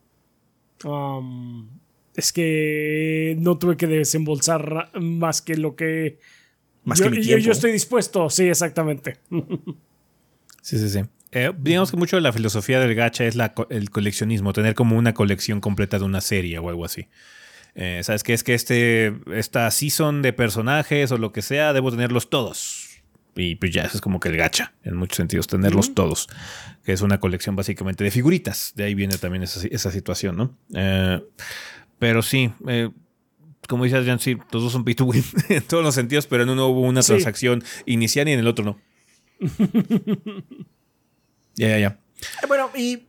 um, es que no tuve que desembolsar más que lo que... Más yo, que mi yo- tiempo. yo estoy dispuesto, sí, exactamente. Sí, sí, sí. Eh, digamos que mucho de la filosofía del gacha es la el coleccionismo, tener como una colección completa de una serie o algo así. Eh, ¿Sabes qué? Es que este, esta season de personajes o lo que sea, debo tenerlos todos. Y pues ya, eso es como que el gacha, en muchos sentidos, tenerlos todos. Que es una colección básicamente de figuritas. De ahí viene también esa, esa situación, ¿no? Eh, pero sí, eh, como dices, Jan, sí, los dos son pay to win en todos los sentidos, pero en uno hubo una Sí. transacción inicial y en el otro no. Ya, ya, ya. Eh, Bueno, y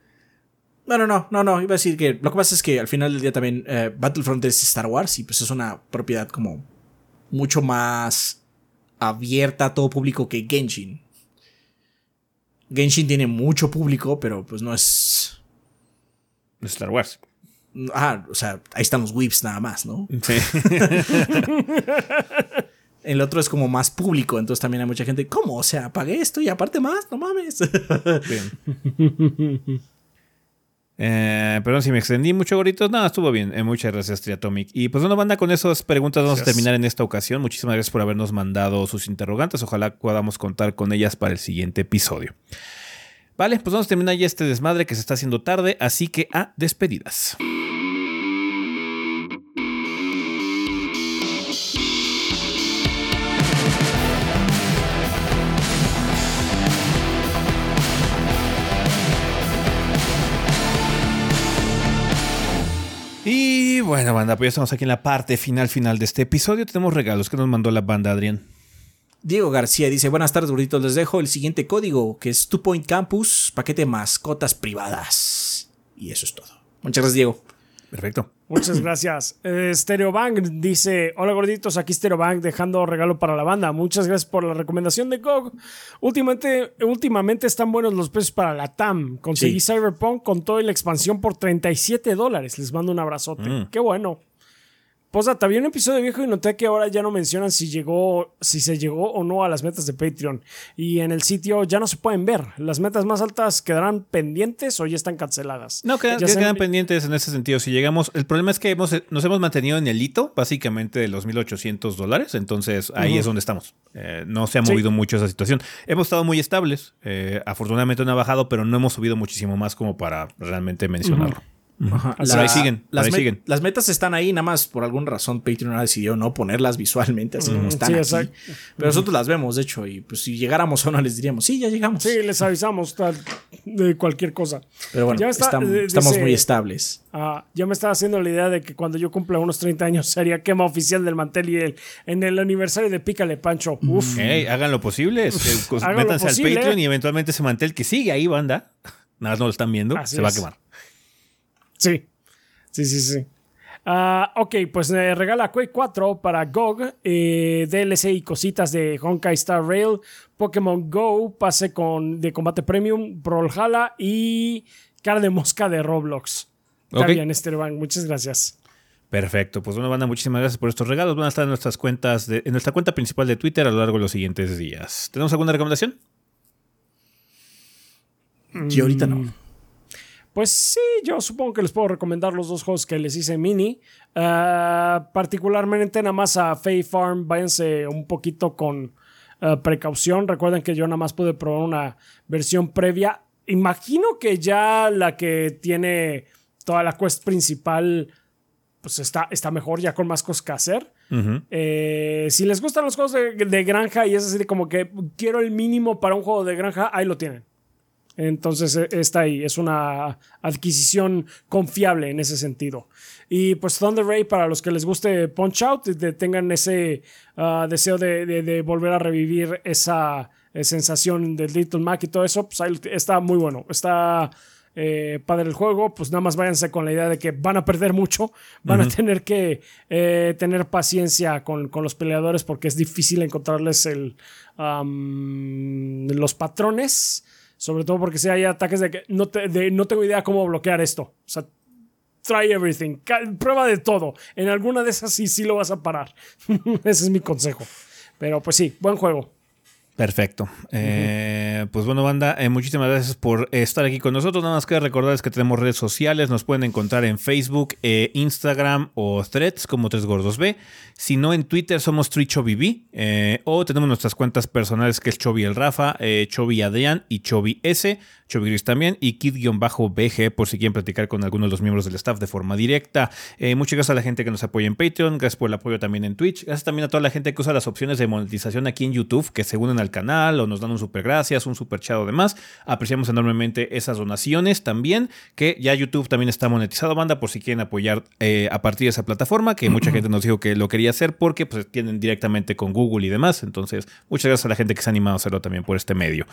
Bueno, no, no, no, iba a decir que lo que pasa es que al final del día también eh, Battlefront es Star Wars y pues es una propiedad como mucho más abierta a todo público que Genshin. Genshin tiene mucho público, pero pues no es... Star Wars. Ah, o sea, ahí están los whips nada más, ¿no? Sí. El otro es como más público, entonces también hay mucha gente, ¿cómo? O sea, pagué esto y aparte más, no mames. Bien. Eh, perdón si me extendí mucho, goritos. No, estuvo bien. Eh, muchas gracias, Triatomic. Y pues bueno, banda, con esas preguntas vamos a terminar en esta ocasión. Muchísimas gracias por habernos mandado sus interrogantes. Ojalá podamos contar con ellas para el siguiente episodio. Vale, pues vamos a terminar ya este desmadre que se está haciendo tarde, así que a despedidas. Y bueno, banda, pues ya estamos aquí en la parte final final de este episodio. Tenemos regalos que nos mandó la banda, Adrián. Diego García dice, buenas tardes, gorditos, les dejo el siguiente código, que es Two Point Campus, paquete mascotas privadas. Y eso es todo. Muchas gracias, Diego. Perfecto. Muchas gracias. Eh, Stereobank dice: Hola gorditos, aquí Stereobank dejando regalo para la banda. Muchas gracias por la recomendación de GOG. Últimamente, últimamente están buenos los precios para la TAM. Conseguí Sí. Cyberpunk con toda la expansión por 37 dólares. Les mando un abrazote. Mm. Qué bueno. Posdata, vi un episodio viejo y noté que ahora ya no mencionan si llegó, si se llegó o no a las metas de Patreon. Y en el sitio ya no se pueden ver. Las metas más altas quedarán pendientes o ya están canceladas. No, quedan, Ya que se- quedan pendientes en ese sentido. Si llegamos, el problema es que hemos, nos hemos mantenido en el hito, básicamente de los 1.800 dólares. Entonces ahí es donde estamos. Eh, no se ha Sí. movido mucho esa situación. Hemos estado muy estables. eh, afortunadamente no ha bajado, pero no hemos subido muchísimo más como para realmente mencionarlo. Ajá. Pero ahí siguen, las, ahí siguen. las metas están ahí, nada más por alguna razón Patreon ha decidido no ponerlas visualmente así como Mm, están sí, aquí. exacto. Pero nosotros las vemos, de hecho, y pues si llegáramos a una les diríamos, sí, ya llegamos. Sí, les avisamos tal, de cualquier cosa. Pero bueno, Ya está, eh, estamos muy estables. Ah, ya me estaba haciendo la idea de que cuando yo cumpla unos 30 años sería quema oficial del mantel y el, en el aniversario de Pícale Pancho. Uf. Ey, hagan lo posible. es que, Hagan lo métanse posible. al Patreon y eventualmente ese mantel que sigue ahí, banda. Nada más no lo están viendo. Así se va a quemar. Sí, sí, sí, sí. Ah, ok, pues me regala Quake 4 para GOG, eh, DLC y cositas de Honkai Star Rail, Pokémon Go, pase con, de combate premium, Brawlhalla y cara de mosca de Roblox. Está Ok. bien, Esteban, muchas gracias. Perfecto, pues bueno, banda, muchísimas gracias por estos regalos. Van a estar en nuestras cuentas, de- en nuestra cuenta principal de Twitter a lo largo de los siguientes días. ¿Tenemos alguna recomendación? Y ahorita Mm. no. Pues sí, yo supongo que les puedo recomendar los dos juegos que les hice mini. Ah, particularmente nada más a Fae Farm, váyanse un poquito con ah, precaución. Recuerden que yo nada más pude probar una versión previa. Imagino que ya la que tiene toda la quest principal, pues está, está mejor, ya con más cosas que hacer. Eh, si les gustan los juegos de, de granja y es así de como que quiero el mínimo para un juego de granja, ahí lo tienen. Entonces eh, está ahí, es una adquisición confiable en ese sentido. Y pues Thunder Ray, para los que les guste Punch Out, tengan ese ah, deseo de, de- de volver a revivir esa eh, sensación del Little Mac y todo eso, pues ahí está muy bueno. Está eh, padre el juego, pues nada más váyanse con la idea de que van a perder mucho, van a tener que eh, tener paciencia con, con los peleadores porque es difícil encontrarles el, los patrones. Sobre todo porque si hay ataques de que no, te- de no tengo idea cómo bloquear esto. O sea, try everything. Prueba de todo. En alguna de esas sí, sí lo vas a parar. Ese es mi consejo. Pero pues sí, buen juego. Perfecto. Eh, pues bueno, banda, eh, muchísimas gracias por estar aquí con nosotros. Nada más que recordarles que tenemos redes sociales. Nos pueden encontrar en Facebook, eh, Instagram o Threads como Tres Gordos B. Si no, en Twitter somos TriChobiB. O tenemos nuestras cuentas personales que es Chobi el Rafa, Chobi Adrián y Chobi S. Chobi Gris también. Y Kid-BG por si quieren platicar con alguno de los miembros del staff de forma directa. Eh, muchas gracias a la gente que nos apoya en Patreon. Gracias por el apoyo también en Twitch. Gracias también a toda la gente que usa las opciones de monetización aquí en YouTube, que se unen al al canal o nos dan un super gracias, un super chat o demás. Apreciamos enormemente esas donaciones también, que ya YouTube también está monetizado, banda, por si quieren apoyar eh, a partir de esa plataforma, que mucha gente nos dijo que lo quería hacer porque pues tienen directamente con Google y demás. Entonces, muchas gracias a la gente que se ha animado a hacerlo también por este medio.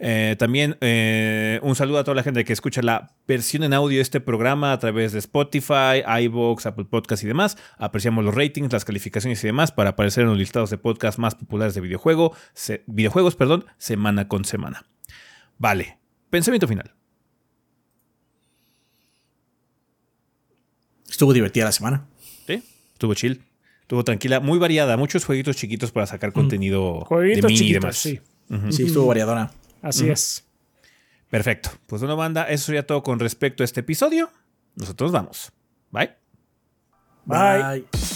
Eh, también eh, un saludo a toda la gente que escucha la versión en audio de este programa a través de Spotify, iVoox, Apple Podcasts y demás. Apreciamos los ratings, las calificaciones y demás para aparecer en los listados de podcast más populares de videojuego, videojuegos perdón, semana con semana. Vale, pensamiento final. Estuvo divertida la semana. Sí, estuvo chill. Estuvo tranquila, muy variada, muchos jueguitos chiquitos para sacar contenido de mini y demás. Sí. sí, estuvo variadona. Así es. Perfecto. Pues bueno, banda, eso sería todo con respecto a este episodio. Nosotros vamos. Bye. Bye. Bye.